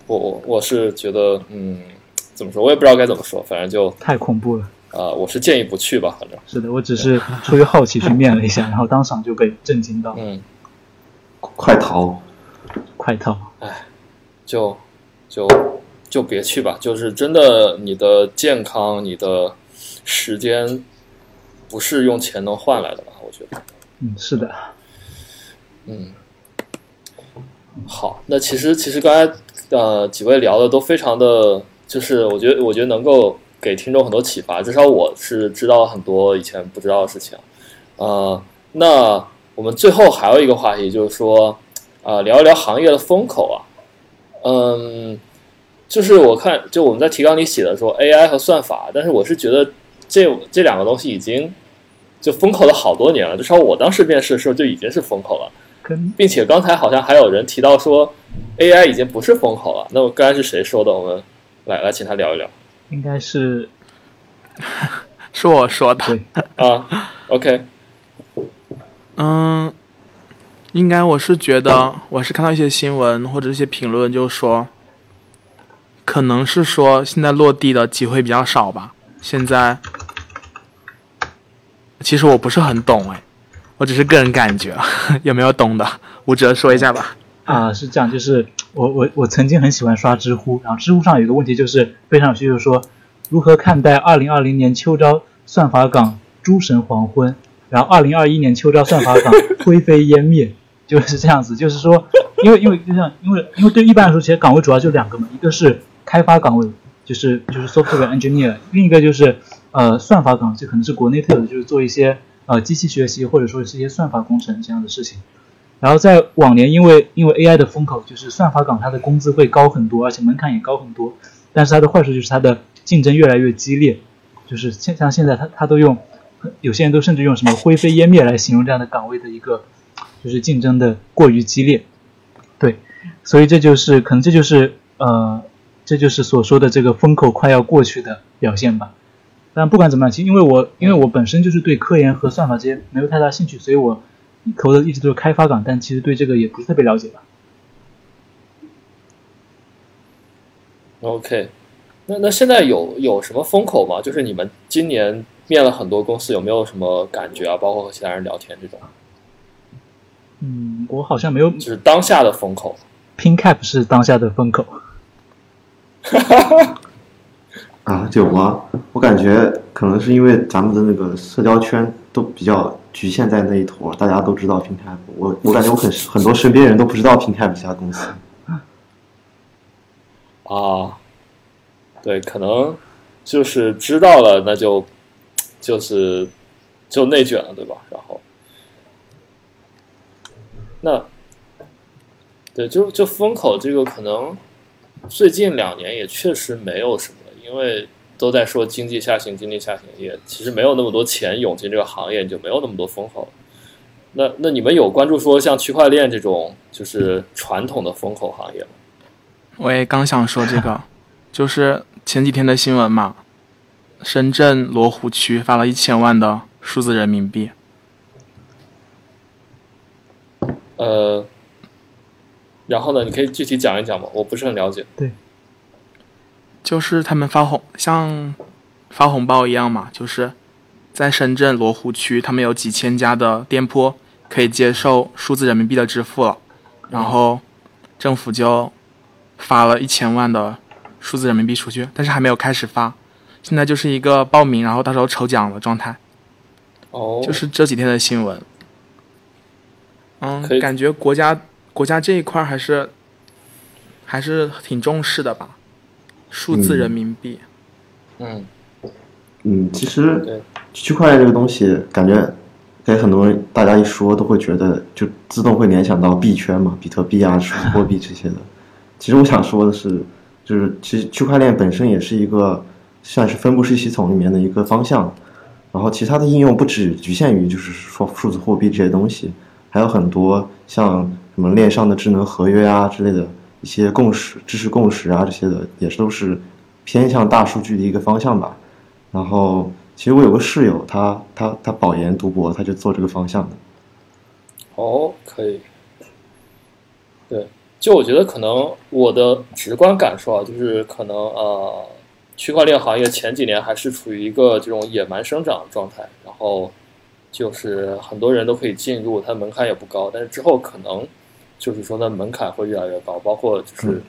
我我我是觉得嗯，怎么说，我也不知道该怎么说，反正就太恐怖了。啊、呃，我是建议不去吧，反正是的，我只是出于好奇去面了一下，然后当场就被震惊到。嗯，快逃，快逃！哎，就就就别去吧，就是真的，你的健康、你的时间不是用钱能换来的吧？我觉得。嗯，是的。嗯，好，那其实其实刚才呃几位聊的都非常的，就是我觉得我觉得能够给听众很多启发，至少我是知道很多以前不知道的事情。呃，那我们最后还有一个话题，就是说啊、呃，聊一聊行业的风口啊。嗯，就是我看就我们在提纲里写的说 AI 和算法，但是我是觉得这这两个东西已经就风口了好多年了，至少我当时面试的时候就已经是风口了。并且刚才好像还有人提到说，AI 已经不是风口了。那么刚才是谁说的？我们来来请他聊一聊。应该是 *laughs* 是我说的。啊，OK。嗯，应该我是觉得，我是看到一些新闻或者一些评论，就说，可能是说现在落地的机会比较少吧。现在，其实我不是很懂哎。我只是个人感觉，*laughs* 有没有懂的？吴哲说一下吧。啊，是这样，就是我我我曾经很喜欢刷知乎，然后知乎上有一个问题就是非常有趣，就是说如何看待二零二零年秋招算法岗诸神黄昏，然后二零二一年秋招算法岗灰飞烟灭，就是这样子，就是说，因为因为就像因为因为对一般来说，其实岗位主要就两个嘛，一个是开发岗位，就是就是 software engineer，另一个就是呃算法岗，这可能是国内特有的，就是做一些。呃，机器学习或者说是一些算法工程这样的事情，然后在往年因为因为 AI 的风口，就是算法岗它的工资会高很多，而且门槛也高很多，但是它的坏处就是它的竞争越来越激烈，就是像像现在它它都用，有些人都甚至用什么灰飞烟灭来形容这样的岗位的一个，就是竞争的过于激烈，对，所以这就是可能这就是呃这就是所说的这个风口快要过去的表现吧。但不管怎么样，其因为我因为我本身就是对科研和算法这些没有太大兴趣，所以我投的一直都是开发岗，但其实对这个也不是特别了解吧。OK，那那现在有有什么风口吗？就是你们今年面了很多公司，有没有什么感觉啊？包括和其他人聊天这种，嗯，我好像没有。就是当下的风口。PinCap 是当下的风口。*laughs* 啊，有吗？我感觉可能是因为咱们的那个社交圈都比较局限在那一坨，大家都知道 PinCap。我我感觉我很很多身边人都不知道 PinCap 这家公司。啊，对，可能就是知道了，那就就是就内卷了，对吧？然后那对，就就风口这个可能最近两年也确实没有什么。因为都在说经济下行，经济下行，也其实没有那么多钱涌进这个行业，就没有那么多风口。那那你们有关注说像区块链这种就是传统的风口行业吗？我也刚想说这个，就是前几天的新闻嘛，深圳罗湖区发了一千万的数字人民币。呃，然后呢，你可以具体讲一讲吗？我不是很了解。对。就是他们发红像发红包一样嘛，就是在深圳罗湖区，他们有几千家的店铺，可以接受数字人民币的支付了，然后政府就发了一千万的数字人民币出去，但是还没有开始发，现在就是一个报名，然后到时候抽奖的状态。哦，就是这几天的新闻。嗯，感觉国家国家这一块还是还是挺重视的吧，数字人民币。嗯嗯，其实区块链这个东西，感觉给很多人大家一说都会觉得就自动会联想到币圈嘛，比特币啊、数字货币这些的。*laughs* 其实我想说的是，就是其实区块链本身也是一个算是分布式系统里面的一个方向。然后其他的应用不只局限于就是说数字货币这些东西，还有很多像什么链上的智能合约啊之类的一些共识、知识共识啊这些的，也都是偏向大数据的一个方向吧。然后其实我有个室友，他他他保研读博，他就做这个方向的。哦，可以。对，就我觉得可能我的直观感受啊，就是可能呃。区块链行业前几年还是处于一个这种野蛮生长的状态，然后就是很多人都可以进入，它门槛也不高。但是之后可能就是说它门槛会越来越高，包括就是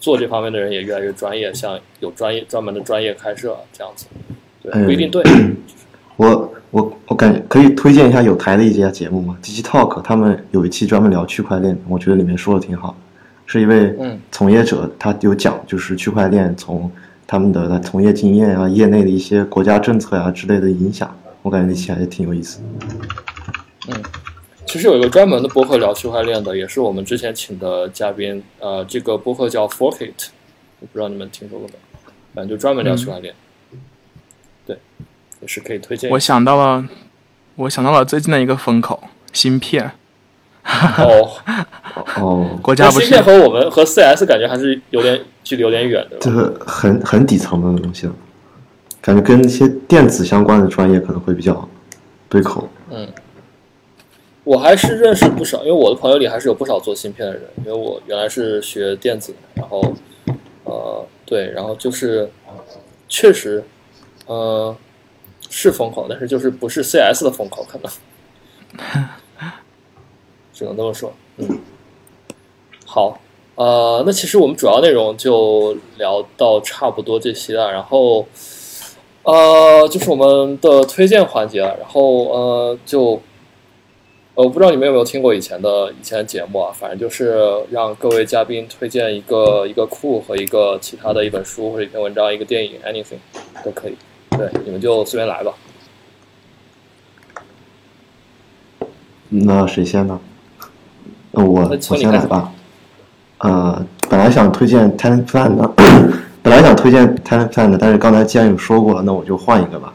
做这方面的人也越来越专业，像有专业专门的专业开设这样子，对，不一定对。*clears throat* 我我我感觉可以推荐一下有台的一家节目吗，Digitalk，他们有一期专门聊区块链，我觉得里面说的挺好，是一位从业者，他有讲就是区块链从。他们的从业经验啊，业内的一些国家政策啊之类的影响，我感觉那期还是挺有意思。嗯，其实有一个专门的播客聊区块链的，也是我们之前请的嘉宾。呃，这个播客叫 Forkit，我不知道你们听说过没？反正就专门聊区块链。对，也是可以推荐。我想到了，我想到了最近的一个风口，芯片。哦 *laughs* 哦，国家不是芯片和我们和 CS 感觉还是有点距离有点远的，这个很很底层的东西了，感觉跟一些电子相关的专业可能会比较对口。我还是认识不少，因为我的朋友里还是有不少做芯片的人，因为我原来是学电子，然后呃对，然后就是确实呃是风口，但是就是不是 CS 的风口可能。只能这么说，嗯，好，呃，那其实我们主要内容就聊到差不多这些了，然后，呃，就是我们的推荐环节，然后呃，就，我不知道你们有没有听过以前的以前的节目啊，反正就是让各位嘉宾推荐一个一个库和一个其他的一本书或者一篇文章、一个电影，anything 都可以，对，你们就随便来吧。那谁先呢？那我我先来吧，呃，本来想推荐 Talent Plan 的，*coughs* 本来想推荐 Talent Plan 的，但是刚才既然有说过了，那我就换一个吧。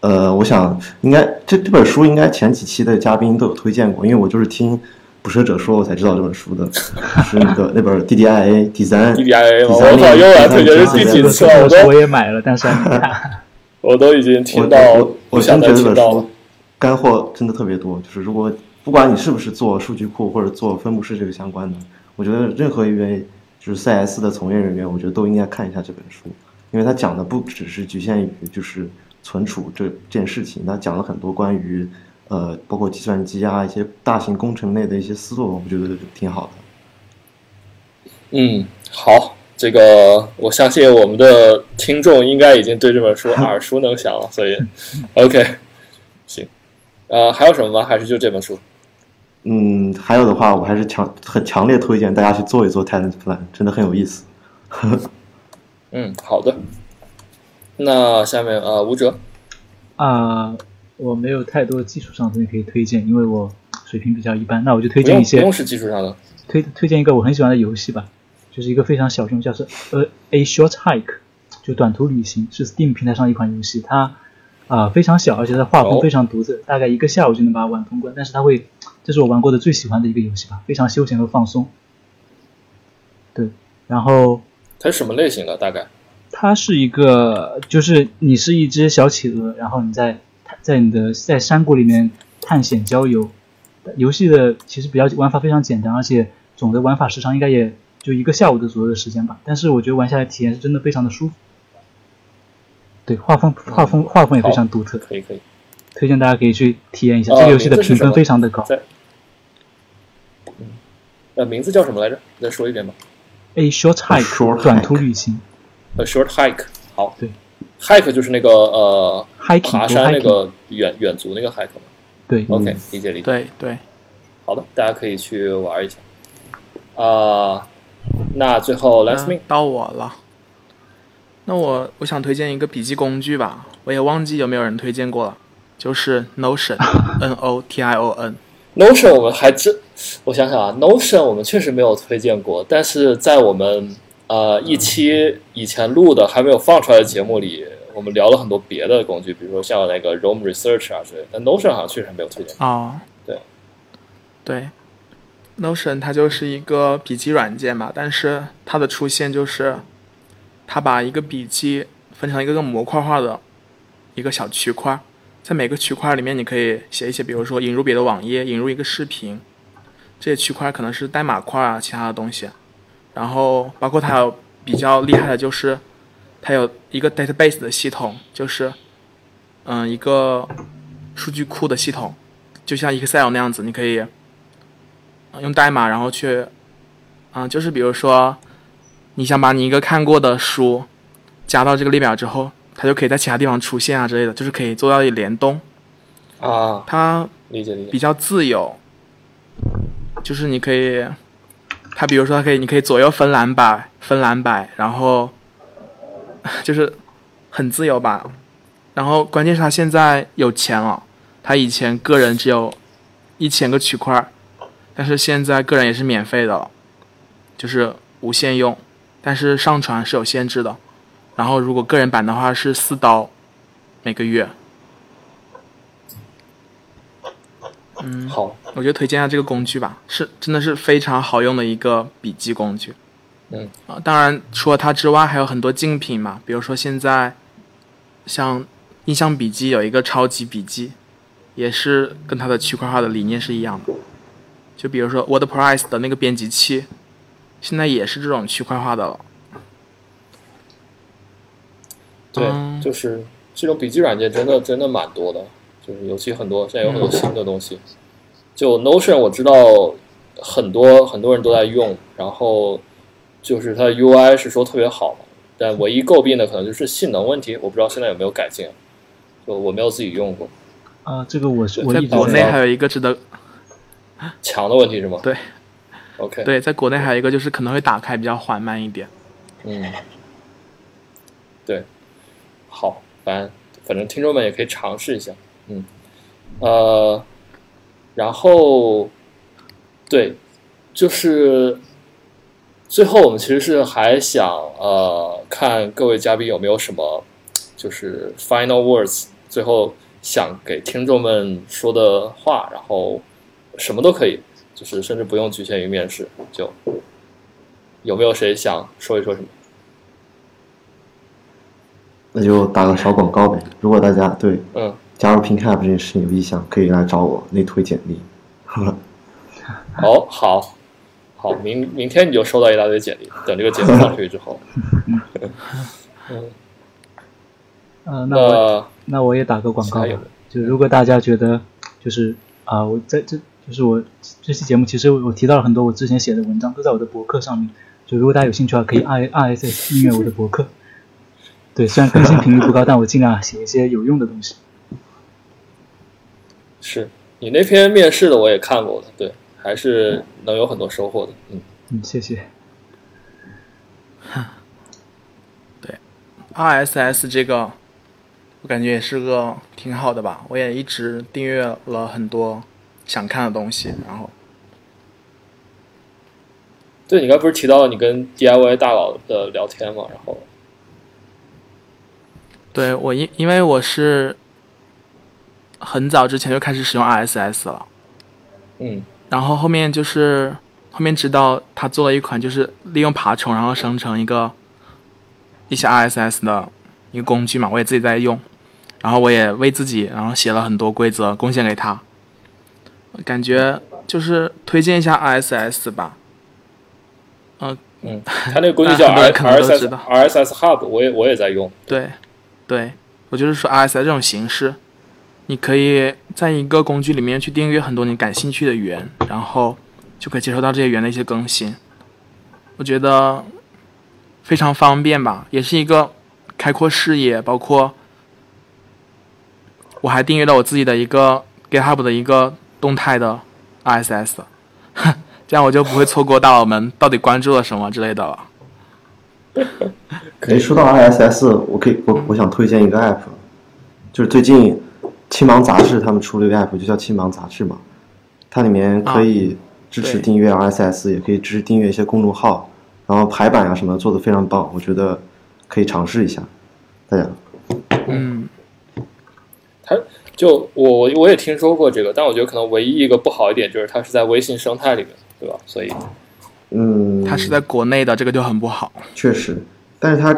呃，我想应该这这本书应该前几期的嘉宾都有推荐过，因为我就是听捕蛇者说，我才知道这本书的，是那个那本 D D I A 第三 D D I A 我靠，又来推荐第几次了？我都我也买了，但是 *laughs* 我都已经听到，我真觉得这本书干货真的特别多，就是如果。不管你是不是做数据库或者做分布式这个相关的，我觉得任何一位就是 CS 的从业人员，我觉得都应该看一下这本书，因为他讲的不只是局限于就是存储这件事情，他讲了很多关于呃包括计算机啊一些大型工程类的一些思路，我觉得挺好的。嗯，好，这个我相信我们的听众应该已经对这本书 *laughs* 耳熟能详了，所以 OK，行，呃，还有什么吗？还是就这本书？嗯，还有的话，我还是强很强烈推荐大家去做一做 talent plan，真的很有意思。*laughs* 嗯，好的。那下面啊，吴哲啊，我没有太多技术上的东西可以推荐，因为我水平比较一般。那我就推荐一些，不用是技术上的，推推荐一个我很喜欢的游戏吧，就是一个非常小众，叫做呃 A Short Hike，就短途旅行，是 Steam 平台上一款游戏，它啊非常小，而且它画风非常独特，大概一个下午就能把它玩通关，但是它会。这是我玩过的最喜欢的一个游戏吧，非常休闲和放松。对，然后它是什么类型的？大概它是一个，就是你是一只小企鹅，然后你在在你的在山谷里面探险郊游。游戏的其实比较玩法非常简单，而且总的玩法时长应该也就一个下午的左右的时间吧。但是我觉得玩下来体验是真的非常的舒服。对，画风画风画风也非常独特。可以可以。推荐大家可以去体验一下。这个游戏的评分非常的高。嗯，呃，名字叫什么来着？你再说一遍吧。A short hike，短途旅行。A short hike，好。对，hike 就是那个呃，爬山那个远远足那个 hike 吗？对，OK，理解理解。对对，好的，大家可以去玩一下。啊，那最后 Let's me 到我了。那我我想推荐一个笔记工具吧，我也忘记有没有人推荐过了，就是 Notion，N *laughs* O T I O N。Notion 我们还真，我想想啊，Notion 我们确实没有推荐过，但是在我们呃一期以前录的还没有放出来的节目里，我们聊了很多别的工具，比如说像那个 Roam Research 啊之类的，但 Notion 好像确实没有推荐。哦，对，对，Notion 它就是一个笔记软件嘛，但是它的出现就是。它把一个笔记分成一个个模块化的一个小区块，在每个区块里面，你可以写一些，比如说引入别的网页，引入一个视频，这些区块可能是代码块啊，其他的东西。然后包括它有比较厉害的就是，它有一个 database 的系统，就是嗯一个数据库的系统，就像 Excel 那样子，你可以用代码然后去，嗯，就是比如说。你想把你一个看过的书加到这个列表之后，它就可以在其他地方出现啊之类的，就是可以做到联动啊。它理解理解，比较自由，就是你可以，它比如说它可以，你可以左右分栏摆，分栏摆，然后就是很自由吧。然后关键是它现在有钱了，它以前个人只有一千个区块，但是现在个人也是免费的，就是无限用。但是上传是有限制的，然后如果个人版的话是四刀每个月。嗯，好，我就推荐一下这个工具吧，是真的是非常好用的一个笔记工具。嗯啊，当然除了它之外，还有很多竞品嘛，比如说现在像印象笔记有一个超级笔记，也是跟它的区块化的理念是一样的。就比如说 WordPress 的那个编辑器。现在也是这种区块化的了，对，就是这种笔记软件真的真的蛮多的，就是尤其很多现在有很多新的东西。就 Notion 我知道很多很多人都在用，然后就是它的 UI 是说特别好，但唯一诟病的可能就是性能问题，我不知道现在有没有改进，就我没有自己用过。啊，这个我是我在国内还有一个值得 *laughs* 强的问题是吗？对。*laughs* OK，对，在国内还有一个就是可能会打开比较缓慢一点。嗯，对，好，反正反正听众们也可以尝试一下。嗯，呃，然后对，就是最后我们其实是还想呃看各位嘉宾有没有什么就是 final words，最后想给听众们说的话，然后什么都可以。就是甚至不用局限于面试，就有没有谁想说一说什么？那就打个小广告呗。如果大家对嗯加入 PinCap 这件事情有意向，可以来找我内推简历。哦，好，好，明明天你就收到一大堆简历，等这个节目上去之后。*laughs* 嗯，呃，那我那我也打个广告吧。就如果大家觉得就是啊，我在这。就是我这期节目，其实我提到了很多我之前写的文章，都在我的博客上面。就如果大家有兴趣的话，可以 i i s s 订阅我的博客。对，虽然更新频率不高，但我尽量写一些有用的东西。是你那篇面试的我也看过了，对，还是能有很多收获的。嗯嗯，谢谢。*laughs* 对，r s s 这个，我感觉也是个挺好的吧。我也一直订阅了很多。想看的东西，然后，对你刚不是提到你跟 DIY 大佬的聊天吗？然后，对我因因为我是很早之前就开始使用 RSS 了，嗯，然后后面就是后面知道他做了一款就是利用爬虫然后生成一个一些 RSS 的一个工具嘛，我也自己在用，然后我也为自己然后写了很多规则贡献给他。感觉就是推荐一下 RSS 吧，嗯嗯，他那个工具叫 RSS RSS Hub，我也我也在用。对，对我就是说 RSS 这种形式，你可以在一个工具里面去订阅很多你感兴趣的源，然后就可以接收到这些源的一些更新。我觉得非常方便吧，也是一个开阔视野。包括我还订阅了我自己的一个 GitHub 的一个动态的 RSS，*laughs* 这样我就不会错过大佬们到底关注了什么之类的了。*laughs* 哎，说到 RSS，我可以我我想推荐一个 app，就是最近。青芒杂志他们出了一个 app，就叫青芒杂志嘛，它里面可以支持订阅 RSS，也可以支持订阅一些公众号，然后排版啊什么做的非常棒，我觉得可以尝试一下，大家。嗯，它就我我也听说过这个，但我觉得可能唯一一个不好一点就是它是在微信生态里面，对吧？所以，嗯，它是在国内的，这个就很不好。确实，但是它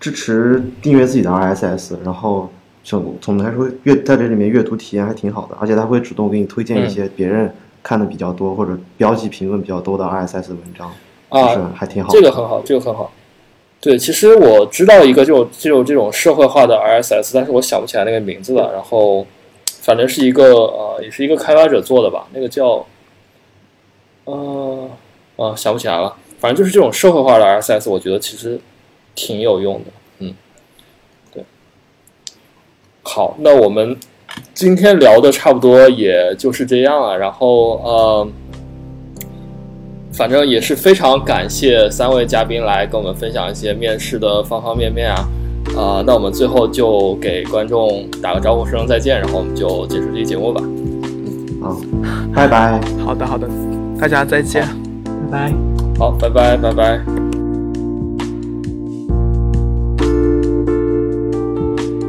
支持订阅自己的 RSS，然后。总总的来说，阅在这里面阅读体验还挺好的，而且他会主动给你推荐一些别人看的比较多或者标记评论比较多的 RSS 文章，就是还挺好。这个很好，这个很好。对，其实我知道一个就就这种社会化的 RSS，但是我想不起来那个名字了。然后，反正是一个呃，也是一个开发者做的吧，那个叫，呃，啊，想不起来了。反正就是这种社会化的 RSS，我觉得其实挺有用的。好，那我们今天聊的差不多也就是这样了。然后，呃，反正也是非常感谢三位嘉宾来跟我们分享一些面试的方方面面啊。啊，那我们最后就给观众打个招呼，说声再见，然后我们就结束这期节目吧。嗯，好，拜拜。好的，好的，大家再见，拜拜。好，拜拜，拜拜。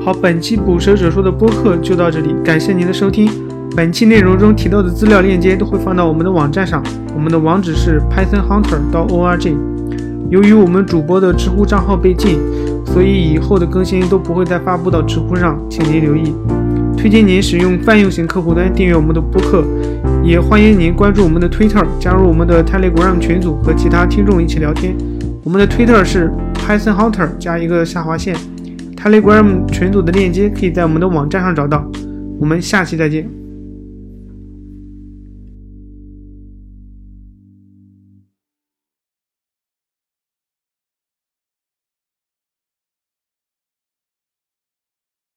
好，本期捕蛇者说的播客就到这里，感谢您的收听。本期内容中提到的资料链接都会放到我们的网站上，我们的网址是 pythonhunter.org。由于我们主播的知乎账号被禁，所以以后的更新都不会再发布到知乎上，请您留意。推荐您使用泛用型客户端订阅我们的播客，也欢迎您关注我们的 Twitter，加入我们的 Telegram 群组和其他听众一起聊天。我们的 Twitter 是 pythonhunter 加一个下划线。Telegram 群组的链接可以在我们的网站上找到。我们下期再见。